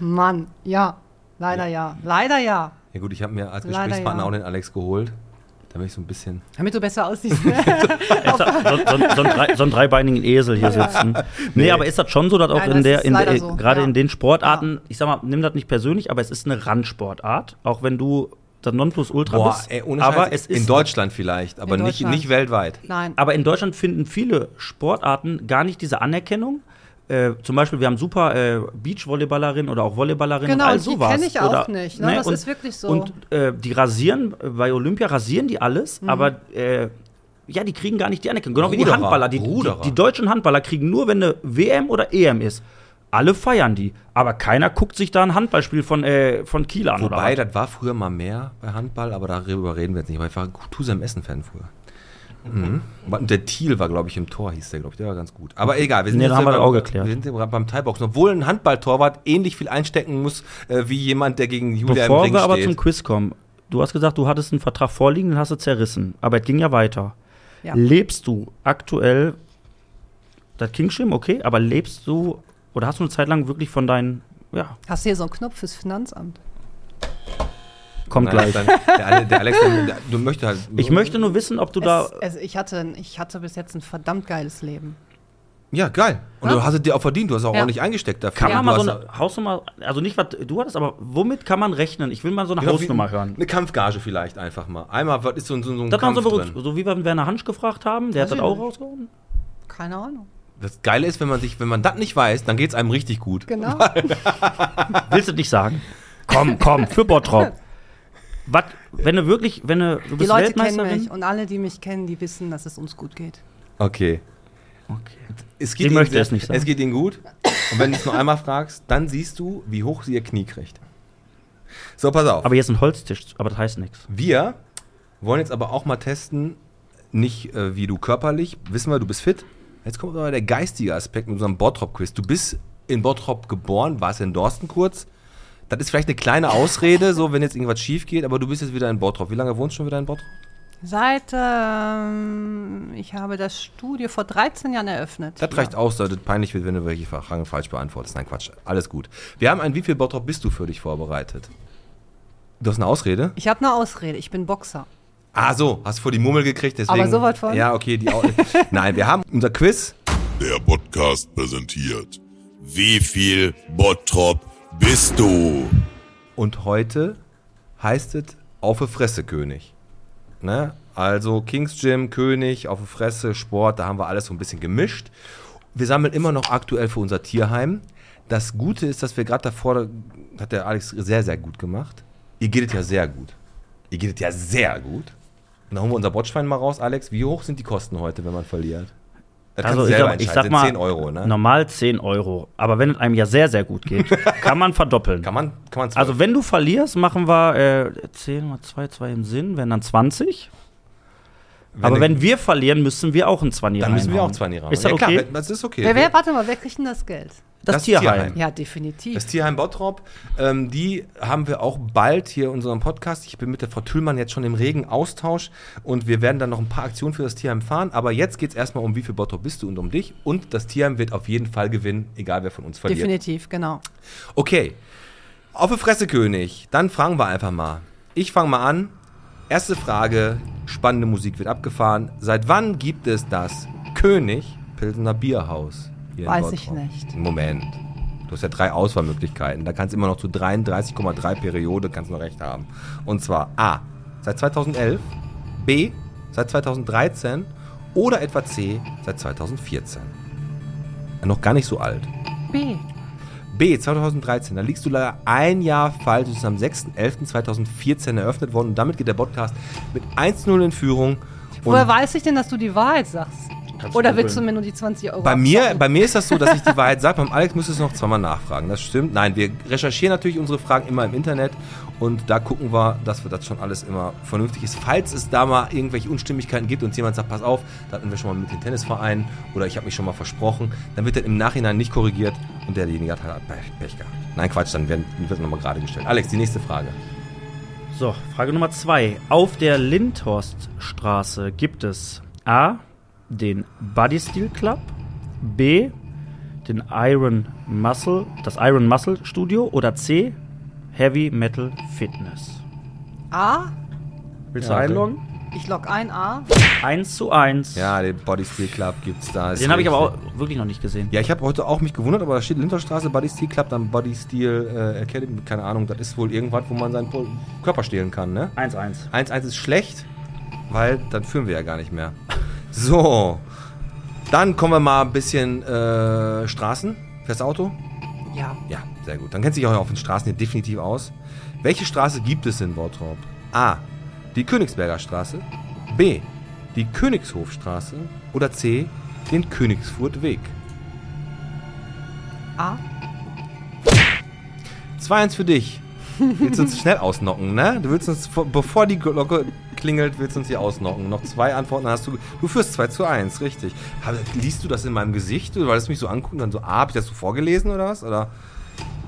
Speaker 5: Mann, ja, leider ja, leider ja.
Speaker 1: Ja gut, ich habe mir als
Speaker 5: Leider
Speaker 1: Gesprächspartner
Speaker 5: ja.
Speaker 1: auch den Alex geholt. Da bin ich so ein bisschen.
Speaker 5: Damit du besser aussiehst. ne?
Speaker 2: so, so, so, ein drei, so einen dreibeinigen Esel hier sitzen. Nee, aber ist das schon so, dass auch
Speaker 5: Nein,
Speaker 2: in
Speaker 5: das
Speaker 2: der, in
Speaker 5: so,
Speaker 2: gerade
Speaker 5: ja.
Speaker 2: in den Sportarten, ich sag mal, nimm das nicht persönlich, aber es ist eine Randsportart, auch wenn du das Nonplusultra
Speaker 1: Boah,
Speaker 2: bist.
Speaker 1: ey, ohne
Speaker 2: aber
Speaker 1: Scheiß,
Speaker 2: es ist
Speaker 1: in Deutschland vielleicht, aber nicht,
Speaker 5: Deutschland.
Speaker 1: nicht weltweit.
Speaker 5: Nein.
Speaker 2: Aber in Deutschland finden viele Sportarten gar nicht diese Anerkennung. Äh, zum Beispiel, wir haben super äh, Beachvolleyballerinnen oder auch Volleyballerinnen
Speaker 5: Genau,
Speaker 2: und all
Speaker 5: die
Speaker 2: sowas.
Speaker 5: kenn ich auch
Speaker 2: oder,
Speaker 5: nicht, ne? Das ist wirklich so.
Speaker 2: Und äh, die rasieren, bei Olympia rasieren die alles,
Speaker 5: Mhm.
Speaker 2: aber äh, ja, die kriegen gar nicht die Anerkennung. Genau wie die
Speaker 1: Ruderer,
Speaker 2: Handballer. Die, die,
Speaker 1: Ruderer.
Speaker 2: die deutschen Handballer kriegen nur, wenn eine WM oder EM ist. Alle feiern die. Aber keiner guckt sich da ein Handballspiel von, äh, von Kiel an.
Speaker 1: Wobei, das war früher mal mehr bei Handball, aber darüber reden wir jetzt nicht, weil ich war Tusem Essen-Fan früher. Mhm. Und der Thiel war, glaube ich, im Tor, hieß der, glaube ich. Der war ganz gut. Aber egal, wir sind
Speaker 2: Nee,
Speaker 1: jetzt
Speaker 2: haben wir auch geklärt.
Speaker 1: Wir sind gerade beim Thai-Boxen. Obwohl ein Handballtorwart ähnlich viel einstecken muss, äh, wie jemand, der gegen Julia
Speaker 2: Bevor
Speaker 1: im Ring
Speaker 2: wir aber
Speaker 1: steht.
Speaker 2: zum Quiz kommen, du hast gesagt, du hattest einen Vertrag vorliegen, den hast du zerrissen. Aber es ging ja weiter.
Speaker 5: Ja.
Speaker 2: Lebst du aktuell, das klingt schlimm, okay, aber lebst du oder hast du eine Zeit lang wirklich von deinen, ja,
Speaker 5: Hast du hier so einen Knopf fürs Finanzamt?
Speaker 2: kommt
Speaker 1: Nein,
Speaker 2: gleich.
Speaker 1: Dann, der, Ale- der Alex, der, der, du möchtest halt.
Speaker 2: Ich möchte nur wissen, ob du da.
Speaker 5: Es, also ich, hatte, ich hatte bis jetzt ein verdammt geiles Leben.
Speaker 1: Ja, geil. Und
Speaker 5: Ja.
Speaker 1: du hast es dir auch verdient. Du hast auch
Speaker 5: Ja.
Speaker 1: ordentlich eingesteckt dafür.
Speaker 2: Kann
Speaker 5: Ja.
Speaker 2: man mal so eine Hausnummer, also nicht was du hattest, aber womit kann man rechnen? Ich will mal so eine
Speaker 1: Genau,
Speaker 2: Hausnummer hören.
Speaker 1: Eine Kampfgage vielleicht einfach mal. Einmal was ist so, so, so ein
Speaker 2: Das war
Speaker 1: Kampf
Speaker 2: so,
Speaker 1: drin.
Speaker 2: so wie wir Werner Hansch gefragt haben, der hat das auch rausgehauen.
Speaker 5: Keine Ahnung.
Speaker 1: Das Geile ist, wenn man sich, wenn man das nicht weiß, dann geht es einem richtig gut.
Speaker 5: Genau.
Speaker 2: Willst du nicht sagen? Komm, komm, für Bottrop. Was, wenn du wirklich, wenn du, du
Speaker 5: Die
Speaker 2: bist
Speaker 5: Leute kennen
Speaker 2: Weltmeisterin.
Speaker 5: mich und alle, die mich kennen, die wissen, dass es uns gut geht.
Speaker 1: Okay.
Speaker 2: Okay.
Speaker 1: Es
Speaker 2: Sie möchte es nicht sagen.
Speaker 1: Es geht ihnen gut. Und wenn du es nur einmal fragst, dann siehst du, wie hoch sie ihr Knie kriegt. So, pass auf.
Speaker 2: Aber hier ist ein Holztisch, aber das heißt nichts.
Speaker 1: wir wollen jetzt aber auch mal testen, nicht äh, wie du körperlich, wissen wir, du bist fit. Jetzt kommt aber der geistige Aspekt mit unserem Bottrop-Quiz. Du bist in Bottrop geboren, warst in Dorsten kurz. Das ist vielleicht eine kleine Ausrede, so wenn jetzt irgendwas schief geht, aber du bist jetzt wieder in Bottrop. Wie lange wohnst du schon wieder in Bottrop?
Speaker 5: Seit, ähm, ich habe das Studio vor 13 Jahren eröffnet.
Speaker 1: Das reicht aus, dass es peinlich wird, wenn du welche Fragen falsch beantwortest. Nein, Quatsch. Alles gut. Wir haben ein Wie viel Bottrop bist du für dich vorbereitet? Du hast eine Ausrede?
Speaker 5: Ich habe eine Ausrede, ich bin Boxer.
Speaker 1: Ah, so. Hast vor die Mummel gekriegt, deswegen.
Speaker 5: Aber so weit von?
Speaker 1: Ja, okay. Die Au Nein, wir haben unser Quiz.
Speaker 9: Der Podcast präsentiert. Wie viel Bottrop bist du?
Speaker 1: Und heute heißt es Auf die Fresse König. Ne? Also Kings Gym, König, Auf die Fresse, Sport, da haben wir alles so ein bisschen gemischt. Wir sammeln immer noch aktuell für unser Tierheim. Das Gute ist, dass wir gerade davor, hat der Alex sehr, sehr gut gemacht. ihr geht es ja sehr gut. Ihr geht es ja sehr gut. Dann holen wir unser Botschwein mal raus, Alex. Wie hoch sind die Kosten heute, wenn man verliert? Das
Speaker 2: Also ich sag, ich sag mal,
Speaker 1: 10 Euro, ne?
Speaker 2: normal 10 Euro. Aber wenn es einem ja sehr, sehr gut geht, kann man verdoppeln.
Speaker 1: Kann man, kann man
Speaker 2: Also wenn du verlierst, machen wir äh, 10 mal 2, 2 im Sinn, wenn dann 20. Aber
Speaker 1: du-
Speaker 2: wenn wir verlieren, müssen wir auch ein 20
Speaker 1: dann müssen wir auch
Speaker 2: reinhauen.
Speaker 1: 20 rein.
Speaker 2: Ist das
Speaker 1: ja,
Speaker 2: okay?
Speaker 1: klar, das ist okay.
Speaker 5: Wer, wer, warte mal, wer kriegt denn das Geld?
Speaker 2: das,
Speaker 1: das
Speaker 2: Tierheim.
Speaker 1: Tierheim.
Speaker 5: Ja, definitiv.
Speaker 1: Das Tierheim Bottrop, ähm, die haben wir auch bald hier in unserem Podcast. Ich bin mit der Frau Tüllmann jetzt schon im regen Austausch und wir werden dann noch ein paar Aktionen für das Tierheim fahren. Aber jetzt geht es erstmal um, wie viel Bottrop bist du und um dich. Und das Tierheim wird auf jeden Fall gewinnen, egal wer von uns verliert.
Speaker 5: Definitiv, genau.
Speaker 1: Okay, auf die Fresse, König. Dann fragen wir einfach mal. Ich fange mal an. Erste Frage, spannende Musik wird abgefahren. Seit wann gibt es das König Pilsener Bierhaus? hier in
Speaker 5: Weiß ich nicht.
Speaker 1: Moment. Du hast ja drei Auswahlmöglichkeiten. Da kannst du immer noch zu 33,3 Periode kannst du noch recht haben. Und zwar A, seit 2011, B, seit 2013 oder etwa C, seit 2014. Ja, noch gar nicht so alt.
Speaker 5: B.
Speaker 1: B, 2013. Da liegst du leider ein Jahr falsch. Es ist am 6.11.2014 eröffnet worden. Und damit geht der Podcast mit 1-0 in Führung.
Speaker 5: Woher weiß ich denn, dass du die Wahrheit sagst?
Speaker 2: Kannst
Speaker 5: Oder willst du mir nur die 20 Euro
Speaker 1: bei mir,
Speaker 5: abzocken?
Speaker 1: bei mir ist das so, dass ich die Wahrheit sage. Beim Alex müsstest du noch zweimal nachfragen. Das stimmt. Nein, wir recherchieren natürlich unsere Fragen immer im Internet. Und da gucken wir, dass wir das schon alles immer vernünftig ist. Falls es da mal irgendwelche Unstimmigkeiten gibt und jemand sagt, pass auf, da hatten wir schon mal mit den Tennisvereinen oder ich habe mich schon mal versprochen, dann wird das im Nachhinein nicht korrigiert und derjenige hat halt Pech, Pech gehabt. Nein, Quatsch, dann werden, wird nochmal gerade gestellt. Alex, die nächste Frage.
Speaker 2: So, Frage Nummer zwei. Auf der Lindhorststraße gibt es A. den Body Steel Club, B. den Iron Muscle, das Iron Muscle Studio oder C. Heavy Metal Fitness.
Speaker 5: A.
Speaker 2: Willst
Speaker 1: Ja,
Speaker 2: du
Speaker 1: okay.
Speaker 2: einloggen?
Speaker 5: Ich log ein A.
Speaker 2: 1 zu 1.
Speaker 1: Ja, den Body Steel Club gibt's da. ist
Speaker 2: Den habe ich aber
Speaker 1: richtig.
Speaker 2: auch wirklich noch nicht gesehen.
Speaker 1: Ja, ich habe heute auch mich gewundert, aber da steht Linterstraße, Body Steel Club, dann Body Steel äh, Academy, keine Ahnung, das ist wohl irgendwas, wo man seinen Po- Körper stehlen kann, ne?
Speaker 2: 1-1.
Speaker 1: 1-1 ist schlecht, weil dann führen wir ja gar nicht mehr. So, dann kommen wir mal ein bisschen äh, Straßen. Fährst du Auto?
Speaker 5: Ja.
Speaker 1: Ja, sehr gut. Dann kennt sich auch auf den Straßen hier definitiv aus. Welche Straße gibt es in Bottrop? A. Die Königsberger Straße. B. Die Königshofstraße. Oder C. Den Königsfurtweg.
Speaker 5: A.
Speaker 1: 2-1 für dich. Willst du uns schnell ausnocken, ne? Du willst uns, vor- bevor die Glocke klingelt, willst du uns hier ausnocken. Noch zwei Antworten hast du. Du führst 2 zu 1, richtig. Aber liest du das in meinem Gesicht? Weil es mich so anguckt und dann so, ah, hab ich das so vorgelesen oder was? Oder?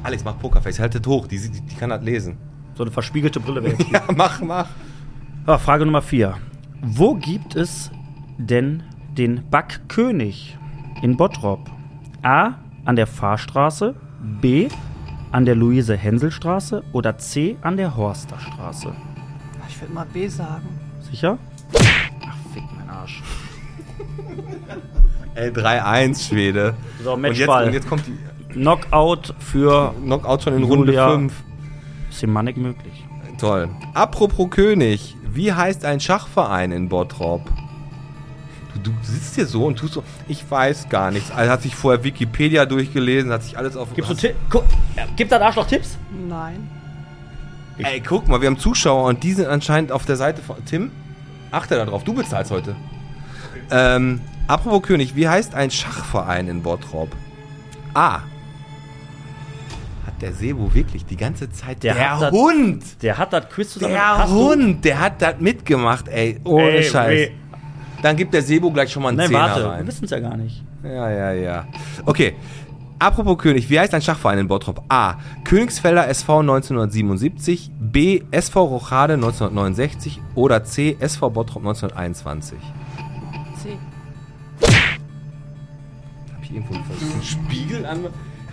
Speaker 1: Alex, mach Pokerface, haltet hoch, die, die, die kann das lesen.
Speaker 2: So eine verspiegelte Brille wäre
Speaker 1: Ja, mach, mach.
Speaker 2: Ah, Frage Nummer 4. Wo gibt es denn den Backkönig in Bottrop? A. An der Fahrstraße, B. An der Luise-Hensel-Straße oder C. An der Horsterstraße?
Speaker 5: Ich würde mal B sagen.
Speaker 2: Sicher? Ach, fick mein Arsch.
Speaker 1: Ey, 3-1, Schwede.
Speaker 2: So,
Speaker 1: und, jetzt,
Speaker 2: Matchball.
Speaker 1: und jetzt kommt die
Speaker 2: Knockout für
Speaker 1: Knockout schon in Runde
Speaker 2: Julia.
Speaker 1: 5.
Speaker 2: Semanik möglich.
Speaker 1: Toll. Apropos König, wie heißt ein Schachverein in Bottrop? Du, du sitzt hier so und tust so, ich weiß gar nichts. Also hat sich vorher Wikipedia durchgelesen, hat sich alles auf.
Speaker 2: Gibst du
Speaker 1: hast-
Speaker 2: Ti- Gu- ja, Gibt das Arschloch Tipps?
Speaker 5: Nein.
Speaker 1: Ey, guck mal, wir haben Zuschauer und die sind anscheinend auf der Seite von. Tim, achte da drauf, du bezahlst heute. Ähm, apropos König, wie heißt ein Schachverein in Bottrop? A. Hat der Sebo wirklich die ganze Zeit.
Speaker 2: Der
Speaker 1: der
Speaker 2: hat das-
Speaker 1: Hund!
Speaker 2: Der hat das Quiz zusammen.
Speaker 1: Der
Speaker 2: Hast du-
Speaker 1: Hund, der hat das mitgemacht, ey. Ohne
Speaker 2: Ey,
Speaker 1: Scheiß.
Speaker 2: weh.
Speaker 1: Dann gibt der Sebo gleich schon mal einen
Speaker 2: Nein,
Speaker 1: Zehner
Speaker 2: warte, wir
Speaker 1: rein.
Speaker 2: wissen es ja gar nicht.
Speaker 1: Ja, ja, ja. Okay. Apropos König, wie heißt ein Schachverein in Bottrop? A. Königsfelder SV 1977, B. SV Rochade 1969 oder C. SV Bottrop 1921.
Speaker 5: C.
Speaker 1: Hab ich irgendwo einen Spiegel an?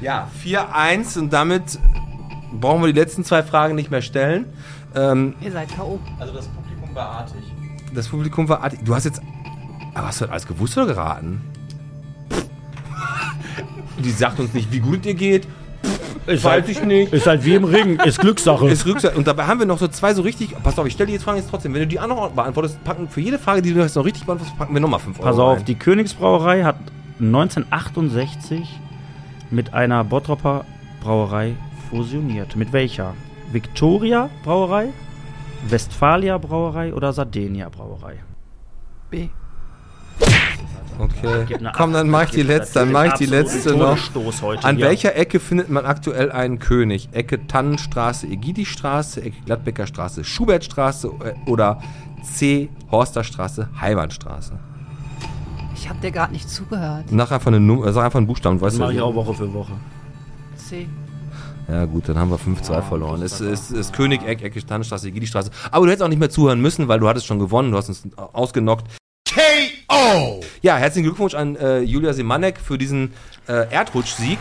Speaker 1: Ja, 4-1 und damit brauchen wir die letzten zwei Fragen nicht mehr stellen. Ähm,
Speaker 5: Ihr seid K.O.
Speaker 2: Also das Publikum war artig.
Speaker 1: das Publikum war artig. Du hast jetzt. Aber hast du das alles gewusst oder geraten? Die sagt uns nicht, wie gut es dir geht.
Speaker 2: Ist
Speaker 1: Weiß ich nicht.
Speaker 2: Ist halt wie im Ring, ist Glückssache.
Speaker 1: Ist Rückseite. Und dabei haben wir noch so zwei so richtig. Pass auf, ich stelle die jetzt Fragen jetzt trotzdem. Wenn du die andere beantwortest, packen für jede Frage, die du jetzt noch richtig beantwortest, packen wir nochmal 5 Euro.
Speaker 2: Pass auf,
Speaker 1: rein.
Speaker 2: die Königsbrauerei hat 1968 mit einer Bottroper Brauerei fusioniert. Mit welcher? Victoria Brauerei, Westfalia Brauerei oder Sardenia Brauerei?
Speaker 5: B.
Speaker 1: Okay. Komm, dann mach ich die letzte, dann mach ich die letzte noch. An
Speaker 2: hier.
Speaker 1: welcher Ecke findet man aktuell einen König? Ecke Tannenstraße, Egidistraße, Ecke Gladbecker Straße, Schubertstraße äh, oder C. Horsterstraße, Heimanstraße?
Speaker 5: Ich habe dir gerade nicht zugehört.
Speaker 1: Sag einfach, eine Num sag einfach einen Buchstaben,
Speaker 2: Das
Speaker 1: weißt
Speaker 2: mache ich
Speaker 1: du?
Speaker 2: auch Woche für Woche.
Speaker 5: C.
Speaker 1: Ja gut, dann haben wir 5-2 verloren. Es ist, ist Königeck, Ecke Tannenstraße, Egidistraße. Aber du hättest auch nicht mehr zuhören müssen, weil du hattest schon gewonnen, du hast uns ausgenockt.
Speaker 9: K.O.
Speaker 1: Ja, herzlichen Glückwunsch an äh, Julia Semanek für diesen äh, Erdrutschsieg.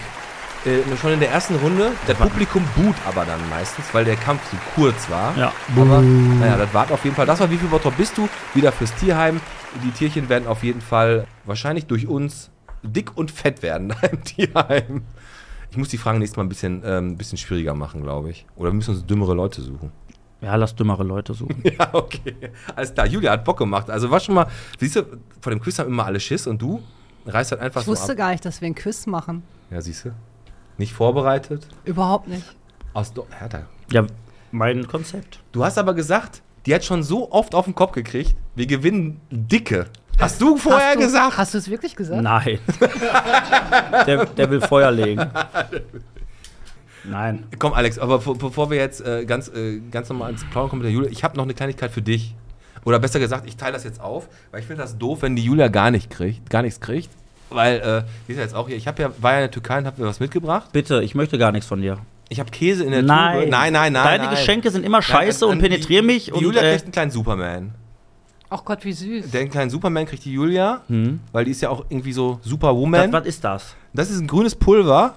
Speaker 1: Äh, schon in der ersten Runde. Der Publikum buht aber dann meistens, weil der Kampf so kurz war.
Speaker 2: Ja.
Speaker 1: Aber naja, das war auf jeden Fall. Das war wie viel Bottrop bist du? Wieder fürs Tierheim. Die Tierchen werden auf jeden Fall wahrscheinlich durch uns dick und fett werden da im Tierheim. Ich muss die Fragen nächstes Mal ein bisschen, ähm, bisschen schwieriger machen, glaube ich. Oder wir müssen uns dümmere Leute suchen.
Speaker 2: Ja, lass dümmere Leute suchen.
Speaker 1: Ja, okay. Alles klar. Julia hat Bock gemacht. Also war schon mal, siehst du, vor dem Quiz haben immer alle Schiss und du reißt halt einfach
Speaker 5: Ich
Speaker 1: so
Speaker 5: wusste
Speaker 1: ab.
Speaker 5: gar nicht, dass wir einen Quiz machen.
Speaker 1: Ja, siehst du. Nicht vorbereitet.
Speaker 5: Überhaupt nicht.
Speaker 1: Aus Do Hertha.
Speaker 2: Ja, mein Konzept.
Speaker 1: Du hast aber gesagt, die hat schon so oft auf den Kopf gekriegt, wir gewinnen dicke. Hast du vorher
Speaker 5: hast du,
Speaker 1: gesagt?
Speaker 5: Hast du es wirklich gesagt?
Speaker 2: Nein. der, der will Feuer legen. Nein.
Speaker 1: Komm, Alex, aber be- bevor wir jetzt äh, ganz, äh, ganz normal ins Plaudern kommen mit der Julia, ich habe noch eine Kleinigkeit für dich. Oder besser gesagt, ich teile das jetzt auf, weil ich finde das doof, wenn die Julia gar nicht kriegt, gar nichts kriegt. Weil, äh, die ist ja jetzt auch hier. Ich hab ja, war ja in der Türkei und habe mir was mitgebracht.
Speaker 2: Bitte, ich möchte gar nichts von dir.
Speaker 1: Ich habe Käse in der
Speaker 2: Nein.
Speaker 1: Tube. Nein, nein, nein.
Speaker 2: Deine
Speaker 1: nein.
Speaker 2: Geschenke sind immer scheiße
Speaker 1: Nein,
Speaker 2: und
Speaker 1: an-
Speaker 2: penetrieren mich.
Speaker 1: Die
Speaker 2: und,
Speaker 1: Julia
Speaker 2: äh,
Speaker 1: kriegt einen kleinen Superman.
Speaker 5: Ach Gott, wie süß.
Speaker 1: Den kleinen Superman kriegt die Julia,
Speaker 2: Hm.
Speaker 1: weil die ist ja auch irgendwie so
Speaker 2: das,
Speaker 1: Superwoman.
Speaker 2: was ist das?
Speaker 1: Das ist ein grünes Pulver.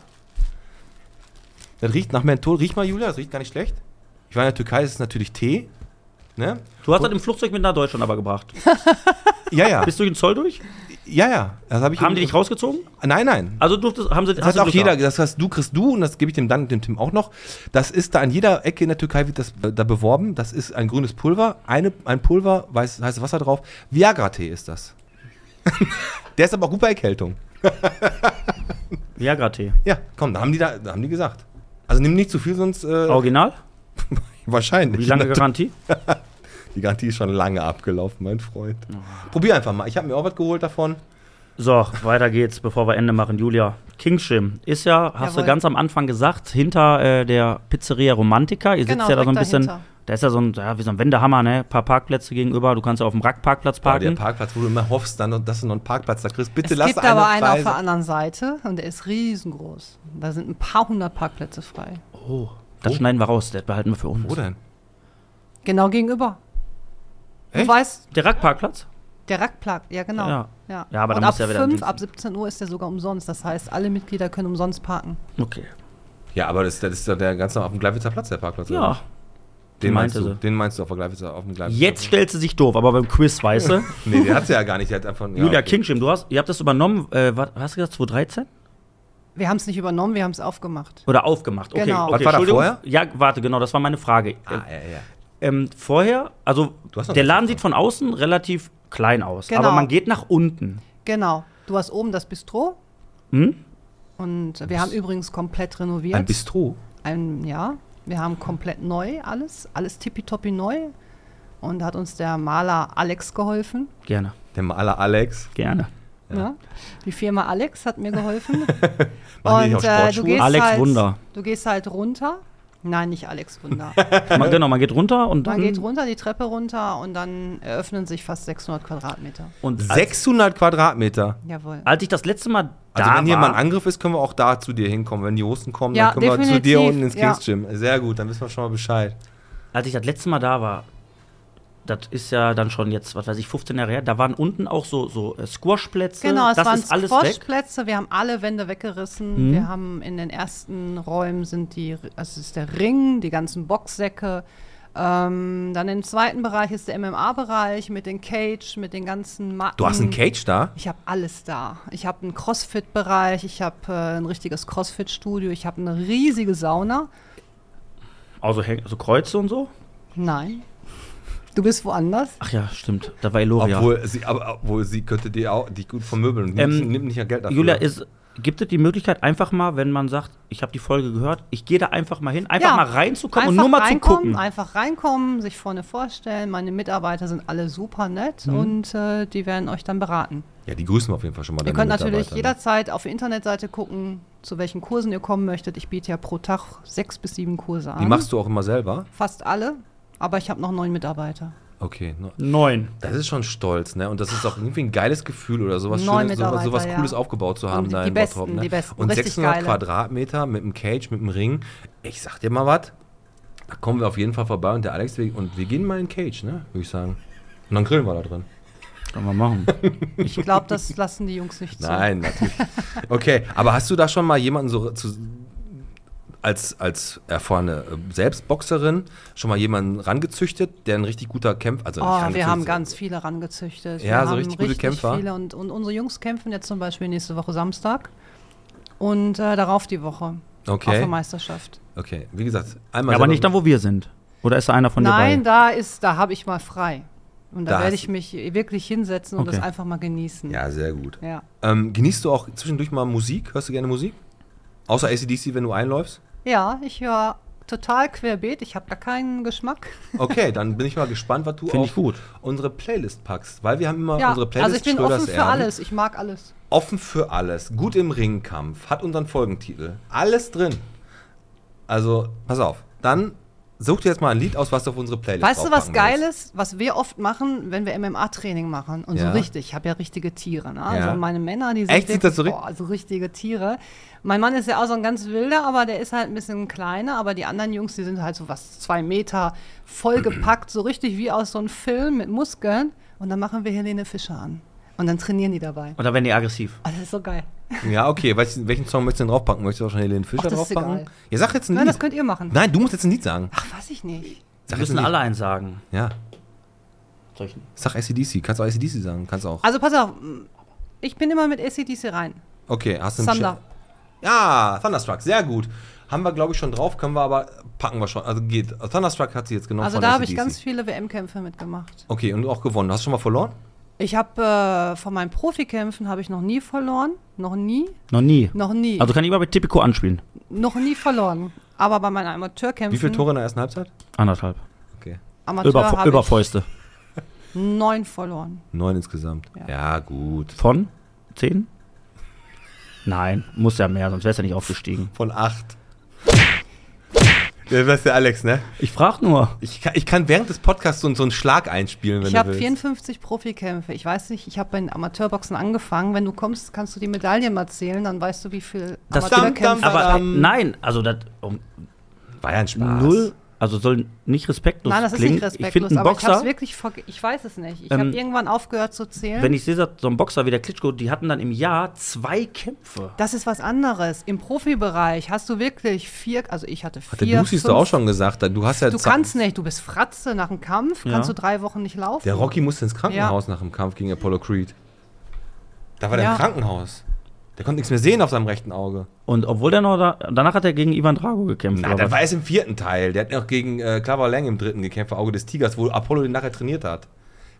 Speaker 1: Das riecht nach Menthol. Riech mal, Julia, das riecht gar nicht schlecht. Ich war in der Türkei, das ist natürlich Tee. Ne?
Speaker 2: Du hast das im Flugzeug mit nach Deutschland aber gebracht.
Speaker 1: Ja, ja.
Speaker 2: Bist du den Zoll durch?
Speaker 1: ja, ja. Das hab ich
Speaker 2: Haben die dich rausgezogen?
Speaker 1: Nein, nein.
Speaker 2: Also durftest, haben sie
Speaker 1: Das
Speaker 2: hast
Speaker 1: hat
Speaker 2: du
Speaker 1: auch
Speaker 2: Glück
Speaker 1: jeder, das hast du, kriegst du und das gebe ich dem dann dem Tim auch noch. Das ist da an jeder Ecke in der Türkei wird das äh, da beworben. Das ist ein grünes Pulver, eine, ein Pulver, weiß, heißes Wasser drauf. Viagra-Tee ist das. Der ist aber auch gut bei Erkältung.
Speaker 2: Viagra-Tee.
Speaker 1: Ja, komm, da haben die da, da haben die gesagt. Also nimm nicht zu viel, sonst äh,
Speaker 2: Original?
Speaker 1: wahrscheinlich.
Speaker 2: Wie lange Garantie?
Speaker 1: Die Garantie ist schon lange abgelaufen, mein Freund. Probier einfach mal. Ich habe mir auch was geholt davon.
Speaker 2: So, weiter geht's, bevor wir Ende machen. Julia, Kingshim ist ja, hast
Speaker 5: Jawohl.
Speaker 2: du ganz am Anfang gesagt, hinter äh, der Pizzeria Romantica. Ihr sitzt
Speaker 5: Genau,
Speaker 2: ja da so ein bisschen,
Speaker 5: dahinter.
Speaker 2: da ist ja so ein, ja, wie so ein Wendehammer, ne? Ein paar Parkplätze gegenüber. Du kannst ja auf dem Rackparkplatz
Speaker 1: Boah, der
Speaker 2: parken.
Speaker 1: Parkplatz, wo du immer hoffst, dann, dass du noch einen Parkplatz da kriegst. Bitte
Speaker 5: Es
Speaker 1: lass
Speaker 5: gibt
Speaker 1: eine
Speaker 5: aber einen auf der anderen Seite und der ist riesengroß. Da sind ein paar hundert Parkplätze frei.
Speaker 2: oh, das schneiden wir raus, das behalten wir für uns.
Speaker 1: Wo denn?
Speaker 5: Genau gegenüber.
Speaker 1: Echt?
Speaker 5: Du weißt,
Speaker 2: Der Rackparkplatz?
Speaker 5: der Rackplag, ja genau.
Speaker 2: Ja.
Speaker 5: Ja,
Speaker 2: Ja, aber
Speaker 5: und
Speaker 2: da
Speaker 5: ab
Speaker 2: muss ja wieder
Speaker 5: 5,
Speaker 2: Dienst-
Speaker 5: ab 17 Uhr ist der sogar umsonst. Das heißt, alle Mitglieder können umsonst parken.
Speaker 2: Okay.
Speaker 1: Ja, aber das, das ist doch der ganze auf dem Gleiwitzer Platz, der Parkplatz. oder
Speaker 2: Ja.
Speaker 1: Den meinst du?
Speaker 2: sie.
Speaker 1: Den meinst du auf, der Gleiwitzer, auf dem Gleiwitzer
Speaker 2: Jetzt stellt sie sich doof, aber beim Quiz, weißt du?
Speaker 1: Nee, der hat ja gar nicht. Der hat einfach. ja,
Speaker 2: Julia
Speaker 1: okay.
Speaker 2: Kingshim, du hast, ihr habt das übernommen, äh, was hast du gesagt, 2013?
Speaker 5: Wir haben es nicht übernommen, wir haben es aufgemacht.
Speaker 2: Oder aufgemacht? Okay,
Speaker 5: Genau.
Speaker 2: okay
Speaker 1: Was war da vorher?
Speaker 2: Ja, warte, genau, das war meine Frage.
Speaker 1: Ah, ja, ja.
Speaker 2: Ähm, vorher, also
Speaker 1: Du hast noch
Speaker 2: der Laden sieht von außen relativ klein aus,
Speaker 5: Genau.
Speaker 2: aber man geht nach unten.
Speaker 5: Genau. Du hast oben das Bistro.
Speaker 2: Hm?
Speaker 5: Und wir haben übrigens komplett renoviert.
Speaker 1: Ein Bistro.
Speaker 5: Ein, ja, wir haben komplett neu alles, alles tippitoppi neu. Und da hat uns der Maler Alex geholfen.
Speaker 2: Gerne,
Speaker 1: Der Maler Alex.
Speaker 2: gerne.
Speaker 5: Ja. Die Firma Alex hat mir geholfen.
Speaker 1: Auch
Speaker 5: äh, du gehst
Speaker 2: Alex
Speaker 5: halt,
Speaker 2: Wunder.
Speaker 5: Du gehst halt runter. Nein, nicht Alex Wunder.
Speaker 2: man, genau, man geht runter und dann.
Speaker 5: Man geht runter, die Treppe runter und dann eröffnen sich fast 600 Quadratmeter.
Speaker 2: Und als,
Speaker 1: 600 Quadratmeter.
Speaker 5: Jawohl.
Speaker 2: als ich das letzte Mal
Speaker 1: Also
Speaker 2: da
Speaker 1: wenn hier
Speaker 2: war,
Speaker 1: mal ein Angriff ist, können wir auch da zu dir hinkommen. Wenn die Hosten kommen,
Speaker 5: Ja,
Speaker 1: dann können wir zu dir
Speaker 5: definitiv,
Speaker 1: unten ins
Speaker 5: ja.
Speaker 1: Kings Gym. Sehr gut, dann wissen wir schon mal Bescheid.
Speaker 2: als ich das letzte Mal da war, das ist ja dann schon jetzt, was weiß ich, 15 Jahre her, da waren unten auch so, so äh, Squashplätze.
Speaker 5: Genau, es
Speaker 2: das
Speaker 5: waren
Speaker 2: ist alles weg.
Speaker 5: Squashplätze, wir haben alle Wände weggerissen.
Speaker 2: Mhm.
Speaker 5: Wir haben in den ersten Räumen sind die, also es ist der Ring, die ganzen Boxsäcke. Ähm, dann im zweiten Bereich ist der MMA-Bereich mit den Cage, mit den ganzen Matten.
Speaker 1: Du hast einen Cage da?
Speaker 5: Ich habe alles da. Ich habe einen Crossfit-Bereich, ich habe äh, ein richtiges Crossfit-Studio, ich habe eine riesige Sauna.
Speaker 2: Also, häng- so Kreuze und so.
Speaker 5: Nein. Du bist woanders?
Speaker 2: Ach ja, stimmt. Da war Eloria.
Speaker 1: Obwohl sie, aber, obwohl sie könnte die auch dich gut vermöbeln. Nimmt,
Speaker 2: Ähm,
Speaker 1: nimmt nicht ja Geld dafür.
Speaker 2: Julia, ist, gibt es die Möglichkeit, einfach mal, wenn man sagt, ich habe die Folge gehört, ich gehe da einfach mal hin, einfach
Speaker 5: Ja.
Speaker 2: mal reinzukommen und
Speaker 5: Einfach
Speaker 2: nur mal zu
Speaker 5: reinkommen,
Speaker 2: gucken.
Speaker 5: Einfach reinkommen, sich vorne vorstellen. Meine Mitarbeiter sind alle super nett
Speaker 2: Mhm.
Speaker 5: und äh, die werden euch dann beraten.
Speaker 1: ja, die grüßen wir auf jeden Fall schon mal.
Speaker 5: Ihr könnt natürlich
Speaker 1: ne?
Speaker 5: jederzeit auf der Internetseite gucken, zu welchen Kursen ihr kommen möchtet. Ich biete ja pro Tag sechs bis sieben Kurse an.
Speaker 1: Die machst du auch immer selber?
Speaker 5: Fast alle, aber ich habe noch neun Mitarbeiter.
Speaker 1: Okay. ne.
Speaker 2: Neun.
Speaker 1: Das ist schon stolz, ne? Und das ist auch irgendwie ein geiles Gefühl oder sowas
Speaker 5: Neun
Speaker 1: Schönes, sowas, sowas
Speaker 5: ja.
Speaker 1: Cooles aufgebaut zu haben
Speaker 5: Und
Speaker 1: da
Speaker 5: die
Speaker 1: in
Speaker 5: besten,
Speaker 1: Bottrop, ne?
Speaker 5: die besten,
Speaker 1: Und
Speaker 5: richtig
Speaker 1: 600
Speaker 5: geile.
Speaker 1: Quadratmeter mit einem Cage, mit einem Ring. Ich sag dir mal was, da kommen wir auf jeden Fall vorbei und der Alex wir- und wir gehen mal in den Cage, ne? Würde ich sagen. Und dann grillen wir da drin.
Speaker 2: Können wir machen.
Speaker 5: Ich glaube, das lassen die Jungs nicht zu.
Speaker 1: Nein, natürlich. Okay, aber hast du da schon mal jemanden so zu, als, als erfahrene äh, Selbstboxerin schon mal jemanden rangezüchtet, der ein richtig guter Kämpfer, also
Speaker 5: Oh, wir haben ganz viele rangezüchtet.
Speaker 1: Ja,
Speaker 5: wir
Speaker 1: so
Speaker 5: haben
Speaker 1: richtig gute Kämpfer?
Speaker 5: Viele und, und unsere Jungs kämpfen jetzt zum Beispiel nächste Woche Samstag und äh, darauf die Woche auf
Speaker 1: Okay,
Speaker 5: der Meisterschaft.
Speaker 1: okay. Wie gesagt, einmal
Speaker 2: Aber
Speaker 1: selber-
Speaker 2: nicht da, wo wir sind. Oder ist da einer von
Speaker 5: Nein,
Speaker 2: dir bei?
Speaker 5: da ist, da habe ich mal frei. Und da,
Speaker 1: Da
Speaker 5: werde ich mich wirklich hinsetzen und
Speaker 2: Okay.
Speaker 5: das einfach mal genießen.
Speaker 1: Ja, sehr gut.
Speaker 5: Ja.
Speaker 1: Ähm, genießt du auch zwischendurch mal Musik? Hörst du gerne Musik? Außer ACDC, wenn du einläufst?
Speaker 5: Ja, ich höre total querbeet. Ich habe gar keinen Geschmack.
Speaker 1: Okay, dann bin ich mal gespannt, was du
Speaker 2: Finde
Speaker 1: auf
Speaker 2: ich gut.
Speaker 1: unsere Playlist packst. Weil wir haben immer
Speaker 5: Ja,
Speaker 1: unsere Playlist
Speaker 5: also ich bin
Speaker 1: Schröders
Speaker 5: offen für
Speaker 1: Erben.
Speaker 5: alles. Ich mag alles.
Speaker 1: Offen für alles. Gut im Ringkampf. Hat unseren Folgentitel. Alles drin. Also, pass auf. Dann such dir jetzt mal ein Lied aus, was du auf unsere Playlist
Speaker 5: Weißt du, was
Speaker 1: draufpacken
Speaker 5: geil
Speaker 1: willst.
Speaker 5: ist? Was wir oft machen, wenn wir MMA-Training machen und
Speaker 1: Ja.
Speaker 5: so richtig, ich habe ja richtige Tiere, ne?
Speaker 1: Ja.
Speaker 5: Also meine Männer, die sind
Speaker 1: Echt? Das so
Speaker 5: boah, so richtige Tiere. Mein Mann ist ja auch so ein ganz wilder, aber der ist halt ein bisschen kleiner, aber die anderen Jungs, die sind halt so was, zwei Meter vollgepackt, so richtig wie aus so einem Film mit Muskeln und dann machen wir Helene Fischer an. Und dann trainieren die dabei.
Speaker 2: Oder werden die aggressiv?
Speaker 5: Oh, das ist so geil.
Speaker 1: Ja, okay. Weißt, du, welchen Song möchtest du denn draufpacken? Möchtest du auch schon Helene Fischer
Speaker 5: Ach, das ist
Speaker 1: draufpacken?
Speaker 5: egal.
Speaker 1: Ja, sag jetzt ein
Speaker 5: Nein,
Speaker 1: Lied.
Speaker 5: das könnt ihr machen.
Speaker 1: Nein, du musst jetzt ein Lied sagen.
Speaker 5: Ach, weiß ich nicht.
Speaker 2: Wir
Speaker 1: Sag
Speaker 2: müssen alle eins sagen.
Speaker 1: Ja.
Speaker 2: Soll ich-
Speaker 1: Sag ACDC. Kannst du auch ACDC sagen? Kannst du auch.
Speaker 5: Also pass auf, ich bin immer mit ACDC rein.
Speaker 1: Okay, hast du einen
Speaker 5: Thunder.
Speaker 1: Ja, Thunderstruck, sehr gut. Haben wir, glaube ich, schon drauf, können wir aber packen wir schon. Also geht. Thunderstruck hat sie jetzt genommen
Speaker 5: Also
Speaker 1: von
Speaker 5: da habe ich ganz viele WM-Kämpfe mitgemacht.
Speaker 1: Okay, und auch gewonnen. Hast du schon mal verloren?
Speaker 5: Ich habe äh, von meinen Profikämpfen habe ich noch nie verloren, noch nie,
Speaker 2: Noch nie.
Speaker 5: noch nie,
Speaker 2: Also kann ich mal bei Tipico anspielen.
Speaker 5: noch nie verloren. Aber bei meinen Amateurkämpfen,
Speaker 1: Wie viele Tore in der ersten Halbzeit?
Speaker 2: Anderthalb.
Speaker 1: Okay.
Speaker 5: Amateur
Speaker 2: Über,
Speaker 5: habe
Speaker 2: über
Speaker 5: ich
Speaker 2: Fäuste.
Speaker 5: neun verloren.
Speaker 1: Neun insgesamt. Ja,
Speaker 5: Ja.
Speaker 1: gut.
Speaker 2: Von? Zehn? Nein, muss ja mehr, sonst wär's ja nicht aufgestiegen.
Speaker 1: Von acht. Ja, das ist der Alex, ne?
Speaker 2: Ich frag nur.
Speaker 1: Ich kann, ich kann während des Podcasts so, so einen Schlag einspielen, wenn
Speaker 5: Ich
Speaker 1: du
Speaker 5: habe
Speaker 1: willst.
Speaker 5: 54 Profikämpfe. Ich weiß nicht, ich habe bei den Amateurboxen angefangen. Wenn du kommst, kannst du die Medaillen mal zählen, dann weißt du, wie viel
Speaker 2: Das
Speaker 5: Amateurkämpfe
Speaker 1: Dam, dam,
Speaker 2: Aber
Speaker 1: Ähm,
Speaker 2: nein, also das um
Speaker 1: War ja ein Spaß.
Speaker 2: null, also soll nicht respektlos
Speaker 5: Nein, das ist
Speaker 2: klingen.
Speaker 5: nicht
Speaker 2: ich
Speaker 5: respektlos,
Speaker 2: finde einen
Speaker 5: aber ich habe
Speaker 2: Boxer,
Speaker 5: es wirklich, ich weiß es nicht. Ich
Speaker 2: Ähm,
Speaker 5: habe irgendwann aufgehört zu zählen.
Speaker 2: wenn ich sehe, so ein Boxer wie der Klitschko, die hatten dann im Jahr zwei Kämpfe.
Speaker 5: das ist was anderes. Im Profibereich hast du wirklich vier, also ich hatte
Speaker 1: Hat der
Speaker 5: vier,
Speaker 1: Dusi
Speaker 5: fünf,
Speaker 1: du auch schon gesagt. Du hast ja
Speaker 5: Du kannst nicht, du bist Fratze nach dem Kampf,
Speaker 2: Ja.
Speaker 5: kannst du drei Wochen nicht laufen.
Speaker 1: Der Rocky musste ins Krankenhaus nach dem Kampf gegen Apollo Creed. Da war der
Speaker 5: Ja.
Speaker 1: im Krankenhaus. Der konnte nichts mehr sehen auf seinem rechten Auge.
Speaker 2: Und obwohl der noch da, danach hat er gegen Ivan Drago gekämpft. Oder
Speaker 1: der war erst im vierten Teil. Der hat noch gegen äh, Clever Lang im dritten gekämpft, Auge des Tigers, wo Apollo den nachher trainiert hat.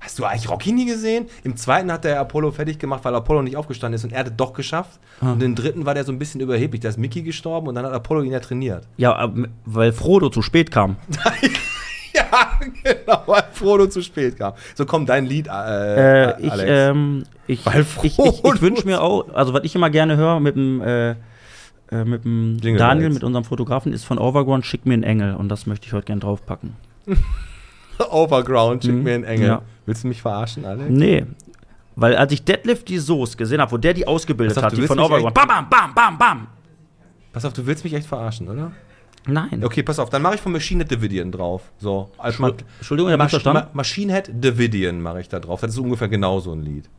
Speaker 1: Hast du eigentlich Rocky nie gesehen? Im zweiten hat der Apollo fertig gemacht, weil Apollo nicht aufgestanden ist und er hat es doch geschafft.
Speaker 2: Ah.
Speaker 1: Und im dritten war der so ein bisschen überheblich. Da ist Mickey gestorben und dann hat Apollo ihn ja trainiert.
Speaker 2: ja, ähm, weil Frodo zu spät kam.
Speaker 1: Ja, genau, weil Frodo zu spät kam. So kommt dein Lied, äh,
Speaker 2: Äh, ich
Speaker 1: Alex.
Speaker 2: ähm, ich,
Speaker 1: Weil
Speaker 2: ich, ich,
Speaker 1: Frodo-
Speaker 2: ich wünsche mir auch, also was ich immer gerne höre mit dem äh, äh, mit dem
Speaker 1: Jingle
Speaker 2: Daniel, mit unserem Fotografen, ist von Overground, schick mir einen Engel. Und das möchte ich heute gerne draufpacken.
Speaker 1: Overground, schick
Speaker 2: Mhm.
Speaker 1: mir einen Engel.
Speaker 2: Ja.
Speaker 1: Willst du mich verarschen, Alex?
Speaker 2: Nee. Weil als ich Deadlift die Soße gesehen habe, wo der die ausgebildet
Speaker 1: auf,
Speaker 2: hat, die von Overground, bam, bam, bam, bam, bam.
Speaker 1: Pass auf, du willst mich echt verarschen, oder?
Speaker 2: Nein.
Speaker 1: Okay, pass auf, dann mache ich von Machine Head Davidian drauf. So, als
Speaker 2: Entschuld- Entschuldigung, ich hab nicht verstanden.
Speaker 1: Ma Machine Head Davidian mache ich da drauf. Das ist ungefähr genauso ein Lied.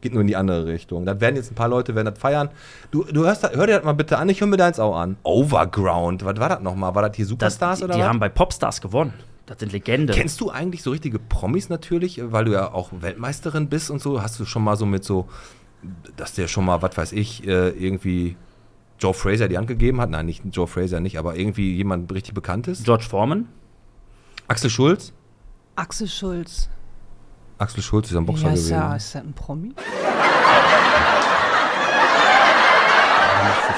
Speaker 1: Geht nur in die andere Richtung. Das werden jetzt ein paar Leute werden das feiern. Du, du hörst da, hör dir das mal bitte an, ich höre mir deins auch an. Overground, was war das nochmal? War das hier
Speaker 2: Das,
Speaker 1: Superstars
Speaker 2: die
Speaker 1: oder
Speaker 2: die
Speaker 1: was?
Speaker 2: haben bei Popstars gewonnen. Das sind Legenden.
Speaker 1: Kennst du eigentlich so richtige Promis natürlich, weil du ja auch Weltmeisterin bist und so? Hast du schon mal so mit so, dass der schon mal, was weiß ich, äh, irgendwie Joe Fraser die Hand gegeben hat? Nein, nicht Joe Fraser nicht, aber irgendwie jemand richtig Bekanntes?
Speaker 2: George Foreman?
Speaker 1: Axel Schulz?
Speaker 5: Axel Schulz.
Speaker 1: Axel Schulz ist ein Boxer
Speaker 5: Ja, ist
Speaker 1: gewesen.
Speaker 5: ja, ist ja ein Promi.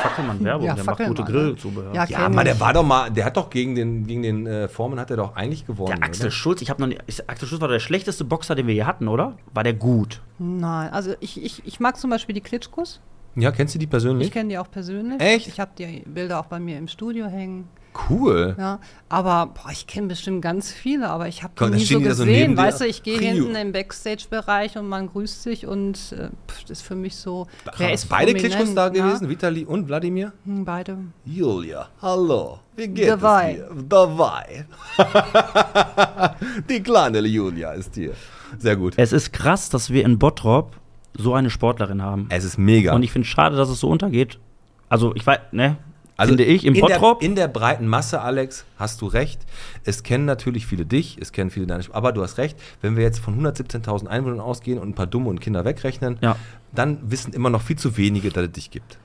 Speaker 2: Fackelmann Werbung,
Speaker 5: Ja,
Speaker 2: der macht gute
Speaker 5: Fackelmann, ne?
Speaker 2: Grillzubehör.
Speaker 5: Ja,
Speaker 1: Ja, Mann, der war doch mal, der hat doch gegen den, gegen den äh, Foreman hat er doch eigentlich gewonnen.
Speaker 2: Der Axel
Speaker 1: oder?
Speaker 2: Schulz, ich habe noch nie, ist, Axel Schulz war der schlechteste Boxer, den wir je hatten, oder? War der gut?
Speaker 5: Nein, also ich, ich, ich mag zum Beispiel die Klitschkos.
Speaker 1: Ja, kennst du die persönlich?
Speaker 5: Ich kenne die auch persönlich.
Speaker 1: Echt?
Speaker 5: Ich habe die Bilder auch bei mir im Studio hängen.
Speaker 1: Cool.
Speaker 5: Ja, aber boah, ich kenne bestimmt ganz viele, aber ich habe die nie so
Speaker 1: so
Speaker 5: gesehen.
Speaker 1: dir.
Speaker 5: weißt du, ich gehe hinten im Backstage-Bereich und man grüßt sich und äh, pff, das ist für mich so. Wer ist
Speaker 1: Beide Klitschkos da
Speaker 5: ja?
Speaker 1: gewesen, Vitali und Wladimir?
Speaker 5: Hm, Beide.
Speaker 1: Julia, hallo. Wie geht
Speaker 5: Dabei.
Speaker 1: es dir? Dabei. die kleine Julia ist hier. Sehr gut.
Speaker 2: Es ist krass, dass wir in Bottrop so eine Sportlerin haben.
Speaker 1: Es ist mega.
Speaker 2: Und ich finde es schade, dass es so untergeht. Also, ich weiß, ne?
Speaker 1: Also
Speaker 2: finde ich, im
Speaker 1: in
Speaker 2: Bottrop.
Speaker 1: Der, in der breiten Masse, Alex, hast du recht. Es kennen natürlich viele dich, es kennen viele deine. Aber du hast recht, wenn wir jetzt von 117.000 Einwohnern ausgehen und ein paar Dumme und Kinder wegrechnen,
Speaker 2: Ja.
Speaker 1: dann wissen immer noch viel zu wenige, dass es dich gibt.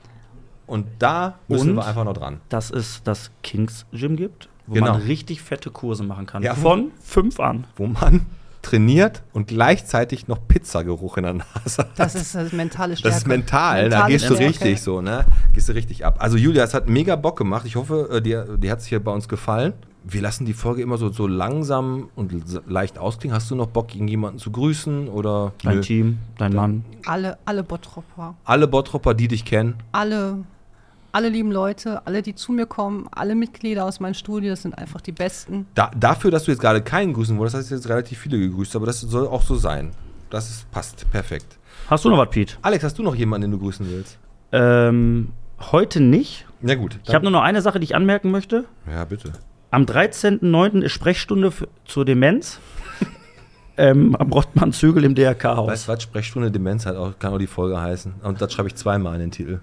Speaker 1: Und da müssen
Speaker 2: Und?
Speaker 1: wir einfach noch dran.
Speaker 2: dass es das Kings Gym gibt, wo
Speaker 1: Genau.
Speaker 2: man richtig fette Kurse machen kann.
Speaker 1: Ja,
Speaker 2: Von fünf an.
Speaker 1: Wo man trainiert und gleichzeitig noch Pizzageruch in der Nase hat.
Speaker 5: Das ist das mentale Stärke.
Speaker 1: Das ist mental, da
Speaker 5: Mentale
Speaker 1: gehst du
Speaker 5: Stärke.
Speaker 1: richtig so, ne? Gehst du richtig ab. Also Julia, es hat mega Bock gemacht. Ich hoffe, äh, dir, dir hat es hier bei uns gefallen. Wir lassen die Folge immer so, so langsam und leicht ausklingen. Hast du noch Bock, irgendjemanden zu grüßen? Oder
Speaker 2: Dein
Speaker 1: Nö.
Speaker 2: Team, dein Mann.
Speaker 5: Alle, alle Bottropper,
Speaker 1: alle Bottropper, die dich kennen?
Speaker 5: alle, alle lieben Leute, alle, die zu mir kommen, alle Mitglieder aus meinem Studio, das sind einfach die Besten.
Speaker 1: Da, dafür, dass du jetzt gerade keinen grüßen wolltest, hast du jetzt relativ viele gegrüßt, aber das soll auch so sein. Das ist, passt perfekt.
Speaker 2: Hast du noch was, Pete?
Speaker 1: Alex, hast du noch jemanden, den du grüßen willst?
Speaker 2: Ähm, heute nicht.
Speaker 1: Na gut.
Speaker 2: Ich habe nur noch eine Sache, die ich anmerken möchte.
Speaker 1: Ja, bitte.
Speaker 2: Am 13.09. ist Sprechstunde für, zur Demenz. ähm, am Rottmann-Zügel im DRK-Haus.
Speaker 1: Weißt du was? Sprechstunde Demenz hat auch, kann auch die Folge heißen. Und das schreibe ich zweimal in den Titel.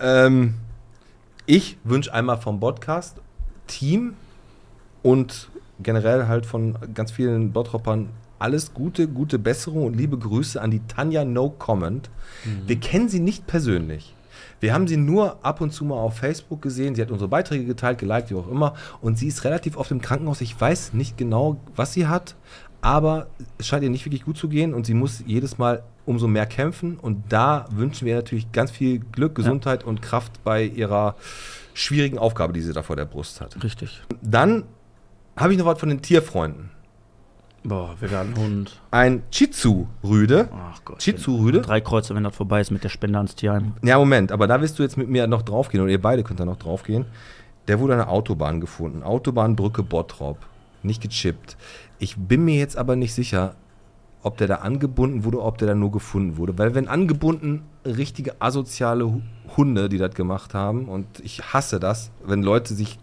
Speaker 1: Ähm, ich wünsche einmal vom Podcast Team und generell halt von ganz vielen Bottroppern alles Gute, gute Besserung und liebe Grüße an die Tanja No Comment. Wir kennen sie nicht persönlich. Wir haben sie nur ab und zu mal auf Facebook gesehen. Sie hat unsere Beiträge geteilt, geliked, wie auch immer. Und sie ist relativ oft im Krankenhaus. Ich weiß nicht genau, was sie hat, aber es scheint ihr nicht wirklich gut zu gehen und sie muss jedes Mal umso mehr kämpfen. Und da wünschen wir natürlich ganz viel Glück, Gesundheit und Kraft bei ihrer schwierigen Aufgabe, die sie da vor der Brust hat.
Speaker 2: Richtig.
Speaker 1: Dann habe ich noch was von den Tierfreunden.
Speaker 2: Boah, veganen Hund.
Speaker 1: Ein Chizu-Rüde.
Speaker 2: Ach Gott.
Speaker 1: Chizu-Rüde.
Speaker 2: Drei Kreuze, wenn das vorbei ist mit der Spende ans Tierheim.
Speaker 1: Ja, Moment, aber da wirst du jetzt mit mir noch draufgehen und ihr beide könnt da noch draufgehen. Der wurde an der Autobahn gefunden. Autobahnbrücke Bottrop. Nicht gechippt. Ich bin mir jetzt aber nicht sicher, ob der da angebunden wurde oder ob der da nur gefunden wurde. Weil wenn angebunden richtige asoziale Hu- Hunde, die das gemacht haben, und ich hasse das, wenn Leute sich,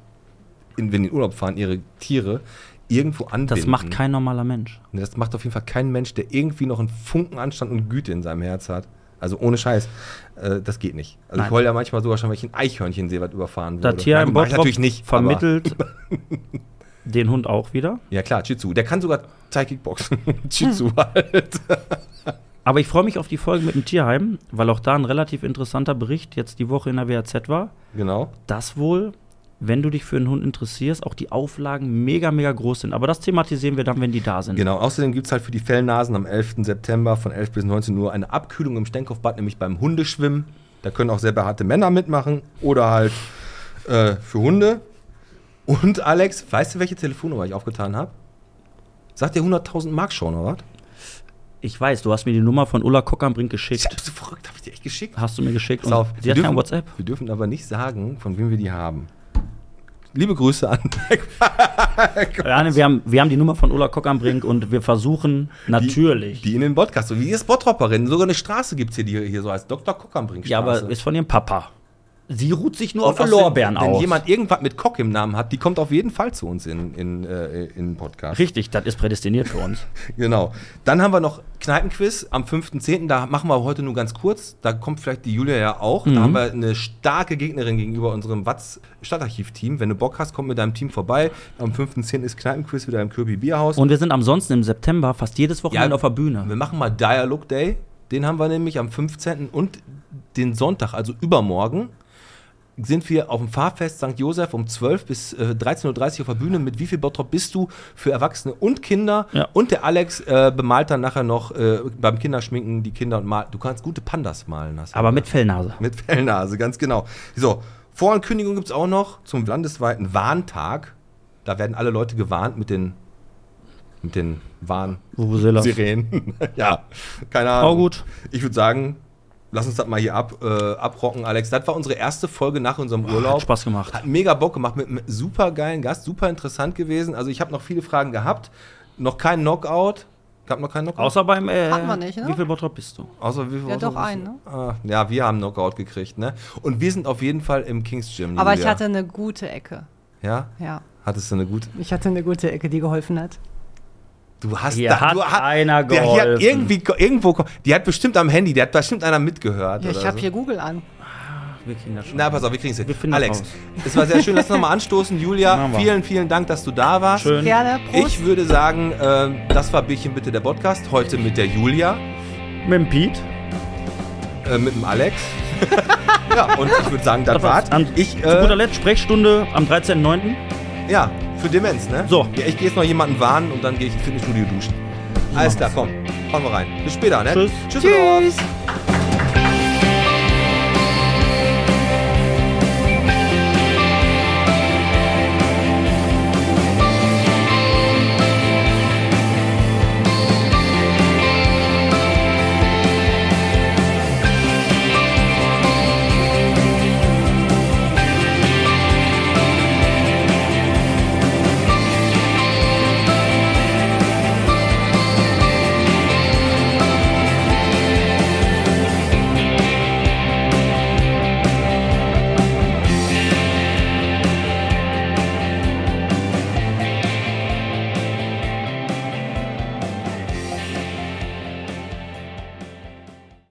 Speaker 1: in, wenn in Urlaub fahren, ihre Tiere irgendwo anbinden.
Speaker 2: Das macht kein normaler Mensch.
Speaker 1: Das macht auf jeden Fall kein Mensch, der irgendwie noch einen Funken Anstand und Güte in seinem Herz hat. Also ohne Scheiß. Äh, das geht nicht. Also
Speaker 2: Nein.
Speaker 1: ich heule ja manchmal sogar schon, wenn ich ein Eichhörnchen sehe, was überfahren wurde.
Speaker 2: Das
Speaker 1: Nein, mach ich
Speaker 2: Bottrop
Speaker 1: natürlich nicht.
Speaker 2: vermittelt den Hund auch wieder.
Speaker 1: Ja klar, Chizu. Der kann sogar Thai Kickboxen. Chizu halt.
Speaker 2: Aber ich freue mich auf die Folge mit dem Tierheim, weil auch da ein relativ interessanter Bericht jetzt die Woche in der WAZ war,
Speaker 1: Genau.
Speaker 2: dass wohl, wenn du dich für einen Hund interessierst, auch die Auflagen mega, mega groß sind. Aber das thematisieren wir dann, wenn die da sind.
Speaker 1: Genau. Außerdem gibt es halt für die Fellnasen am 11. September von 11 bis 19 Uhr eine Abkühlung im Stenkopfbad, nämlich beim Hundeschwimmen. Da können auch sehr behaarte Männer mitmachen oder halt äh, für Hunde. Und Alex, weißt du, welche Telefonnummer ich aufgetan habe? Sagt dir 100.000 Mark schon, oder was?
Speaker 2: Ich weiß, du hast mir die Nummer von Ulla Kockernbrink
Speaker 1: Ich
Speaker 2: geschickt.
Speaker 1: hab so verrückt, habe ich dir echt geschickt.
Speaker 2: Hast du mir geschickt.
Speaker 1: Pass auf,
Speaker 2: Und sie
Speaker 1: wir
Speaker 2: hat
Speaker 1: dürfen,
Speaker 2: WhatsApp.
Speaker 1: wir dürfen aber nicht sagen, von wem wir die haben. Liebe Grüße an.
Speaker 2: Ja, wir, haben, wir haben die Nummer von Ulla Kockernbrink und wir versuchen natürlich.
Speaker 1: Die in den Podcast. Wie ist Bottropperin. Sogar eine Straße gibt es hier, die hier so heißt. Dr. Kockernbrink
Speaker 2: ja, aber ist von ihrem Papa. Sie ruht sich nur auf
Speaker 1: Und
Speaker 2: den Lorbeeren
Speaker 1: Wenn
Speaker 2: aus.
Speaker 1: jemand irgendwas mit Kock im Namen hat, die kommt auf jeden Fall zu uns in, in, äh, in den Podcast.
Speaker 2: Richtig, das ist prädestiniert für uns.
Speaker 1: Genau. Dann haben wir noch Kneipenquiz am 5.10. Da machen wir heute nur ganz kurz. Da kommt vielleicht die Julia ja auch.
Speaker 2: Mhm.
Speaker 1: Da haben wir eine starke Gegnerin gegenüber unserem Watz Stadtarchiv-Team. Wenn du Bock hast, komm mit deinem Team vorbei. Am 5.10. ist Kneipenquiz wieder im Kirby Bierhaus.
Speaker 2: Und wir sind ansonsten im September fast jedes Wochenende auf der Bühne.
Speaker 1: Wir machen mal Dialog Day. Den haben wir nämlich am 15. und den Sonntag, also übermorgen. Sind wir auf dem Fahrfest St. Josef um 12 bis äh, 13.30 Uhr auf der Bühne. Mit wie viel Bottrop bist du für Erwachsene und Kinder?
Speaker 2: Ja.
Speaker 1: Und der Alex äh, bemalt dann nachher noch äh, beim Kinderschminken die Kinder und malt. Du kannst gute Pandas malen. Hast
Speaker 2: Aber mit Fellnase.
Speaker 1: Mit Fellnase, ganz genau. So, Vorankündigung gibt es auch noch zum landesweiten Warntag. Da werden alle Leute gewarnt mit den, mit den. Warnsirenen. ja, keine Ahnung.
Speaker 2: Auch gut.
Speaker 1: Ich würde sagen, lass uns das mal hier ab, äh, abrocken, Alex. Das war unsere erste Folge nach unserem Urlaub.
Speaker 2: Hat Spaß gemacht.
Speaker 1: Hat mega Bock gemacht mit einem super geilen Gast, super interessant gewesen. Also ich habe noch viele Fragen gehabt. Noch kein Knockout. Gab noch keinen Knockout?
Speaker 2: Außer beim. Äh,
Speaker 5: Hat man nicht, ne?
Speaker 2: Wie viel Bottrop bist du?
Speaker 1: Außer wie viel
Speaker 5: Ja, doch einen, ne?
Speaker 1: Ah, ja, wir haben Knockout gekriegt, ne? Und wir sind auf jeden Fall im Kings Gym.
Speaker 5: Aber ich
Speaker 1: Julia.
Speaker 5: hatte eine gute Ecke.
Speaker 1: Ja?
Speaker 5: Ja,
Speaker 1: Hattest du eine gute.
Speaker 5: ich hatte eine gute Ecke, die geholfen hat.
Speaker 1: Du hast
Speaker 2: Hier hat
Speaker 1: du,
Speaker 2: einer
Speaker 1: der, hier hat
Speaker 2: geholfen.
Speaker 1: irgendwie irgendwo die hat bestimmt am Handy, der hat bestimmt einer mitgehört.
Speaker 5: Ja, ich habe
Speaker 1: so.
Speaker 5: hier Google an.
Speaker 2: Wir kriegen das schon.
Speaker 1: Na, pass auf, wir kriegen es
Speaker 2: Wir
Speaker 1: hin. Alex, es war sehr schön. Lass uns nochmal anstoßen. Julia, vielen, vielen Dank, dass du da warst.
Speaker 2: Schön.
Speaker 5: Gerne, Prost.
Speaker 1: Ich würde sagen, äh, das war Bierchen bitte der Podcast. Heute mit der Julia,
Speaker 2: Mit dem Pete.
Speaker 1: äh, mit dem Alex. ja, und ich würde sagen, das
Speaker 2: Das
Speaker 1: war's.
Speaker 2: An-
Speaker 1: Ich,
Speaker 2: Zu guter
Speaker 1: äh,
Speaker 2: Letzt Sprechstunde am 13.09.
Speaker 1: ja, für Demenz, ne?
Speaker 2: So.
Speaker 1: Ja, ich gehe jetzt noch jemanden warnen und dann gehe ich ins Fitnessstudio duschen. Alles klar, komm. Hauen wir rein. Bis später, ne?
Speaker 2: Tschüss.
Speaker 1: Tschüss.
Speaker 5: Tschüss.